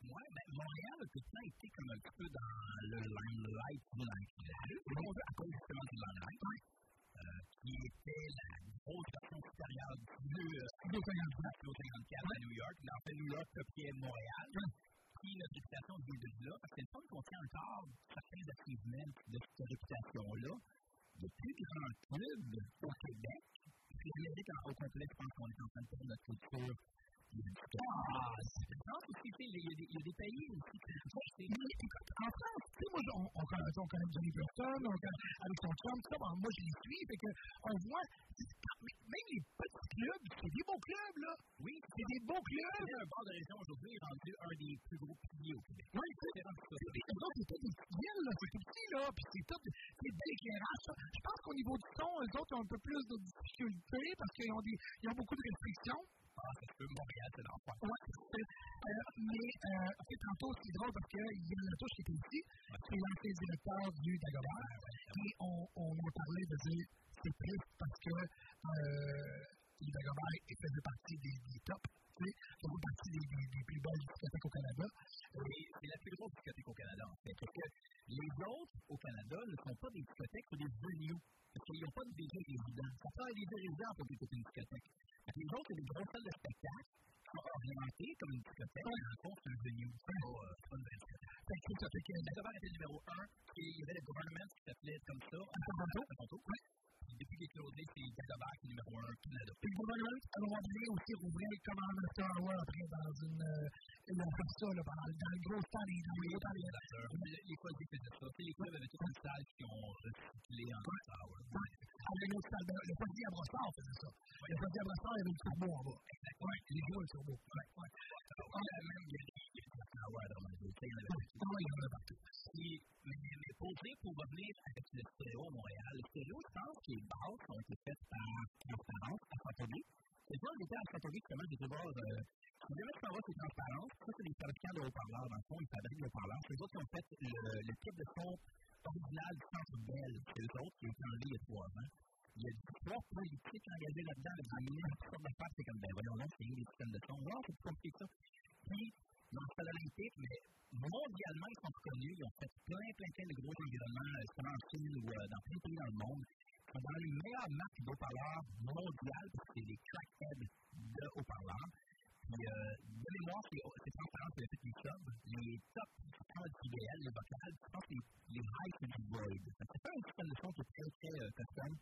Ouais, ben, Montréal a tout le temps été comme un petit peu dans le limelight dans le à cause justement du limelight, euh, qui était la grosse version supérieure du Studio 54 Studio 54 à New York. Mais en fait, New York copiait Montréal. Puis notre réputation vient de là, parce que le fun qu'on tient encore certains achievements de cette réputation-là. Le plus grand club au Québec, puis l'Amérique au complet, je pense qu'on est en train de faire notre culture ah, c'est il y, a des- pays en France, tu sais, moi, on, on, connaît, on connaît Johnny Burton, on connaît avec son chum, ça, moi, je les suis, fait que on voit, même les petits clubs, c'est des beaux clubs, là. Oui, c'est des beaux clubs. Un bord de région aujourd'hui est rendu un des plus gros piliers au Québec. Oui, c'est ça. C'est tous des petites villes, là, c'est tout petit, là, puis c'est tout, c'est bel éclairage. Je pense qu'au niveau du son, eux autres ont un peu plus de difficultés parce qu'ils ont, ont beaucoup de restrictions. Peut, Montréal, c'est l'enfer. Ouais, c'est- euh, mais euh, en fait, tantôt, c'est drôle parce qu'il y a Latouche qui était ici, c'est l'ancien directeur du Dagobert, et on, on a parlé de dire c'est triste parce que euh, le Dagobert faisait partie des, des tops, tu sais, faisait partie des, des, des plus belles discothèques au Canada. Et c'est la plus grosse discothèque au Canada, en fait. Parce que les autres au Canada ne sont pas des discothèques, c'est des venues. Parce qu'ils n'ont pas de DJ résident. Ça prend un DJ résident pour écouter une discothèque. Fait que les autres, c'est des grosses salles de spectacle qui sont orientées comme une discothèque. Mais en fond, c'est un venue. C'est pas, une vraie. Fait que ça fait que était numéro 1, et il y avait le gouvernement qui s'appelait comme ça, à Toronto. À Toronto. Puis depuis qu'il est closé, c'est qui est numéro 1 au Canada. Puis le gouvernement a le droit de venir aussi rouvrir comme en Master Hour après dans une. Ils ont fait ça là, pendant dans le gros temps, les, dans le gros temps, les- Les les clubs faisaient ça. Tu sais, Les clubs avaient toute une salle qui ont recyclé en tower. avec une autre salle le Freddy à Brossard faisait ça. Le à Brossard, y avait le turbo en bas. Ouais, les le turbo. Ouais, même des des en en mais, pour revenir le stéréo à Montréal, le stéréo, je pense que les bases ont été faites par Transparence à Saint-Auguste. C'est ça, j'étais à Saint-Auguste, justement, j'ai été voir, vas, c'est Transparence. Ça, c'est des fabricants de haut-parleurs, dans le fond, ils fabriquent des haut-parleurs. C'est eux qui ont fait le, de son original du centre Bell. Autres qui ont été enlevés il y a trois ans. Il y a politiques engagés là-dedans, des milliers de. C'est comme, ben des de son. Wow, c'est compliqué ça. Puis, dans le salarié, mais mondialement, ils sont reconnus. Ils ont fait plein, plein, plein de gros environnements, euh, justement en Chine ou euh, dans plein de pays dans le monde. Ils sont dans les meilleures marques de haut-parleurs mondiales, parce que c'est des crackheads de haut-parleurs. Puis, euh, de mémoire, c'est c'est transparent, c'est le fait sub. Les top, c'est pas IBL, les vocales, je pense que les, les highs, c'est du void. C'est pas un système de son qui est très, très euh, custom,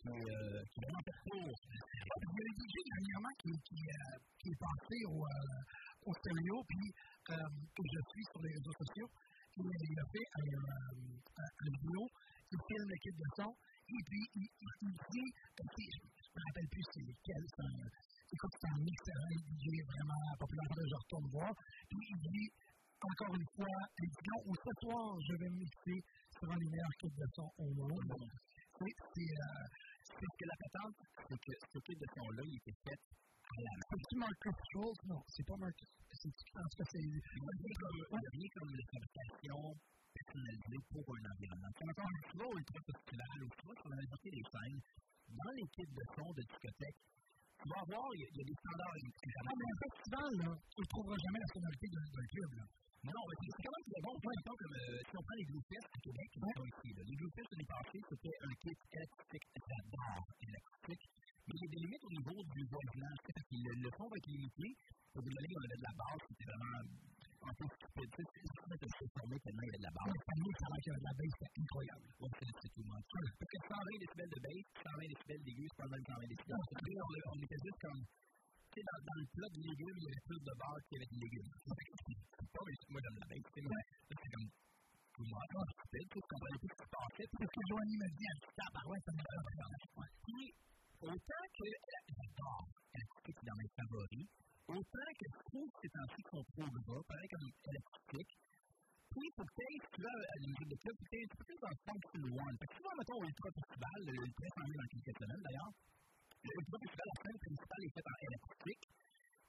qui, euh, est vraiment puis Il y a un DJ dernièrement qui, qui, qui est passé au, euh, au stéréo, puis euh, que je suis sur les réseaux sociaux. Il a fait un, euh, vidéo qui filme l'équipe de son. Et puis il, il, il dit, euh, c'est- je me rappelle plus c'est lequel, c'est un, écoute, c'est un excellent DJ vraiment populaire, je retourne voir. Puis il dit, encore une fois, il dit, non, ce soir, je vais mixer sur un des meilleurs kits de son au monde. C'est, c'est, euh, Parce que la patente, c'est que ce type de son-là, il était fait. C'est-tu Marcus Schultz? Non, c'est pas Marcus. C'est, je pense que c'est. Il rien comme, il y a rien comme la fabrication personnalisée pour un environnement. Quand on est souvent au ultra festival ou souvent sur la majorité des scènes, dans les kits de son de discothèque, tu vas voir, il y, a- des standards électriques. Ah, mais un festival, là, tu ne trouveras jamais la sonorité d'un, club, là. Non, c'est quand même très bon. Par exemple, euh, si on prend les Blue Fest à Québec, qui sont ici, les Blue Fest l'année passée, c'était un kit électrique, j'adore électrique, mais il y a des limites au niveau du tu sais, Parce que le, le son va être limité. Pour vous donner, on avait de la base, c'était vraiment un peu stupide. Tu sais, c'est juste peu formé tellement il y avait de la base. Pour nous, ça a l'air qu'il y a de la baisse, c'est incroyable. Ouais, c'est tout le monde. Parce que 120 décibels de bass, 120 décibels d'aigu, c'est pas mal 120 décibels. On, était juste comme, tu sais, dans, le plat de légumes, il y avait plus de base qu'il y avait de légumes. C'est pas, mais moi, j'aime la mais c'est comme, tout le monde, c'est tu sais, je comprenais plus ce qui se passait. C'est ce que Joanie me dit, ah, ouais, ça me fait autant que j'adore l'acoustique c'est dans mes favoris, autant que je trouve que ces temps-ci sont trop gras, pareil comme. Puis, tu à la de un peu plus le. Fait que souvent, au Ultra Festival, le s'en vient dans quelques semaines d'ailleurs, le Ultra Festival, la scène principale est faite en acoustique.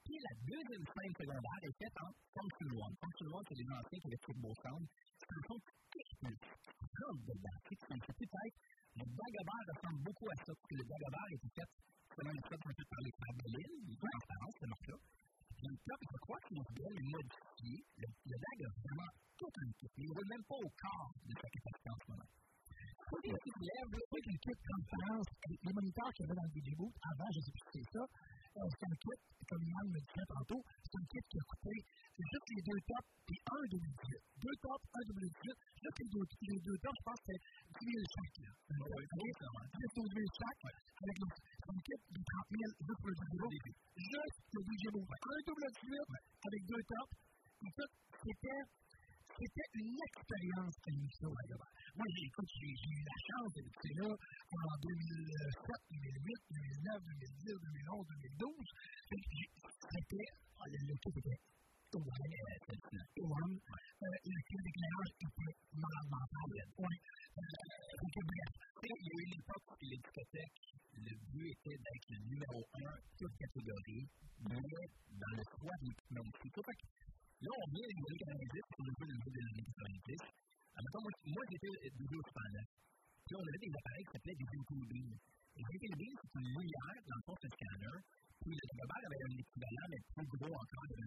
Puis la deuxième scène secondaire est faite en c'est les anciens qui avaient Turbo Sound. C'est un son qui rentre dedans. C'est peut-être le Dagobert ressemble beaucoup à ça, parce que le Dagobert était fait selon les codes un peu par les frères Bellil, les transparences, ce marque-là. Puis le top, je crois modèle est modifié. Le, le DAG a vraiment tout un kit. Il ne roule même pas au corps de sa capacité en ce moment. Pour les qui lèvent, le truc, le kit transparence, les moniteurs qu'il y avait dans le DJ Boot, avant, je ne sais plus si c'est ça, c'est un kit, comme Yann me disait tantôt, c'est un kit qui a coûté juste les deux tops et un 2018. Deux tops, un 2018. Juste les deux, les deux tops, je pense que c'est 10 000 chaque. Là. Oui, oui, 12 000 chaque, avec le, un kit de 30 000 juste pour le. Juste le. Un double 18 avec deux tops. En fait, c'était c'était une expérience sommes à Gabin. Moi, écoute, j'ai, eu la chance d'écouter là en 2007, 2008, 2009, 2010, 2011, 2012. C'était, le, le kit était euh, one, euh, le kit d'éclairage était. Ouais. Euh, donc, bref. Il y a eu une époque où les discothèques, le but était d'être le numéro un, toute catégorie, mais dans le choix de l'équipement aussi. Là, on vient des années 90, on a vu le 90. Admettons, moi, j'étais Puis on avait des appareils qui s'appelaient des. Les c'est une lumière, dans le fond, un scanner. Puis le Gobert avait un équivalent, mais plus gros encore. de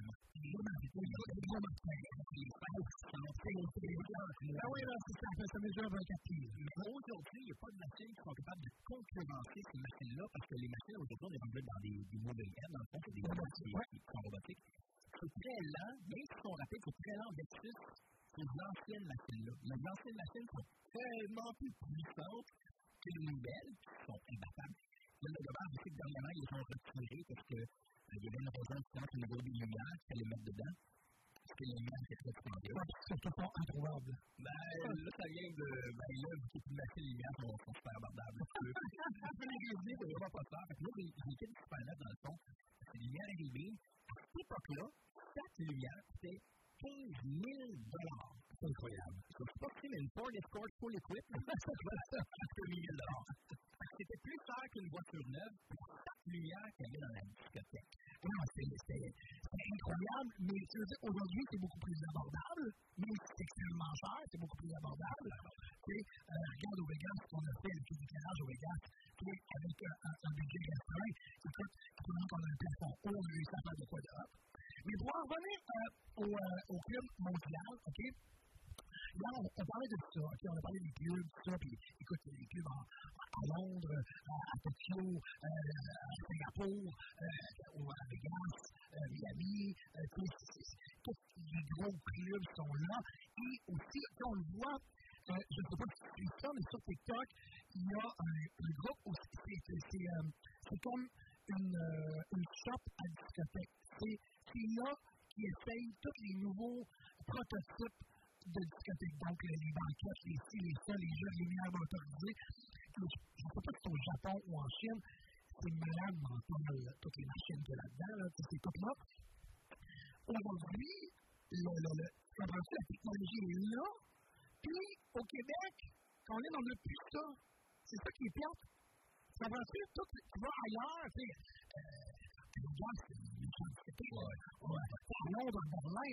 Ah oui, là, c'est ça, ça mesure 24 kg. Mais aujourd'hui, il a pas de machines qui sont capables de concurrencer ces machines-là, parce que les machines, aujourd'hui, on dans des, des dans le fond, c'est des robots qui sont robotiques c'est très lent, même si on rappelle que c'est très lent versus ces anciennes machines-là. Les anciennes machines sont tellement plus puissantes que les nouvelles, qui sont imbattables. Là, le gouvernement, je sais que dernièrement, ils les ont retirés parce qu'il euh, y avait une raison différente au niveau des lumières qu'il fallait mettre dedans. Parce que les lumières étaient très dispendieuses. Ouais, c'est tout pas introuvable. Ben, là, ça vient de. Ben, là, que les machines, les lumières sont, sont super abordables. Un peu les réunir, c'est vraiment pas ça. Fait que là, j'ai le super dans le fond. C'est les lumières RGB. À cette époque-là, chaque lumière coûtait 15 000 C'est incroyable. Je ne sais pas si une Ford Escort full equip, ça être 15 000 C'était plus cher qu'une voiture neuve pour chaque lumière qu'il y avait dans la discothèque. C'était incroyable, mais aujourd'hui, c'est beaucoup plus abordable, mais c'est extrêmement cher, c'est beaucoup plus abordable. Tu sais, euh, regarde au Vegas, ce qu'on a fait, le petit éclairage au Vegas, avec un, budget restreint, écoute, pendant qu'on a un plafond haut, on a à faire de quoi de hop. Mais pour en revenir euh, au, euh, au, club mondial, OK? Là, on, on, parlait de ça? On a parlé des clubs, tout ça, puis écoute, les clubs en, à Londres, à, à Tokyo, euh, à Singapour, euh, à Vegas, euh, Miami, tous les gros clubs sont là. Et aussi, on le voit, je ne sais pas si c'est ça, mais sur TikTok, il y a un, un groupe aussi, c'est comme une, une shop à discothèque. C'est là qui essaye tous les nouveaux prototypes de discothèques. Donc, les banquettes, les ci, les ça, les jeux, les lumières motorisées. Je ne sais pas si c'est au Japon ou en Chine, c'est malade mental, toutes les machines qu'il y a là-dedans, là, ces trucs-là. Aujourd'hui, le, le, le, la technologie est là, puis au Québec, quand on est dans le plus ça, c'est ça qui est plate. Ça va tout, tu vas ailleurs, tu sais, euh, c'est quantité, à Londres, à Berlin,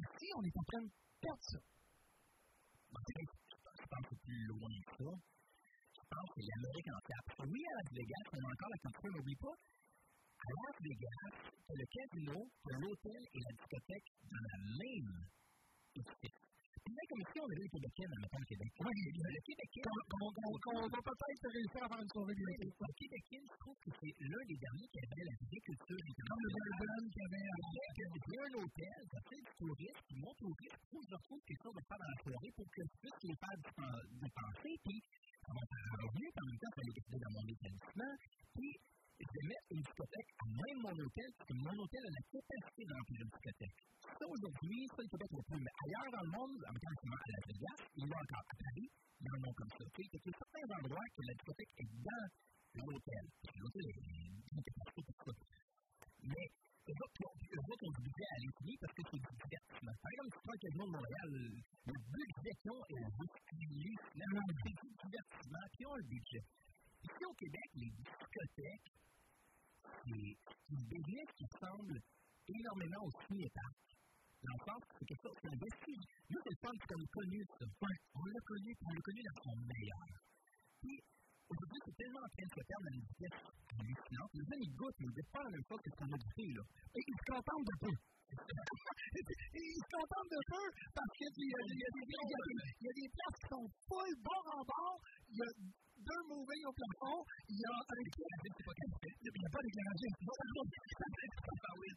ici, on est en train de perdre ça. Je pense que plus loin que ça. Je pense que l'Amérique en cap. Oui, à Las Vegas, on a encore la quantité, n'oublie pas. À Las Vegas, le casino, l'hôtel et la discothèque dans la même étiquette. Puis comme ici, on a vu le Québécois, mettons le Québec. Oui, le Québécois. On va peut-être réussir à faire une soirée bientôt. Le Québécois, je trouve que c'est l'un des derniers qui avait la agriculture. Comme le Bourbon qui avait un hôtel, ça fait du tourisme, puis mon touriste, il faut que je quelque chose à faire dans la soirée pour que je puisse les faire dépenser, puis ça va faire revenu, en même temps, ça va les garder dans mon établissement, puis je vais mettre une discothèque à même mon hôtel, parce que mon hôtel a la capacité de remplir une discothèque. Ça, aujourd'hui, ça, il peut être plus. Mais ailleurs dans le monde, en même temps, à Las Vegas, il y a encore à Paris, il y en a comme ça. Il y a certains endroits que la discothèque est dans l'hôtel. L'hôtel est une capacité pour ça. Mais eux autres, eux autres ont du budget à l'infini parce que c'est du divertissement. Par exemple, si tu prends le casino de Montréal, le budget qu'ils ont est jusqu'à finalement, c'est du divertissement, ils ont le budget. Ici au Québec, les discothèques, c'est une business qui semble énormément au cinéparc. Dans le sens c'est quelque chose, c'est un vestige. Nous, c'est le fun qu'on a connu, ça. On l'a connu, on l'a connu dans son meilleur. Puis, aujourd'hui, c'est tellement en train de se perdre à une vitesse hallucinante. Les jeunes, ils goûtent, ils goûtent pas la même chose que ce qu'on a goûté, là. Et ils se contentent de peu. ils se contentent de peu parce qu'il y, y, y y a des places qui sont full bord en bord. Il y a deux moving au plafond. Il y a un c'est pas. Il n'y a pas d'éclairage.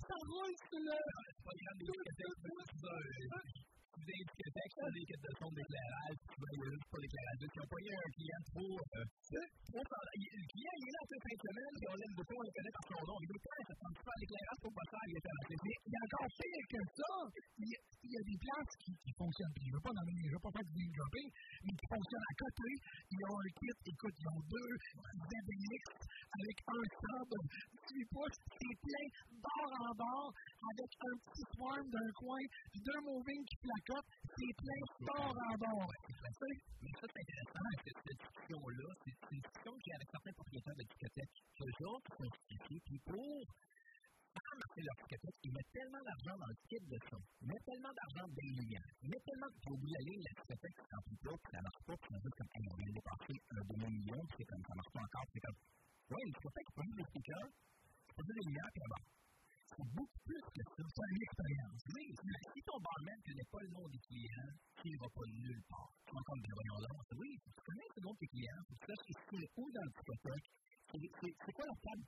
Ça roule sur le. Pas grave, des discothèques, c'est. Des des quêtes de son d'éclairage, juste pas d'éclairage. Ils ont eu un client trop. euh, Le client, il est là en fin de semaine, puis on l'aime beaucoup, on le connaît par son nom. Il dit, ouais, ça prend pas l'éclairage pour pas faire, il est à la. Il y a encore pire que ça. Il y a, des places qui, fonctionnent. Puis je ne veux pas nommer, je ne veux pas faire du dropping, mais qui fonctionnent à côté. Ils ont un kit, écoute, ils ont deux ZBX avec un sub, 18 pouces, c'est plein, bord en bord, avec un petit swarm d'un coin, puis deux moving qui placotent, c'est plein, bord en bord. Mais ça, c'est intéressant, cette, discussion-là. C'est une discussion qu'il y a avec certains propriétaires de discothèques. Eux autres sont spécifiés, puis pour marcher leur discothèque, ils mettent tellement d'argent dans le kit de son, ils mettent tellement d'argent dans les lumières, ils mettent tellement de pour la ligne, la discothèque, ça remplit pas, puis ça marche pas, puis un peu comme, on vient de dépasser un demi-million, puis c'est comme, ça marche pas encore, c'est comme, ouais, une discothèque, c'est des speakers, c'est pas des lumières, puis là-bas. C'est beaucoup plus que ça. Une expérience. Oui, mais si ton barman ne connaît pas le nom des clients, il ne va pas nulle part. Tu comme, ben donc. Oui, tu connais le nom de tes clients, tu sais ce qu'ils dans le. C'est- quoi la table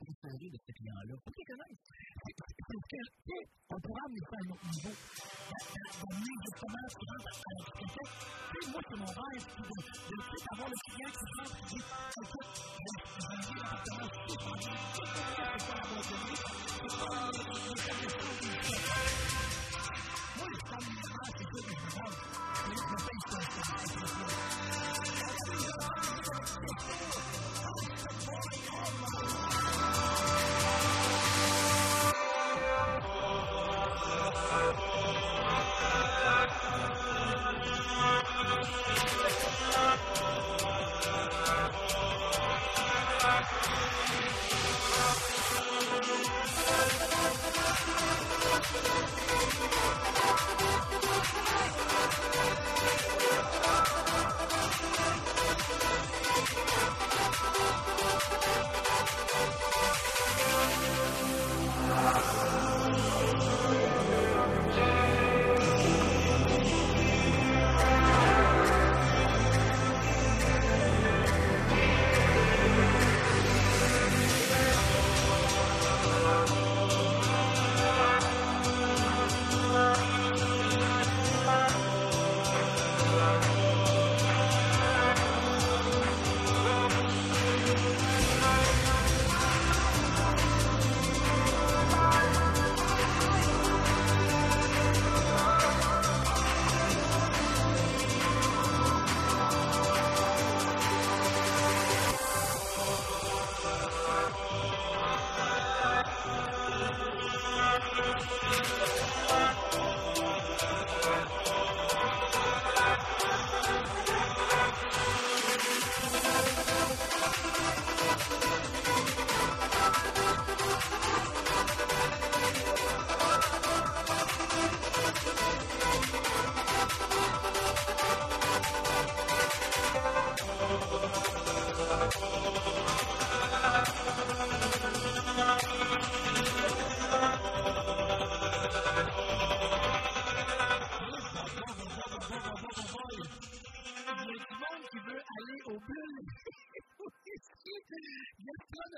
de ces clients-là? Faut qu'ils connaissent. C'est- On pourra ça un niveau. Justement, discothèque. Tu sais, moi, c'est mon de, d'avoir le client qui de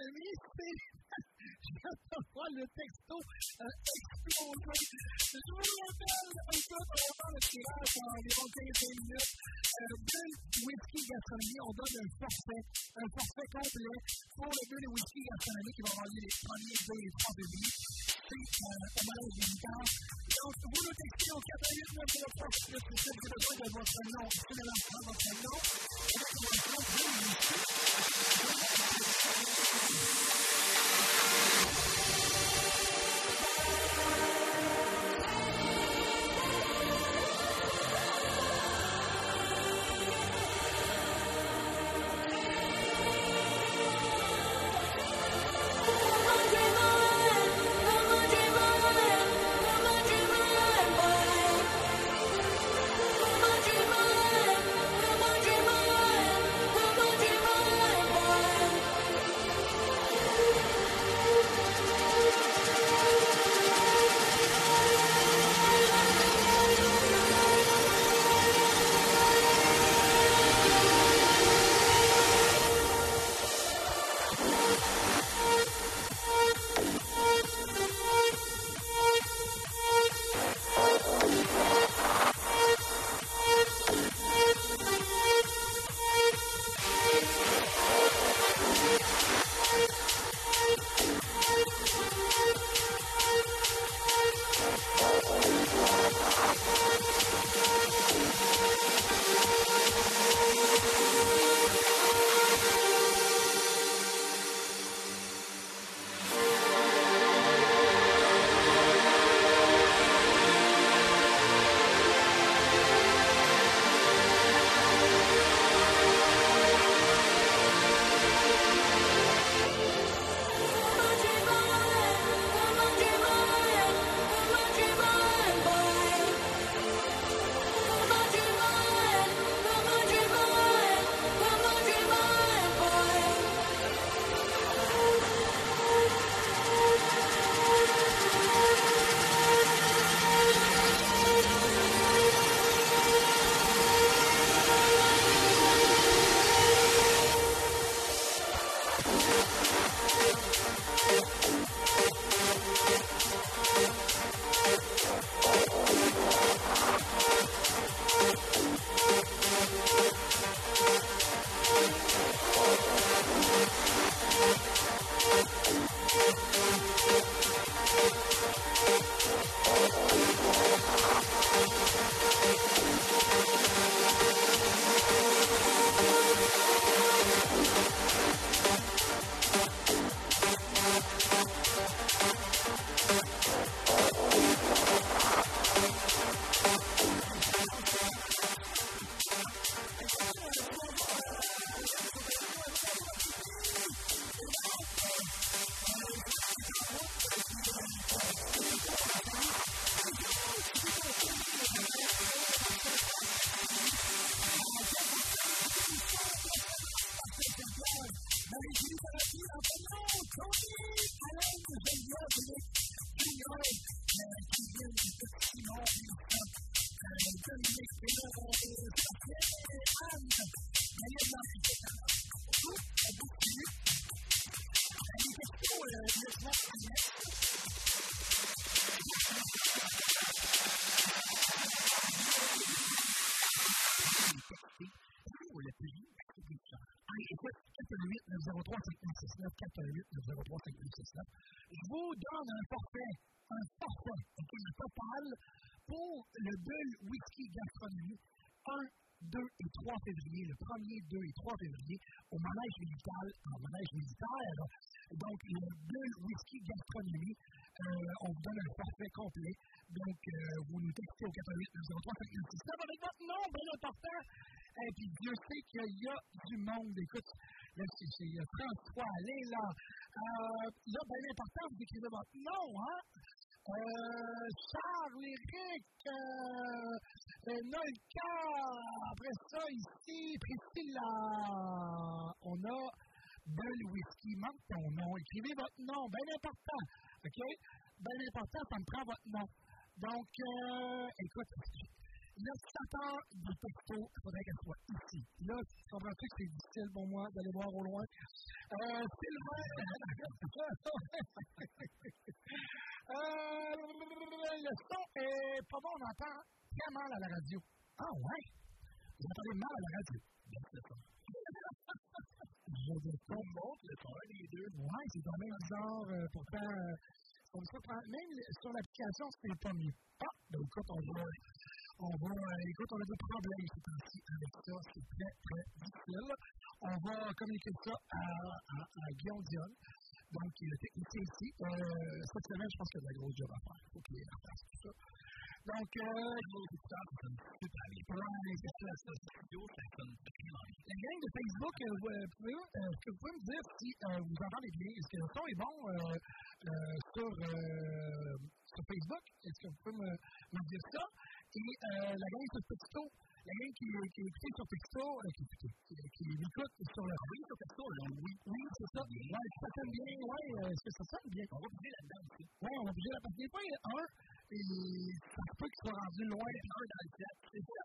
Gastronomie, c'est. De voir le texto euh, exploser. Je vous rappelle, un peu avant le tirage en environ 15 minutes. Euh, bulle, whisky, gastronomie, on donne un forfait, un forfait complet pour le bulle et whisky gastronomie qui va rendre les premiers 2 418-903-5969, 418-903-5969. Je vous donne un forfait, un forfait, ok, un total pour le Bull Whisky Gastronomie 1, 2 et 3 février, le 1er, 2 et 3 février, au manège militaire, en manège militaire. Donc, le Bull Whisky Gastronomie, euh, on vous donne un forfait complet. Donc, euh, vous nous textez au 418-903-5969 avec votre nom, bien important. Et puis, Dieu sait qu'il y a du monde. Écoute, il y a François, Léla. Euh, là, bien important, vous écrivez votre nom, hein? Euh, Charles, Eric, euh, euh, Nolka, après ça, ici, Priscilla. On a Belle Whisky, manque ton nom. Écrivez votre nom, bien important, OK? Bien important, ça me prend votre nom. Donc, euh, écoute, t'attends du texto, il faudrait qu'elle soit ici. Là, tu comprends-tu que c'est difficile pour moi d'aller voir au loin? Euh, Sylvain! euh, le son est pas bon, on entend très mal à la radio. Ah ouais? Vous entendez mal à la radio? Je veux qu'on monte le son, les deux. Ouais, c'est quand même bizarre. euh, pourtant, euh, quand- même sur l'application, c'est pas mieux. Ah, ben écoute, on va, on va, écoute, on a des problèmes ces temps-ci avec ça. C'est très, très difficile. On va communiquer ça à, à, à Guillaume Dion. Donc, il est technicien ici. Euh, cette semaine, je pense qu'il y a de la grosse job à faire. Il faut qu'il place, tout ça. Donc, euh, Ouais, c'est ça, ça, studio, ça sonne vraiment bien. La gang de Facebook, euh, euh, pouvez, euh, est-ce que vous pouvez me dire si euh, vous entendez bien? Est-ce que le son est bon euh, sur, sur Facebook? Est-ce que vous pouvez me, me dire ça? Et euh, la gang sur Texto, la gang qui, qui écoute sur Texto, euh, qui, qui, qui, qui écoute sur le oui, sur Texto, là, oui, oui, c'est ça. Ouais, ça sonne bien, ouais, euh, est-ce que ça sonne bien? On va bouger là-dedans aussi. Ouais, on va bouger là, parce que des fois, il y a un, et ça se peut qu'il soit rendu loin, puis un dans le chat. c'est ça.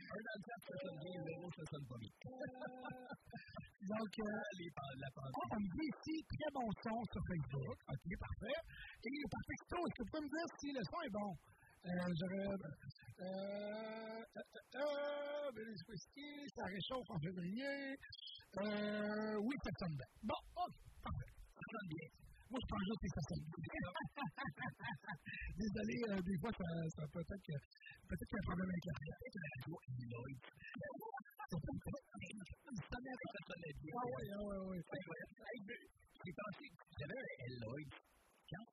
Un dans le chat, ça sonne bien, zéro, ça sonne pas bien. Donc, euh, les, la on me dit ici, très bon son sur Facebook. OK, parfait. Et par texto, est-ce que vous pouvez me dire si le son est bon? Euh, j'aurais. Euh, euh, Whisky, ça réchauffe en février. Euh, oui, ça sonne bien. Bon, OK, parfait. Ça sonne bien. Moi, je pense juste que ça sonne bien. Désolé, des fois, ça, ça peut-être que peut-être qu'il y a un problème avec la radio. Ça mérite, ça sonnait bien. Ah ah. J'ai pensé que j'avais un Lloyd quand.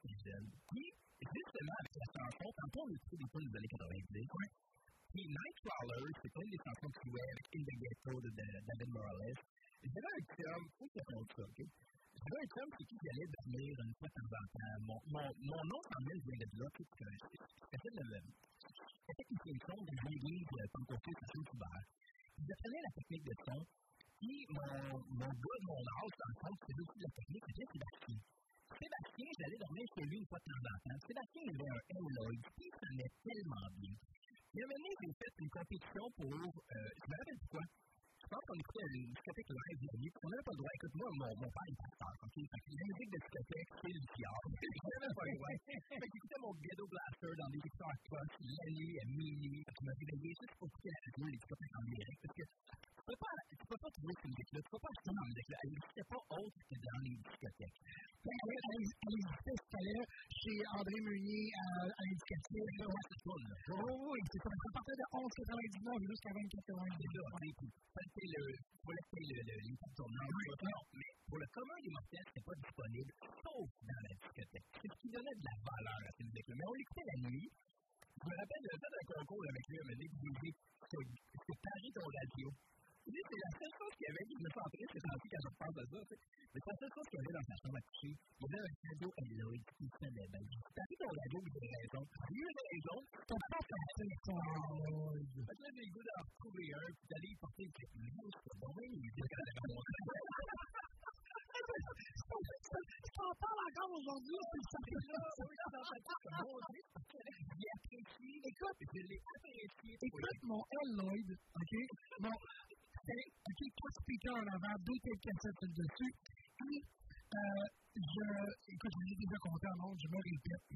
Puis, justement, avec la chanson, tantôt on écoutait des fois les années 90. Puis Nightcrawler, c'est une des chansons qui jouait avec In the Ghetto de David Morales. J'avais un chum, faut que je ça, OK? J'avais un chum qui qui allait dormir une fois de temps en temps. Mon, mon, mon nom s'en vient vient de là, tu sais, que c'était le une solution de l'église côté de Saint-Hubert. J'apprenais la technique de son, puis mon, mon gars mon âge, dans le fond, qui aussi de la technique. Sébastien, j'allais dormir chez lui une fois de temps en temps. Sébastien, il avait un Haloid, puis il sonnait tellement bien. Et à un moment donné, j'ai fait une compétition pour, euh, je me rappelle pourquoi, je pense qu'on écoutait une discothèque live de nuit, puis on n'avait pas le droit. Écoute, moi, mon, mon père est pasteur, OK? Fait que la musique de discothèque, c'est le diable. Je n'avais pas le droit. Fait que j'écoutais mon ghetto blaster dans des écouteurs cross la nuit à minuit. Fait que je me réveillais juste pour écouter la radio, les discothèques en direct. Parce que peux pas, tu peux pas trouver cette musique-là, tu peux pas acheter dans musique-là. Elle n'existait pas autre que dans les discothèques. Elle existait, c'était chez André Meunier à, l'éducatif. là, Ouais, c'est ça, là. Oh, oui, c'est ça. Ça partait de 11,99 jusqu'à 24,99. C'était le, voilà, c'était le, le, tout ça. Non, mais pour le commun des mortels, c'était pas disponible, sauf dans la discothèque. C'est ce qui donnait de la valeur à cette musique-là. Mais on l'écoutait la nuit. Je me rappelle, j'avais fait un concours avec lui, donné, qui disait, c'est Paris ton radio. C'est la seule chose qu'il y avait, je me sens triste, c'est gentil quand je repense à ça. Mais c'est la seule chose qu'il y avait dans sa chambre à coucher. Il y avait un cadeau Eloy qui sonnait bien. T'as vu ton radio, il avait raison. Il avait raison? T'as pas pensé ça. Fait que là, j'ai le goût d'en retrouver un, puis d'aller y porter petite musique. C'est bon, il dit qu'elle avait mon Je t'en parle encore aujourd'hui, puis ça mon que apprécié. Écoute, je l'ai apprécié. Écoute mon Lloyd, OK? Bon, c'est, OK, quatre speakers en avant, deux tapes cassettes dessus, et euh, je, écoute, je déjà compté en honte, je me répète,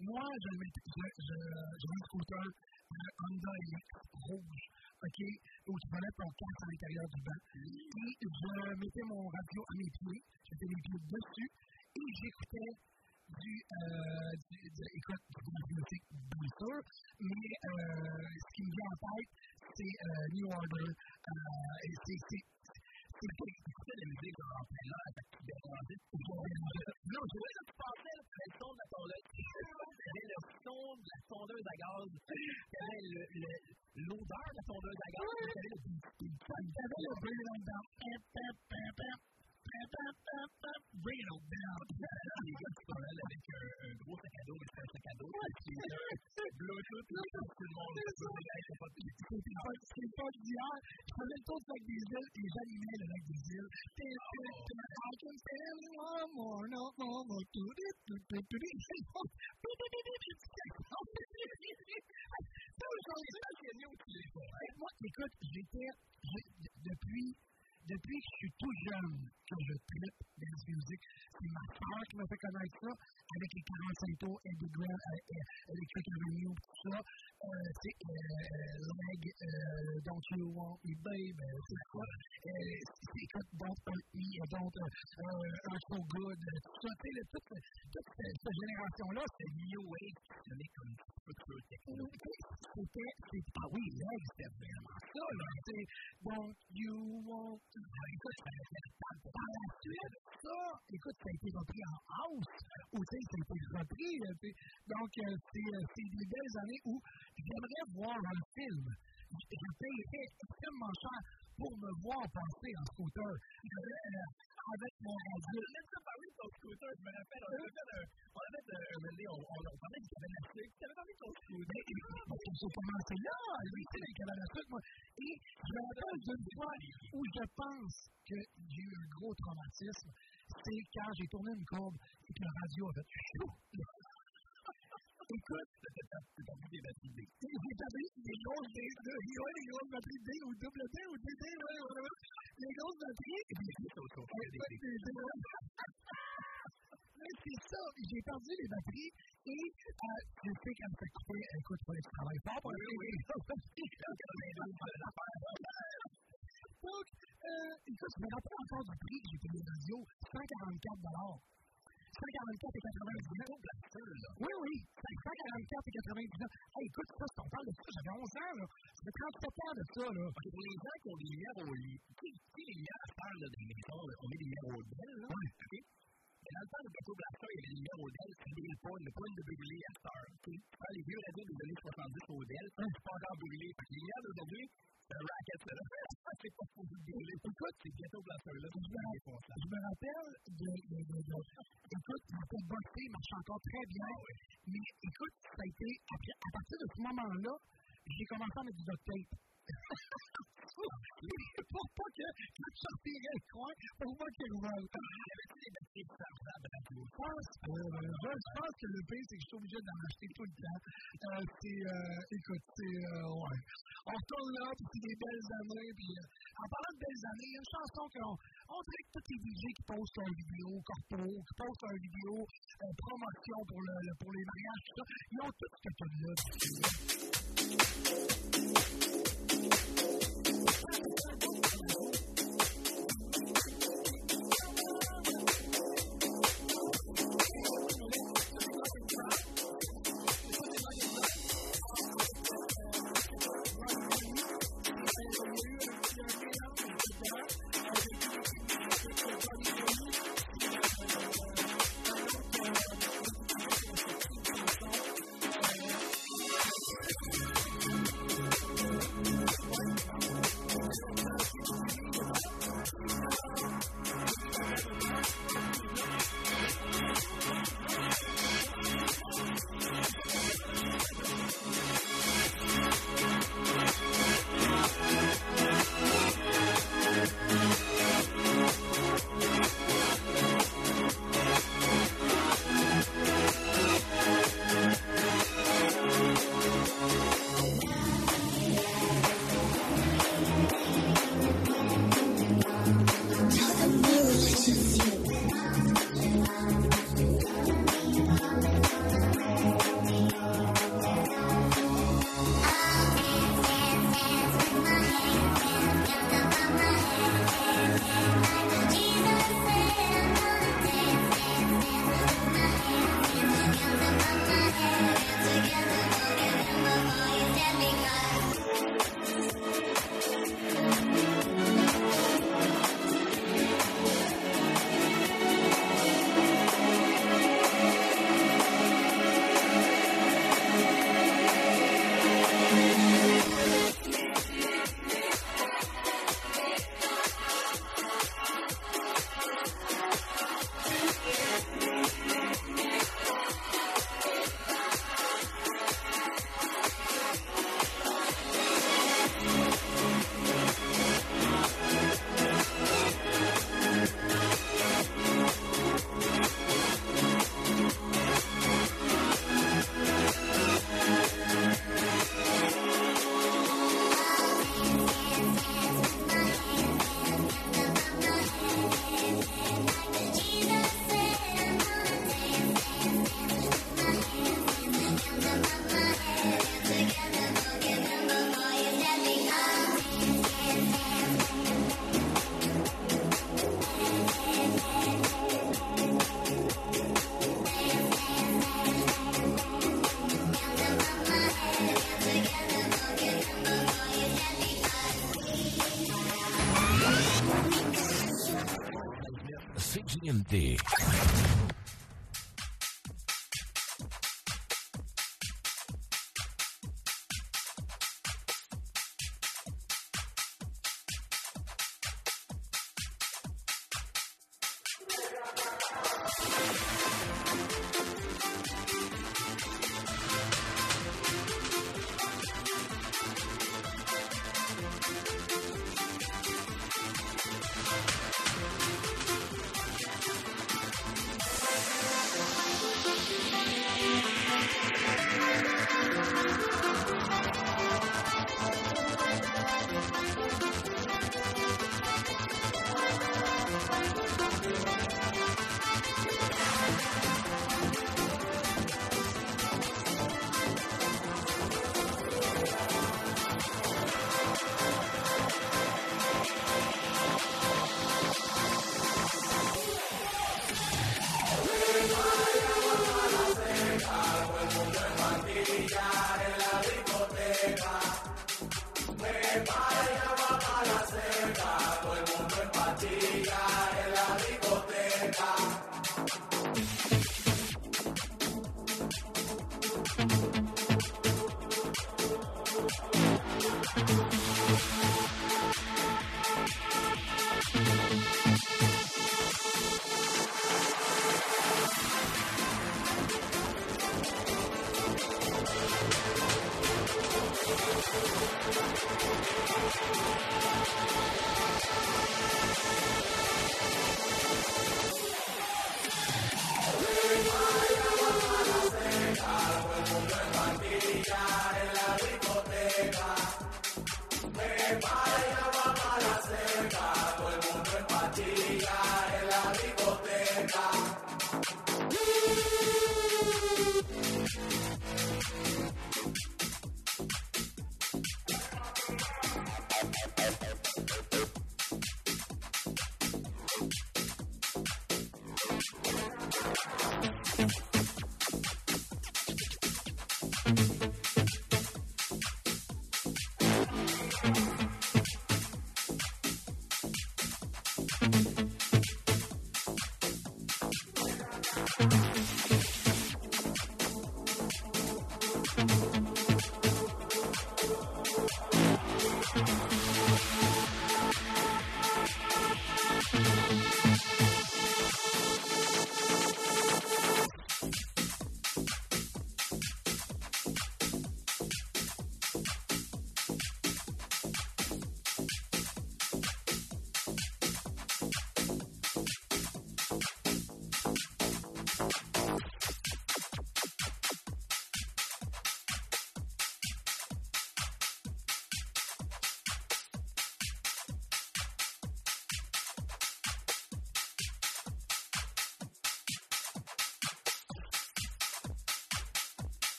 moi, je je, je, je mets un scooter, Honda Elix rouge, OK? Où peux mettre ton casque à l'intérieur du banc. Et je mettais mon radio à mes pieds, je mettais les pieds dessus, et j'écoutais du, euh, de, écoute, de musique, bien sûr, mais euh, ce qui me vient en tête, c'est euh, New Order. Euh, et c'est, c'est, pas écouter la musique là, avec que le de la tondeuse. Le son la l'odeur de la tondeuse à gaz. Bring it on down. Les gars qui sont là avec un, un gros sac à dos, mais c'est un sac à dos. Puis Bluetooth, là, tout le monde. C'est pas c'est pas d'hier. Je faisais le tour du lac des îles et j'animais le lac des îles. I can stand one more, no Moi, écoute, j'étais, depuis, depuis que je suis tout jeune, que je tripe dance music, c'est ma soeur qui m'a fait connaître ça, avec les 45 tours, Eddie Grant, Electric Avenue, tout ça. Euh, c'est euh, Leg, euh, Don't You Want Me Babe, c'est quoi. C'est écoute, Don't Hurt Me, Don't Hurt So Good, tout ça. Tu sais, toute, cette génération-là, c'est New Wave, c'est comme futur. C'était, ah oui, Leg, c'était vraiment ça, là. Tu Don't You Want Me Écoute, par la suite, ça, écoute, ça a été repris en house, ou tu sais, ça a été repris. Donc, c'est des belles années où j'aimerais voir un film. Je payerais extrêmement cher pour me voir passer en scooter avec mon radio. Ça parler de ton scooter, je me rappelle, on avait fait un. On avait fait un. On, on, on parlait du cabane à sucre. Tu avais parlé de ton scooter. J'ai commencé là, lui, tu sais, le cabane à sucre, moi. Et je me rappelle d'une fois où je pense que j'ai eu un gros traumatisme. C'est quand j'ai tourné une courbe et que le radio a fait. Écoute, des batteries D. J'ai tapé des grosses D. Ouais, les grosses batteries D ou double D ou DD. Les grosses batteries. Et puis, c'est autre c'est ça, j'ai perdu les batteries et euh, je sais me fait couper. Écoute, il tu travailles fort pour les oui, Donc, euh, écoute, je me rappelle encore du prix que j'ai payé radio, 144 144 et 99. Oui, oui, 144 et 99. Hey, écoute, ça, si on parle de ça, j'avais 11 ans, là. Fait 37 ans de ça, là. Pour les gens qui ont des lumières au lit, tu sais, les lumières à faire, là, des maisons, on met des lumières au bel, là. Oui. OK? Mais dans le temps, le bateau Blaster, il y avait des lumières au DEL, tu brûlais pas, le point de brûler à cette heure. Tu prends les vieux radios des années 70 au DEL, c'est pas encore brûlé. Que les lumières d'aujourd'hui, un racket, là. C'est pas pour vous brûler. Écoute, c'est bientôt Blaster, là. Je me rappelle de, de, de, de écoute, je m'appelle boxer, il marche encore très bien. Mais écoute, ça a été, à partir de ce moment-là, j'ai commencé à mettre du duct tape. Pour pas que je sortirais le coin, pour pas qu'il revole. Je pense, que le pire, c'est que je suis obligé d'en acheter tout le temps. C'est, écoute, c'est, ouais. On retourne là, puis c'est des belles années, puis en parlant de belles années, il y a une chanson qu'on on dirait que tous les DJ qui postent une vidéo corpo, qui postent une vidéo promotion pour, le, pour les mariages, tout ça, ils ont tout ce code-là. Tell the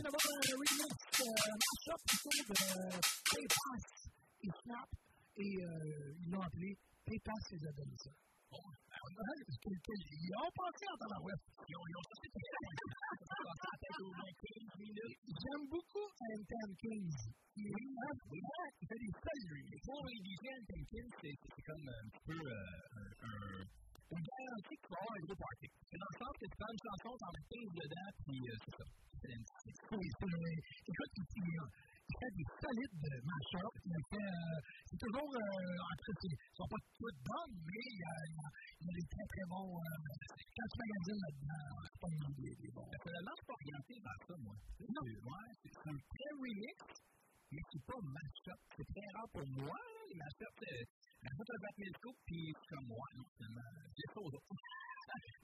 vient d'avoir un remix euh, mashup de PayPass et Snap et euh, ils l'ont appelé PayPass et adolescents. Bon, ils ont pensé en temps web. Ils ont, ils ont J'aime beaucoup Anton Kings. Il est il fait des saluts. Pour les DJ Anton Kings, c'est comme un petit peu euh, un une garantie que tu vas avoir un gros party. C'est dans le sens que tu prends une chanson, t'en mets 15 dedans, puis euh, c'est ça. Oui, c'est Écoute, il, il fait des solides de mash-up. Il a fait. Euh, c'est toujours. Ils ne sont pas toutes bonnes, mais il y a, il y a, des très très bons. Euh, quand tu magasines là-dedans, c'est pas des bons. Personnellement, je suis pas orienté vers ça, moi. Non. Ouais, c'est un très remix, mais c'est pas mash-up. C'est très rare pour moi, les. La photo de Batman Scoop, puis comme moi, non, finalement, j'ai ça aux autres.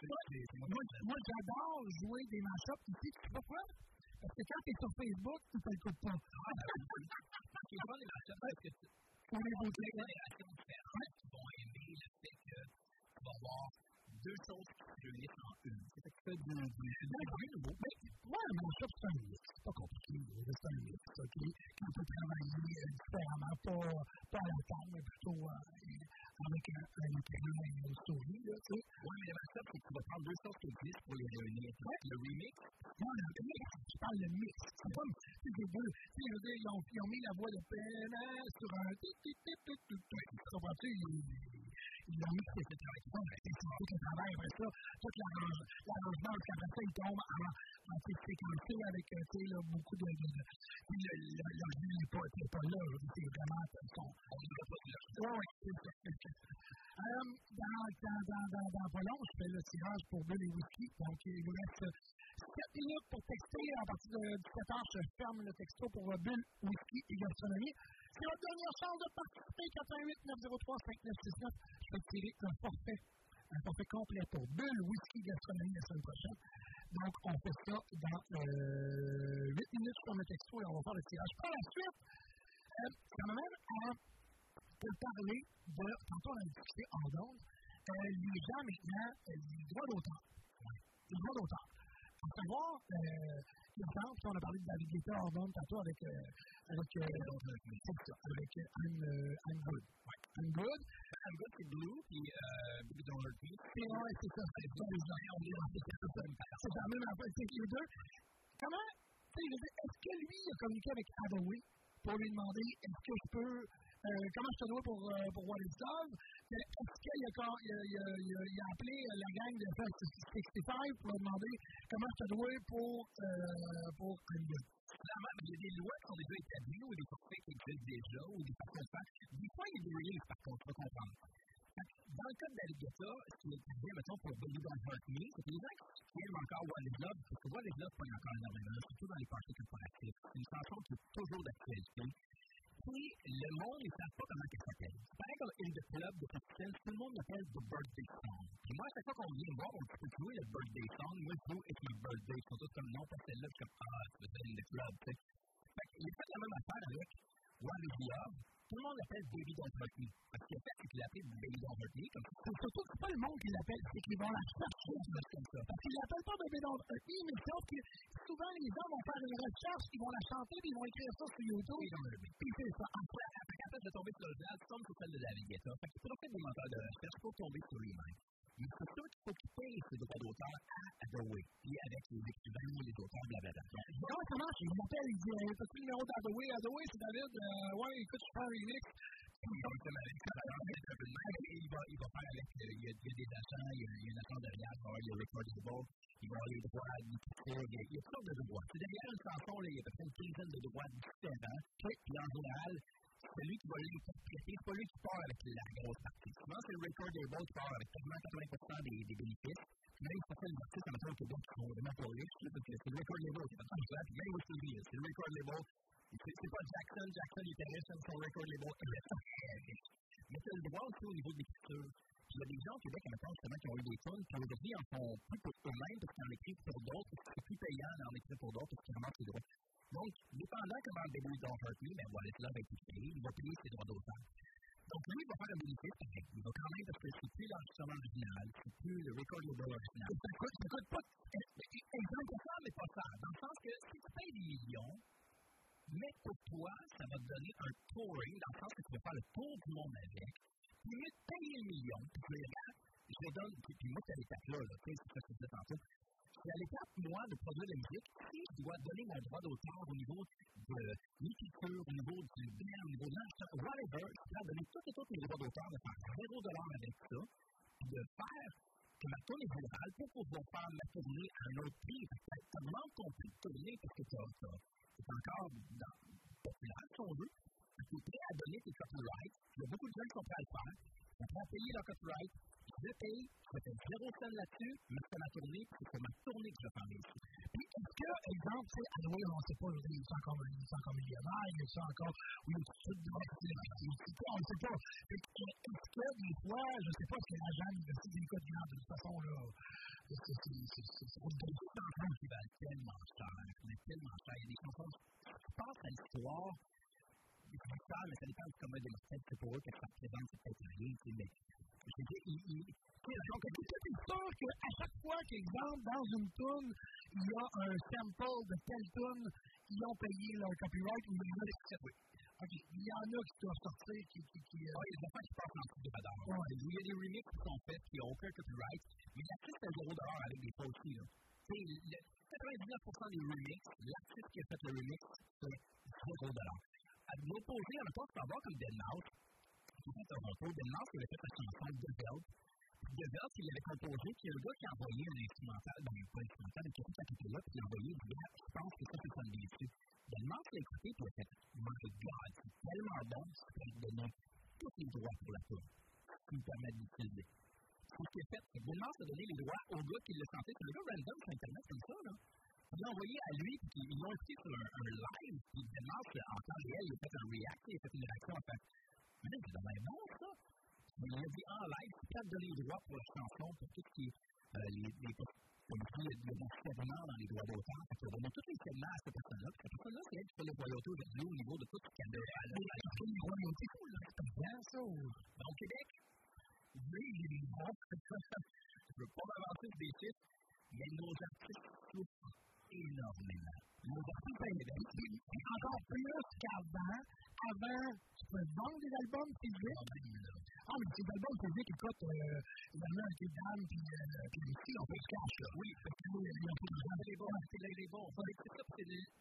c'est moi, j'adore jouer des mashups ici, tu sais pourquoi? Parce que quand tu es sur Facebook, tu ne t'écoutes pas. Réunissent en une. C'est ça fait du, du, du nouveau. Mais moi, un mashup, c'est un mix. C'est pas compliqué, c'est un mix, OK? Qu'on peut travailler différemment, pas, pas à la table, mais plutôt avec un, un écran et une souris, là, tu sais. Oui, mais le mashup, c'est que tu vas prendre deux choses qui existent pour les réunir. Le remix. Non, le mix, je parle de mix. C'est comme, tu sais, les deux, tu sais, je veux dire, ils ont, ils ont mis la voix de peine ça, il tombe en, séquencé avec, euh, beaucoup de, jus n'est pas, là, c'est vraiment son, ça. Euh, dans, pas long, je fais le tirage pour Bull et Whisky. Donc, il vous reste 7 minutes pour texter. À partir de 17h, je ferme le texto pour euh, Bull, Whisky et Gastronomie. C'est votre dernière chance de participer. 88 903 5969. Je vais tirer un forfait, un forfait complet pour Bull, Whisky, Gastronomie la semaine prochaine. Donc, on fait ça dans euh, 8 minutes sur le texto et on va faire le tirage. Par la suite, euh, ça m'amène à pour parler de, tantôt on a discuté en ondes, euh, les gens maintenant, euh, les droits d'auteur. Les droits d'auteur. Pour savoir, euh, exemple, si on a parlé de David Guetta en ondes tantôt avec, euh, avec, euh, avec euh, Anne, euh, Anne. Ouais. Anne Good. Anne Good, c'est Blue, puis euh, Baby Don't Hurt Me. C'est ouais, c'est ça. C'est ça, les gens, on est c'est la même affaire, c'est les deux. Comment, tu sais, je veux dire, est-ce que lui a communiqué avec Hathaway pour lui demander est-ce que je peux, euh, comment je te dois pour, euh, pour What Is Love? Euh, Est-ce qu'il a, il a, il a, il a, il appelé euh, la gang de Fest 65 pour leur demander comment je te dois pour, euh, pour Anne Clairement, il y a des lois qui sont déjà établies ou des forfaits qui existent déjà ou des façons de faire. Des fois, il y a des releases, par contre, faut comprendre. Dans le cas d'Alligator, ce qui est arrivé, mettons, pour Baby Don't Hurt Me, c'est que les gens qui aiment encore What Is Love, parce que What Is Love pogne encore énormément, surtout dans les parties corporatifs. C'est une chanson qui est toujours d'actualité. Puis, le monde, ne savent pas comment elle s'appelle. Pareil comme In the Club de Christine, tout le monde l'appelle The Birthday Song. Puis moi, chaque fois qu'on vient voir, on peut jouer le Birthday Song. Moi, je joue It's My Birthday. Ils sont tous comme non, parce que celle-là, je suis comme Ah, tu In the Club, tu sais. Fait qu'il a fait la même affaire avec What Is Love. Tout le monde l'appelle Baby Don't Hurt Me. Parce qu'il a fait, c'est qu'il l'appelle Baby Don't Hurt Me. Surtout que c'est pas le monde qui l'appelle, c'est qu'ils vont la chercher. comme ça. Parce qu'ils l'appellent pas Baby Don't Hurt Me, mais sauf que souvent les gens vont faire une recherche, ils vont la chanter, puis ils vont écrire ça sur YouTube. Puis c'est ça. Après, après, quand de tomber sur le jazz, tu tombes sur celle de David Guetta. Fait faut faire des moteurs de recherche pour tomber sur lui-même. Mais c'est sûr qu'il faut qu'il paye ses droits d'auteur à Hathaway, puis avec les écrivains ou les auteurs, blablabla. Comment ça marche? Il m'appelle, il dit, euh, t'as-tu le numéro d'Hathaway? Hathaway, c'est David, euh, ouais, écoute, je fais un remix. Il va faire avec ça, alors, c'est un peu de même. Il va, il va faire avec, euh, il y a, il y a des achats, il y a, il y a une agent derrière, il va y avoir les recordable, il va y avoir les droits d'écriture, il y a, il y a toutes sortes de droits. C'est derrière une chanson, là, il y a à peu près une quinzaine de droits différents. Puis en général, celui qui va l'interpréter, c'est pas lui qui part avec la grosse partie. Souvent, c'est le recordable qui part avec quasiment 80% des, des bénéfices. Puis même certains artistes, en au Québec, qui sont vraiment là, parce que c'est le recordable qui fait tout ça. Puis même au Sylvie, c'est le recordable. C'est c'est pas Jackson, Jackson il était riche, c'est son recordable. Il est très riche. Mais c'est le droit aussi au niveau de l'écriture. Il y a des gens au Québec, maintenant, justement, qui ont eu des tonnes, qui aujourd'hui en font plus pour eux-mêmes, parce qu'ils en écrivent pour d'autres, parce que c'est plus payant d'en écrire pour d'autres, parce qu'ils ramassent les droits. Donc, dépendant comment le Don't Hurt Me, ben va être payé, il va payer ses droits d'auteur. Donc, lui, il va faire un bénéfice, pareil. Il va quand même, parce que c'est plus l'enregistrement original, c'est plus le recordable original. Ça coûte, ça coûte pas. Exemple ça, mais pas ça. Dans le sens que si tu payes des millions, mais pour toi, ça va te donner un touring, dans le sens que tu vas faire le tour du monde avec, puis mieux de payer le million, puis tu regardes, je te donne, puis, moi, c'est l'étape-là, là, tu sais, c'est ce que je disais tantôt. C'est à l'étape, moi, de produire de la musique, si je dois donner mon droit d'auteur au niveau de l'écriture, au niveau du bien, au niveau de l'enregistrement, whatever, je dois donner tous et tous mes droits d'auteur, de faire 0$ avec ça, puis de faire que ma tournée virale pour pouvoir faire ma tournée à un autre prix. Ça demande ton prix de tournée parce que t'as- t'as- c'est encore dans, populaire, si on veut. Tu es prêt à donner tes copyrights. Il y a beaucoup de gens qui sont prêts à le faire. À payer leur copyright. Je le paye, je fais zéro cent là-dessus, mais c'est ma tournée, c'est ma tournée que je mes sous. Puis, est-ce que, exemple, on ne sait pas, il est encore, il est encore millionnaire, il est encore, il est tout on ne sait pas. Est-ce que, des fois, je ne sais pas, que l'agent des de toute façon, là, c'est, qui valent tellement tellement cher. Il des pense à l'histoire, c'est mais ça dépend du commun des mortels, c'est pour eux que ça représente peut-être rien, tu sais, mais je veux dire, donc, es sûr qu'à chaque fois qu'exemple, dans une tune, il y a un sample de telle tune, ils ont payé leur copyright ou il y en a qui oui. OK. Il y en a qui doivent sortir qui. qui, qui euh... Oui, il y a des qui passent en dessous de badard. Ouais. Il y a des remixes qui sont faits qui n'ont aucun copyright, mais l'artiste a 0$ avec des fois aussi. Là. c'est le 99% des remix, l'artiste qui a fait le remix, c'est 0 À l'opposé, on n'a pas savoir comme Mouse, qui à Toronto. Mouse, il avait fait la chanson The Belt. The Belt, il avait composé, puis a un gars qui a envoyé un instrumental, ben, pas un instrumental, mais qui a fait à là, puis il a envoyé, il dit, je pense que ça, c'est bien dessus. Dead Mouse l'a écouté, puis il a fait, My God, c'est tellement bon, ça peut donner tous les droits pour la tour, qui me permet d'utiliser. Ce qui est fait, Mouse a donné les droits au gars qui l'a chanté, c'est le gars random sur Internet, comme ça, là. Il l'a envoyé à lui, puis ils écouté sur un, un live, puis Mouse, en temps réel, il a fait un react, il a fait une réaction, en fait, mais c'est dommage bon, ça. Il a dit en live, c'est pas de donner les droits pour la chanson, pour tout ce qui est euh, les, les, pour le prix de mon segment dans les droits d'auteur. Fait qu'on donne tous les segments à cette personne-là. Puis cette personne-là, c'est elle qui fait les royautés aujourd'hui au niveau de tout ce qu'elle a. Elle a acheté les royautés, c'est bien ça. Au Québec, oui, il y a des droits. Je ne veux pas m'avancer sur des chiffres, mais nos artistes souffrent énormément. C'est encore plus qu'avant. Avant, tu peux des albums. Ah, mais ces albums euh, les dames, puis euh, puis les filles, on peut. Oui, parce que les les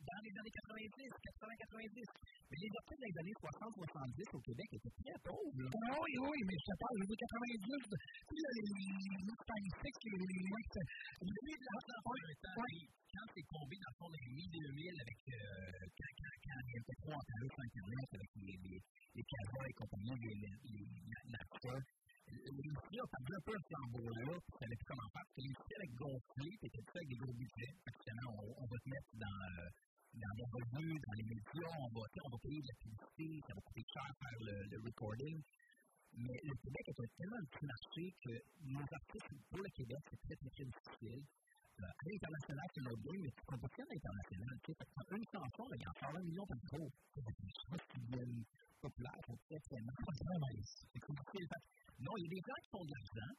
dans les années 90, 80, 90. Mais les artistes années 60, 70 au Québec étaient très pauvres. Oui, oui, mais je parle, les années 90, tu sais, là, les les les Mix. Vous savez, là, ça fait quand c'est tombé dans le fond des mi-2000 avec euh, il y avec les, les, et compagnie, les, les, les, un peu un flambeau-là, puis ça n'avait plus comment faire, avait gonflé, puis tout avec des gros budgets. Actuellement, on, va te mettre dans, euh, dans les revenus, dans les médias, on va, on va payer de la publicité, ça va coûter cher faire le, le recording. Mais le Québec est un tellement petit marché que nos artistes, pour le Québec, c'est très, très, très difficile. Euh, l'international, c'est notre game, mais tu l'international. Tu sais, une chanson, il en un million par jour. C'est qui deviennent populaires, très, très. C'est que, Non, il y a des gens qui font de l'argent,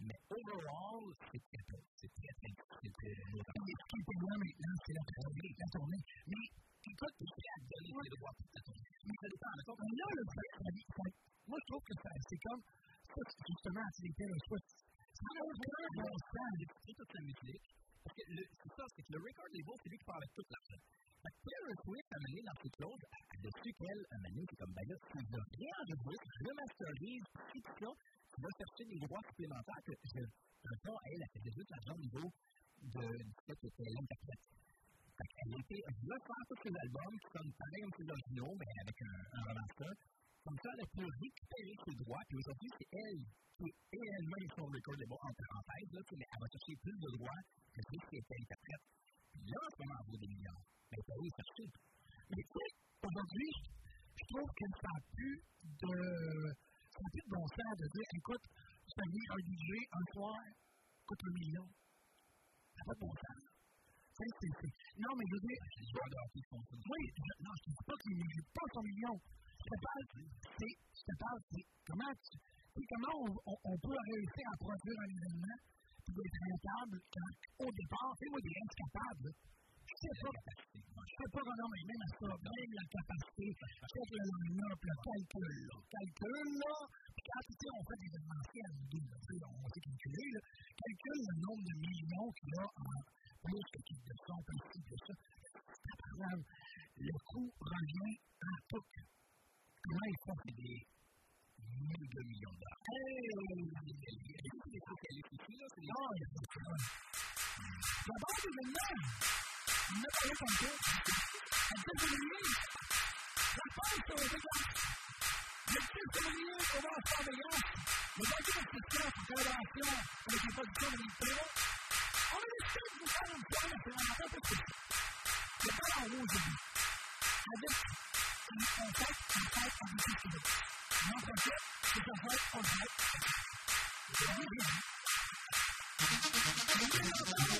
mais overall, c'est très, très, c'est très, très difficile. Mais ce qui est payant maintenant, c'est la. Mais moi, je trouve que c'est c'est c'est D'écouter toute la musique. Parce que c'est ça, c'est que le record label, c'est lui qui parle avec toute l'argent. Fait que Taylor Swift, a mené dans ses clauses, elle a qu'elle, moment donné, c'est comme, ben là, si je rien enregistré, je le masterise, si ça, tu vas chercher des droits supplémentaires que je, fond, elle, elle déjà de l'argent au niveau de, du fait que c'est l'interprète. Fait qu'elle a été, elle voulait faire tous ses albums qui sonnent pareil comme ses originaux, mais avec un, un. Comme ça, elle a pu récupérer ses droits, puis aujourd'hui, c'est elle qui est elle-même son record label en parenthèse, là, mais elle va chercher plus de droits que ceux qui étaient interprètes. Puis là, en ce moment, vaut des millions. Mais elle peut aller chercher. Mais tu sais, aujourd'hui, je trouve que ça n'a plus de. Ça plus de bon sens de dire, écoute, tu fais venir un DJ un soir, coûte un million. Ça n'a pas de bon sens. Non, mais je veux dire. De Oui, non, je ne dis pas qu'il ne joue pas son million. Je te parle, c'est. Je te parle, c'est comment tu. comment on, on, peut réussir à produire un événement puis d'être rentable quand, au départ, sais, moi, des incapables. Je sais pas. Je sais pas mais même à ça, même la capacité, check le line-up, le calcul, là. Calcul, là. Quand, tu sais, on fait des événementiels, on sait calculer, là. Le nombre de millions qu'il y a en plus que qui de son, ci, puis ça. C'est. Le coût revient à tout. Comment ils font? C'est des milliers de millions de dollars. Hey! Les spécialistes ici, là, c'est des... Non, il y a pas de problème. D'abord, les événements. Il n'y a pas rien comme ça. En quelques minutes, la passe sur les égards. Le titre de milieu commence par des gars. Le banquier de question en collaboration avec les productions de l'Interno. On a décidé de vous faire une soirée nationale un peu plus. Le pas en haut aujourd'hui. Avec un contact, un contact en dessous de Québec. L'an prochain, c'est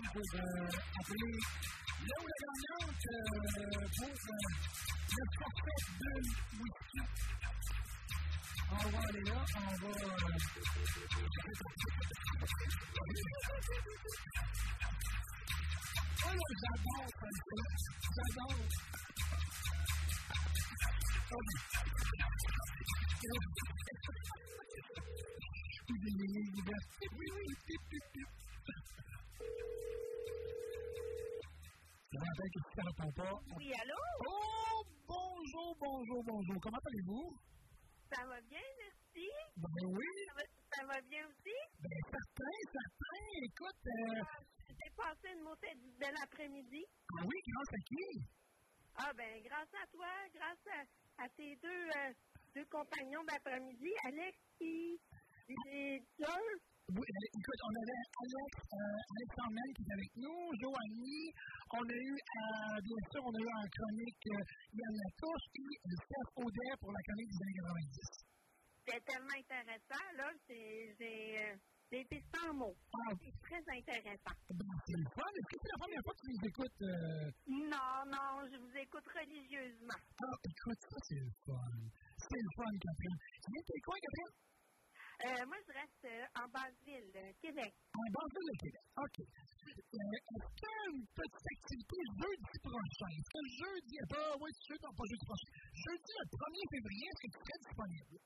là où la gagnante euh, pour euh, le forfait de whisky. On va aller là, on va. euh, Oh là, j'adore ça, j'adore. Je répond pas. Oui, allô? Oh, bonjour, bonjour, bonjour. Comment allez-vous? Ça va bien, merci? Ben oui. Ça va, ça va bien aussi? Ben, certain, certain. Écoute, euh, J'ai passé une montée du bel après-midi. ah oui, grâce à qui? Ah, ben, grâce à toi, grâce à, à tes deux, euh, deux compagnons d'après-midi, Alex et, et John. Oui, euh, écoute, on avait Alex, euh, Alexandre Mel qui est avec nous, Joanie, on a eu, euh, bien sûr, on a eu en chronique euh, Yann Latouche et euh, Steph Audet pour la chronique des années 90. C'était tellement intéressant, là. c'est- J'ai euh, j'ai été sans mots. C'est très intéressant. Ben, c'est le fun. Est-ce que c'est la première fois que tu nous écoutes? Euh... Non, non, je vous écoute religieusement. Ah, écoute, ça, c'est le fun. C'est le fun, Catherine. Tu viens de quel coin, Catherine? Euh, moi, je reste euh, en Basse-Ville, euh, Québec. En Basse-Ville Québec. OK. Est-ce qu'il y a une petite activité jeudi prochain? Est-ce jeudi, ah oui, jeudi, prochain. Jeudi, le 1er février, est-ce disponible?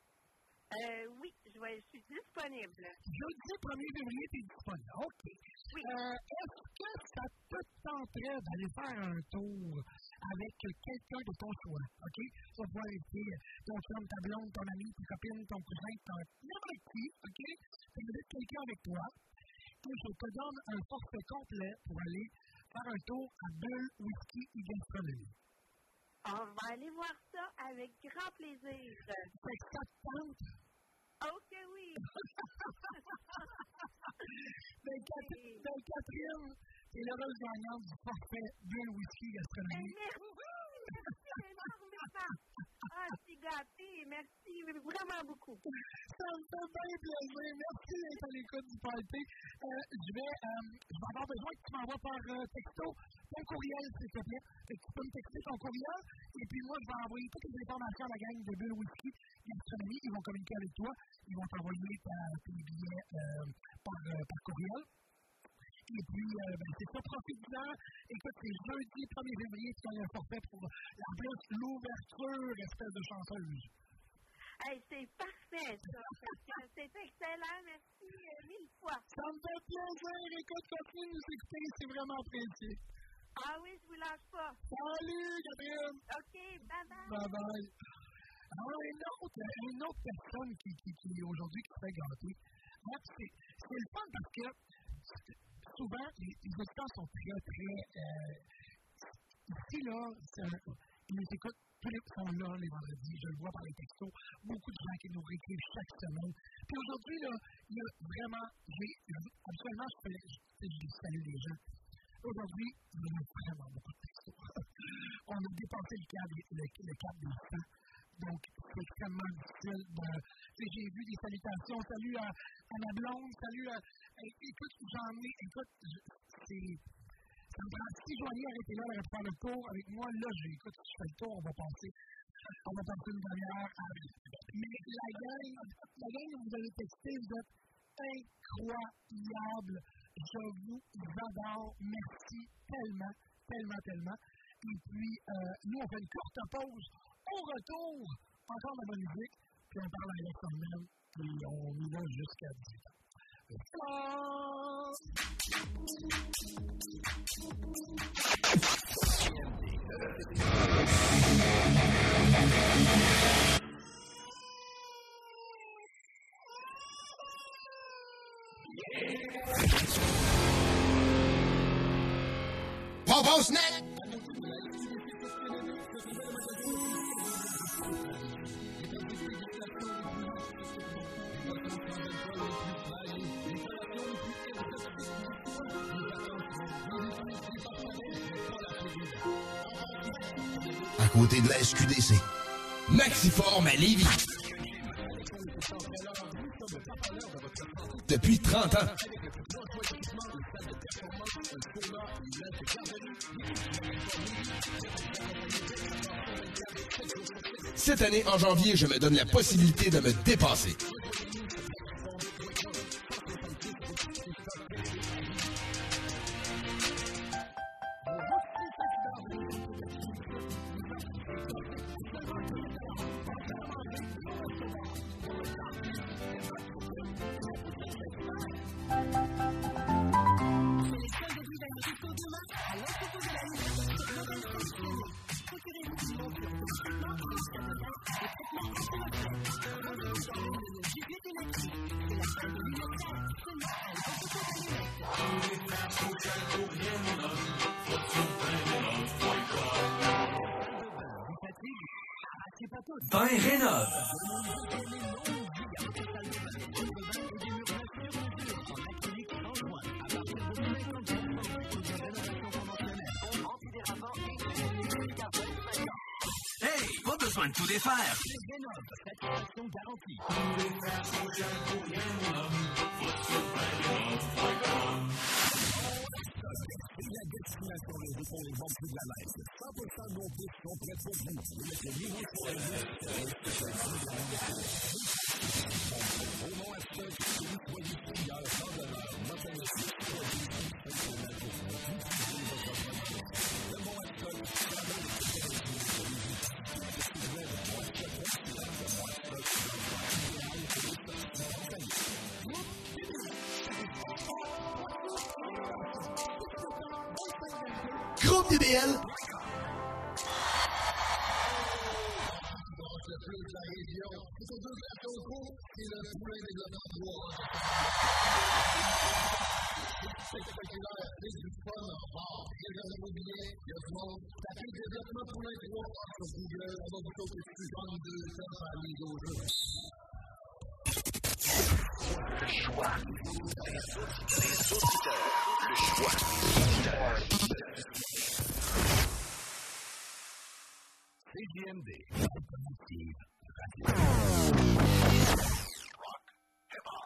Euh, oui, je, vais- je suis disponible. Jeudi 1er février, tu es disponible. OK. Euh, Est-ce que ça te tenterait d'aller faire un tour avec quelqu'un de ton choix? OK? Ça va euh, ton chum, ta blonde, ton ami, ta copine, ton cousin, ton n'importe qui. OK? Tu mettre quelqu'un avec toi. Et je te donne un forfait complet pour aller faire un tour à Bulle, Whisky et Gastronomie. On va aller voir ça avec grand plaisir. Ça te tente? Que oui! Ben, Catherine, ben, Catherine, l'heureuse gagnante du forfait Bulle, Whisky et Gastronomie. Merci, merci énormément. Ah, je suis gâtée. Merci vraiment beaucoup. Ça me fait bien plaisir. Merci d'être à l'écoute du party. Euh, je, vais, euh, je vais avoir besoin que tu m'envoies par euh, texto ton courriel, s'il te plaît. Que tu peux me texter ton courriel. Et puis moi, je vais envoyer toutes les informations à la gang de Bull Whisky Gastronomie. Ils vont communiquer avec toi. Ils vont t'envoyer tes billets euh, par, euh, par courriel. Et puis, euh, ben, c'est ça, profite-en. Écoute, c'est jeudi 1er février, tu as un forfait pour, en plus, l'ouverture, espèce de chanteuse. Hey, c'est parfait, ça. C'est excellent. Merci euh, mille fois. Ça me fait plaisir. Écoute, continue de nous écouter, c'est vraiment apprécié. Ah oui, je vous lâche pas. Salut, Gabriel. OK, bye-bye. Bye bye. Alors, une autre, une autre personne qui, qui, qui aujourd'hui, qui se fait gâter, c'est le fun parce que souvent, les, auditeurs sont très, très. Euh, ici, là, ils nous écoutent, tous les sont là les vendredis, je le vois par les textos, beaucoup de gens qui nous réécrivent chaque semaine. Puis aujourd'hui, là, il y a vraiment, absolument, je, fais, je, je salue les gens. Aujourd'hui, il y a vraiment beaucoup de textos. On a dépassé le cap, le, le cap des 100. Donc, c'est extrêmement difficile de. J'ai vu des salutations. Salut à, à blonde, salut à. Écoute, j'en ai. Écoute, c'est. Ça me prend. Si avait été là, pu faire le tour avec moi. Là, j'ai. Écoute, si je fais le tour, on va passer. On va passer une demi-heure à. Mais la gang, la gang vous avez texté, vous êtes incroyable. Je vous adore. Merci tellement, tellement, tellement. Et puis, euh, nous, on fait une courte pause. Au retour, encore de la musique. Puis on parle à Alexandre même. Puis on y va jusqu'à 18 ans. Net. côté de la SQDC. Maxiform à Lévis. Depuis 30 ans. Cette année, en janvier, je me donne la possibilité de me dépasser. Vigalaize. 100% non plus sont prêts pour vous. Le mercredi, vous pourrez groupe DBL. spectaculaire, c'est du fun, rare, réserve vos billets, il y a du monde. Tapez développement pour l'intro sur Google, on va vous sauter dessus 32 ans à l'île au jeu. Le choix des auditeurs. Le choix des auditeurs. CGMD.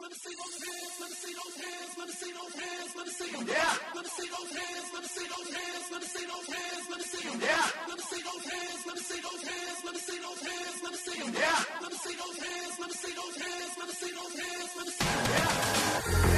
Let me see those hands, let me see those hands, let me see those hands, let me see them. Yeah. Let me see those hands, let me see those hands, let me see those hands, let me see them. Yeah. Let me see those hands, let me see those hands, let me see those hands, let me see them. Yeah. Let me see those hands, let me see those hands, let me see those hands, let me see them. Yeah.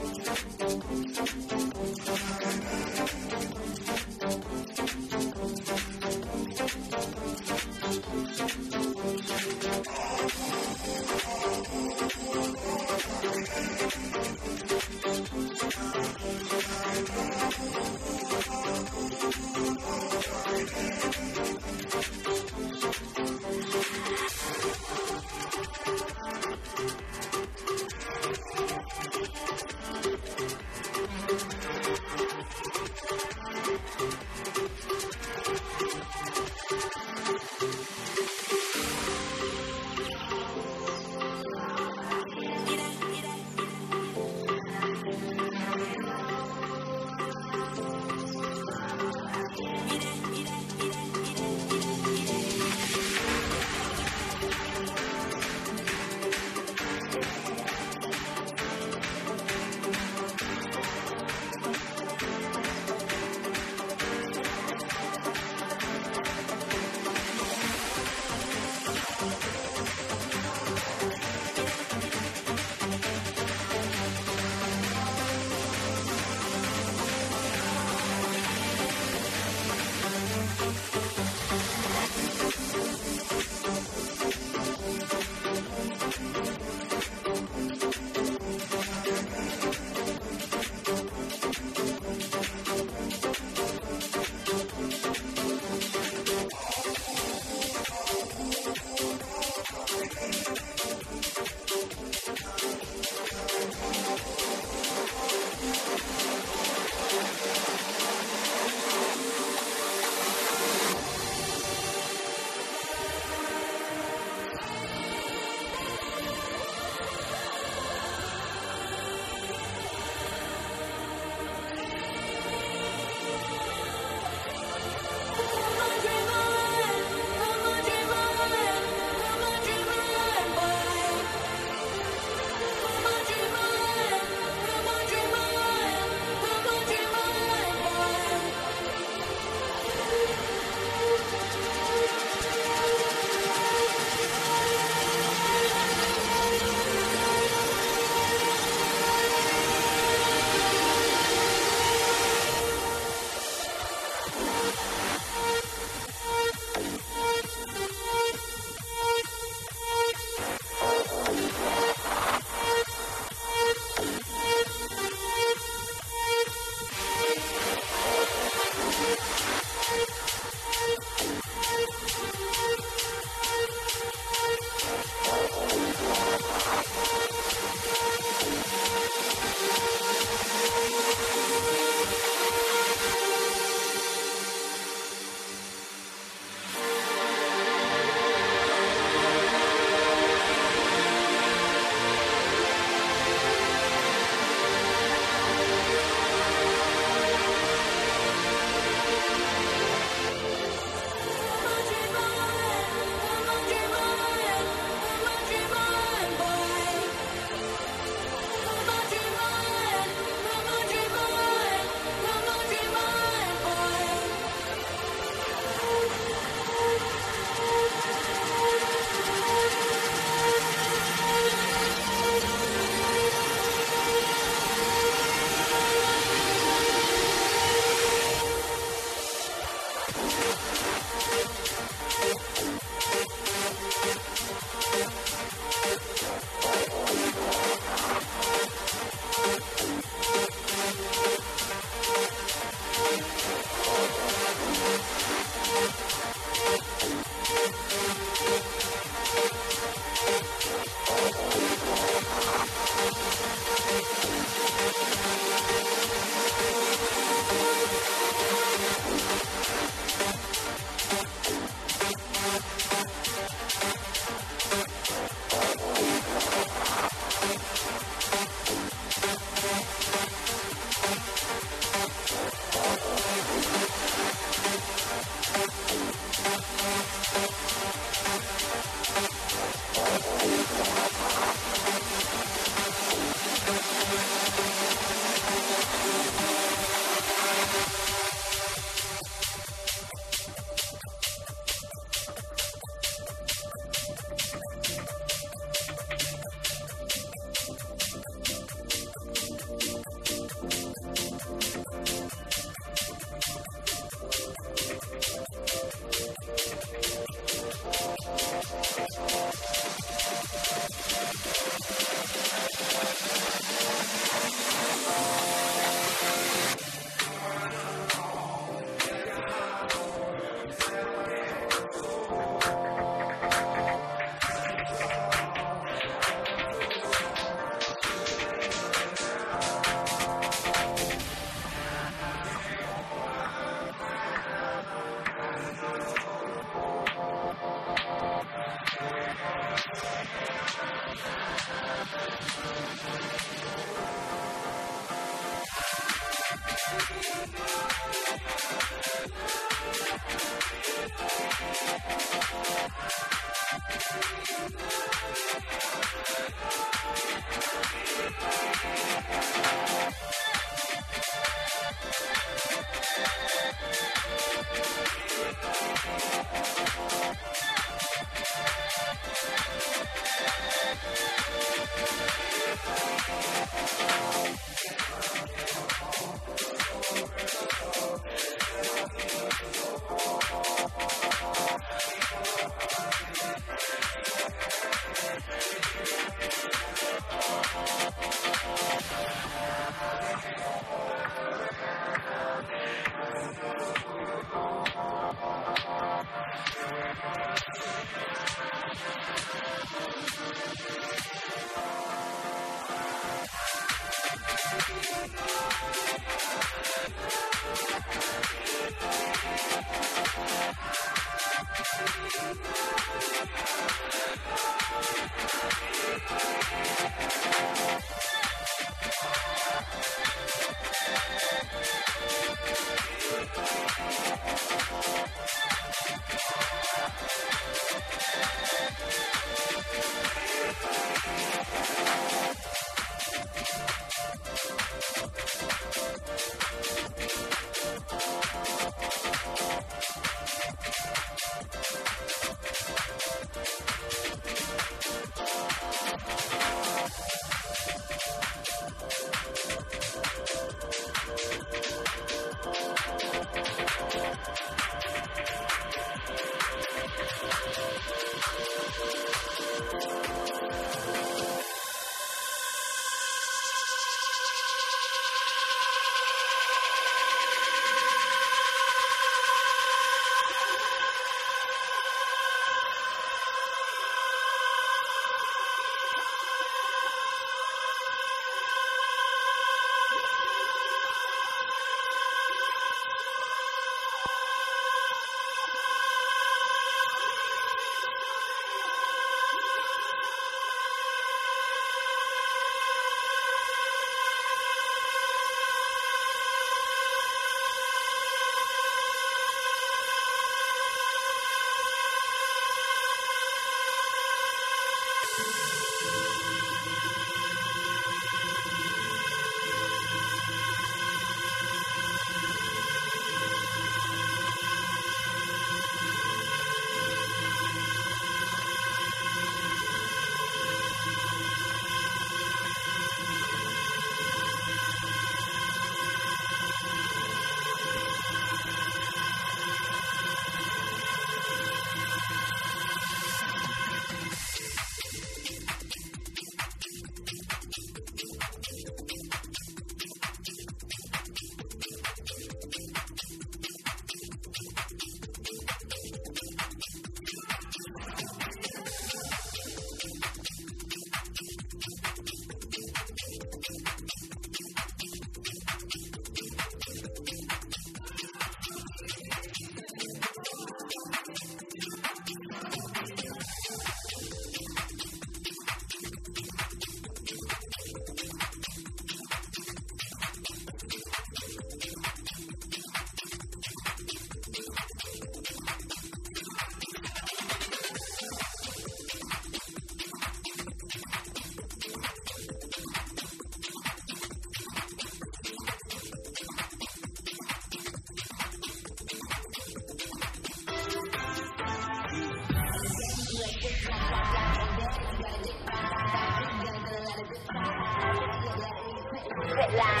la...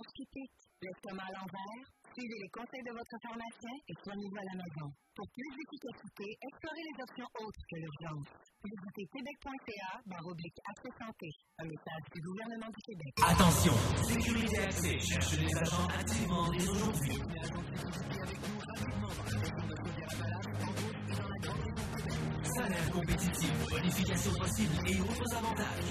gorge qui pique, l'estomac à l'envers. Suivez les conseils de votre pharmacien et soignez-vous à la maison. Pour plus d'efficacité, explorez les options autres que l'urgence. Visitez québec.ca barre oblique accès santé. Un message du gouvernement du Québec. Attention, sécurité accès cherche les agents activement dès aujourd'hui. Salaire compétitif, bonification possible et autres avantages.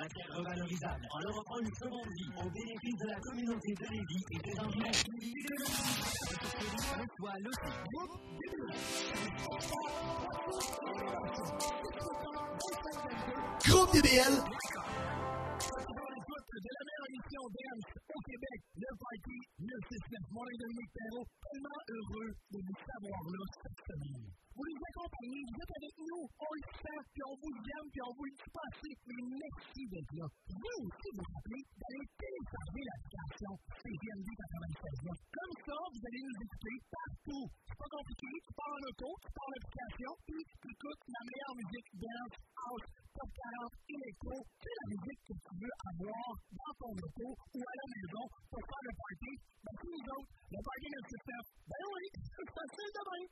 matières revalorisables en leur offrant une seconde vie au bénéfice de la communauté de Lévis et des environs. Groupe DBL. de la meilleure émission dance au Québec, le Party 969. Mon nom est Dominique Perrault, tellement heureux de vous savoir là cette semaine. Vous nous accompagnez, vous êtes avec nous, on le sent, puis on vous aime, puis on vous le dit passer, mais merci d'être là. Vous aussi, vous rappelez d'aller télécharger l'application CGMD 96. Comme ça, vous allez nous écouter partout. C'est pas compliqué, tu pars en auto, tu pars l'application, puis tu écoutes la meilleure musique dance, house, top 40, électro, c'est la musique que tu veux avoir dans ton auto ou à la maison pour faire le party? Ben, c'est nous autres, le party 969. Ben oui, c'est facile demain.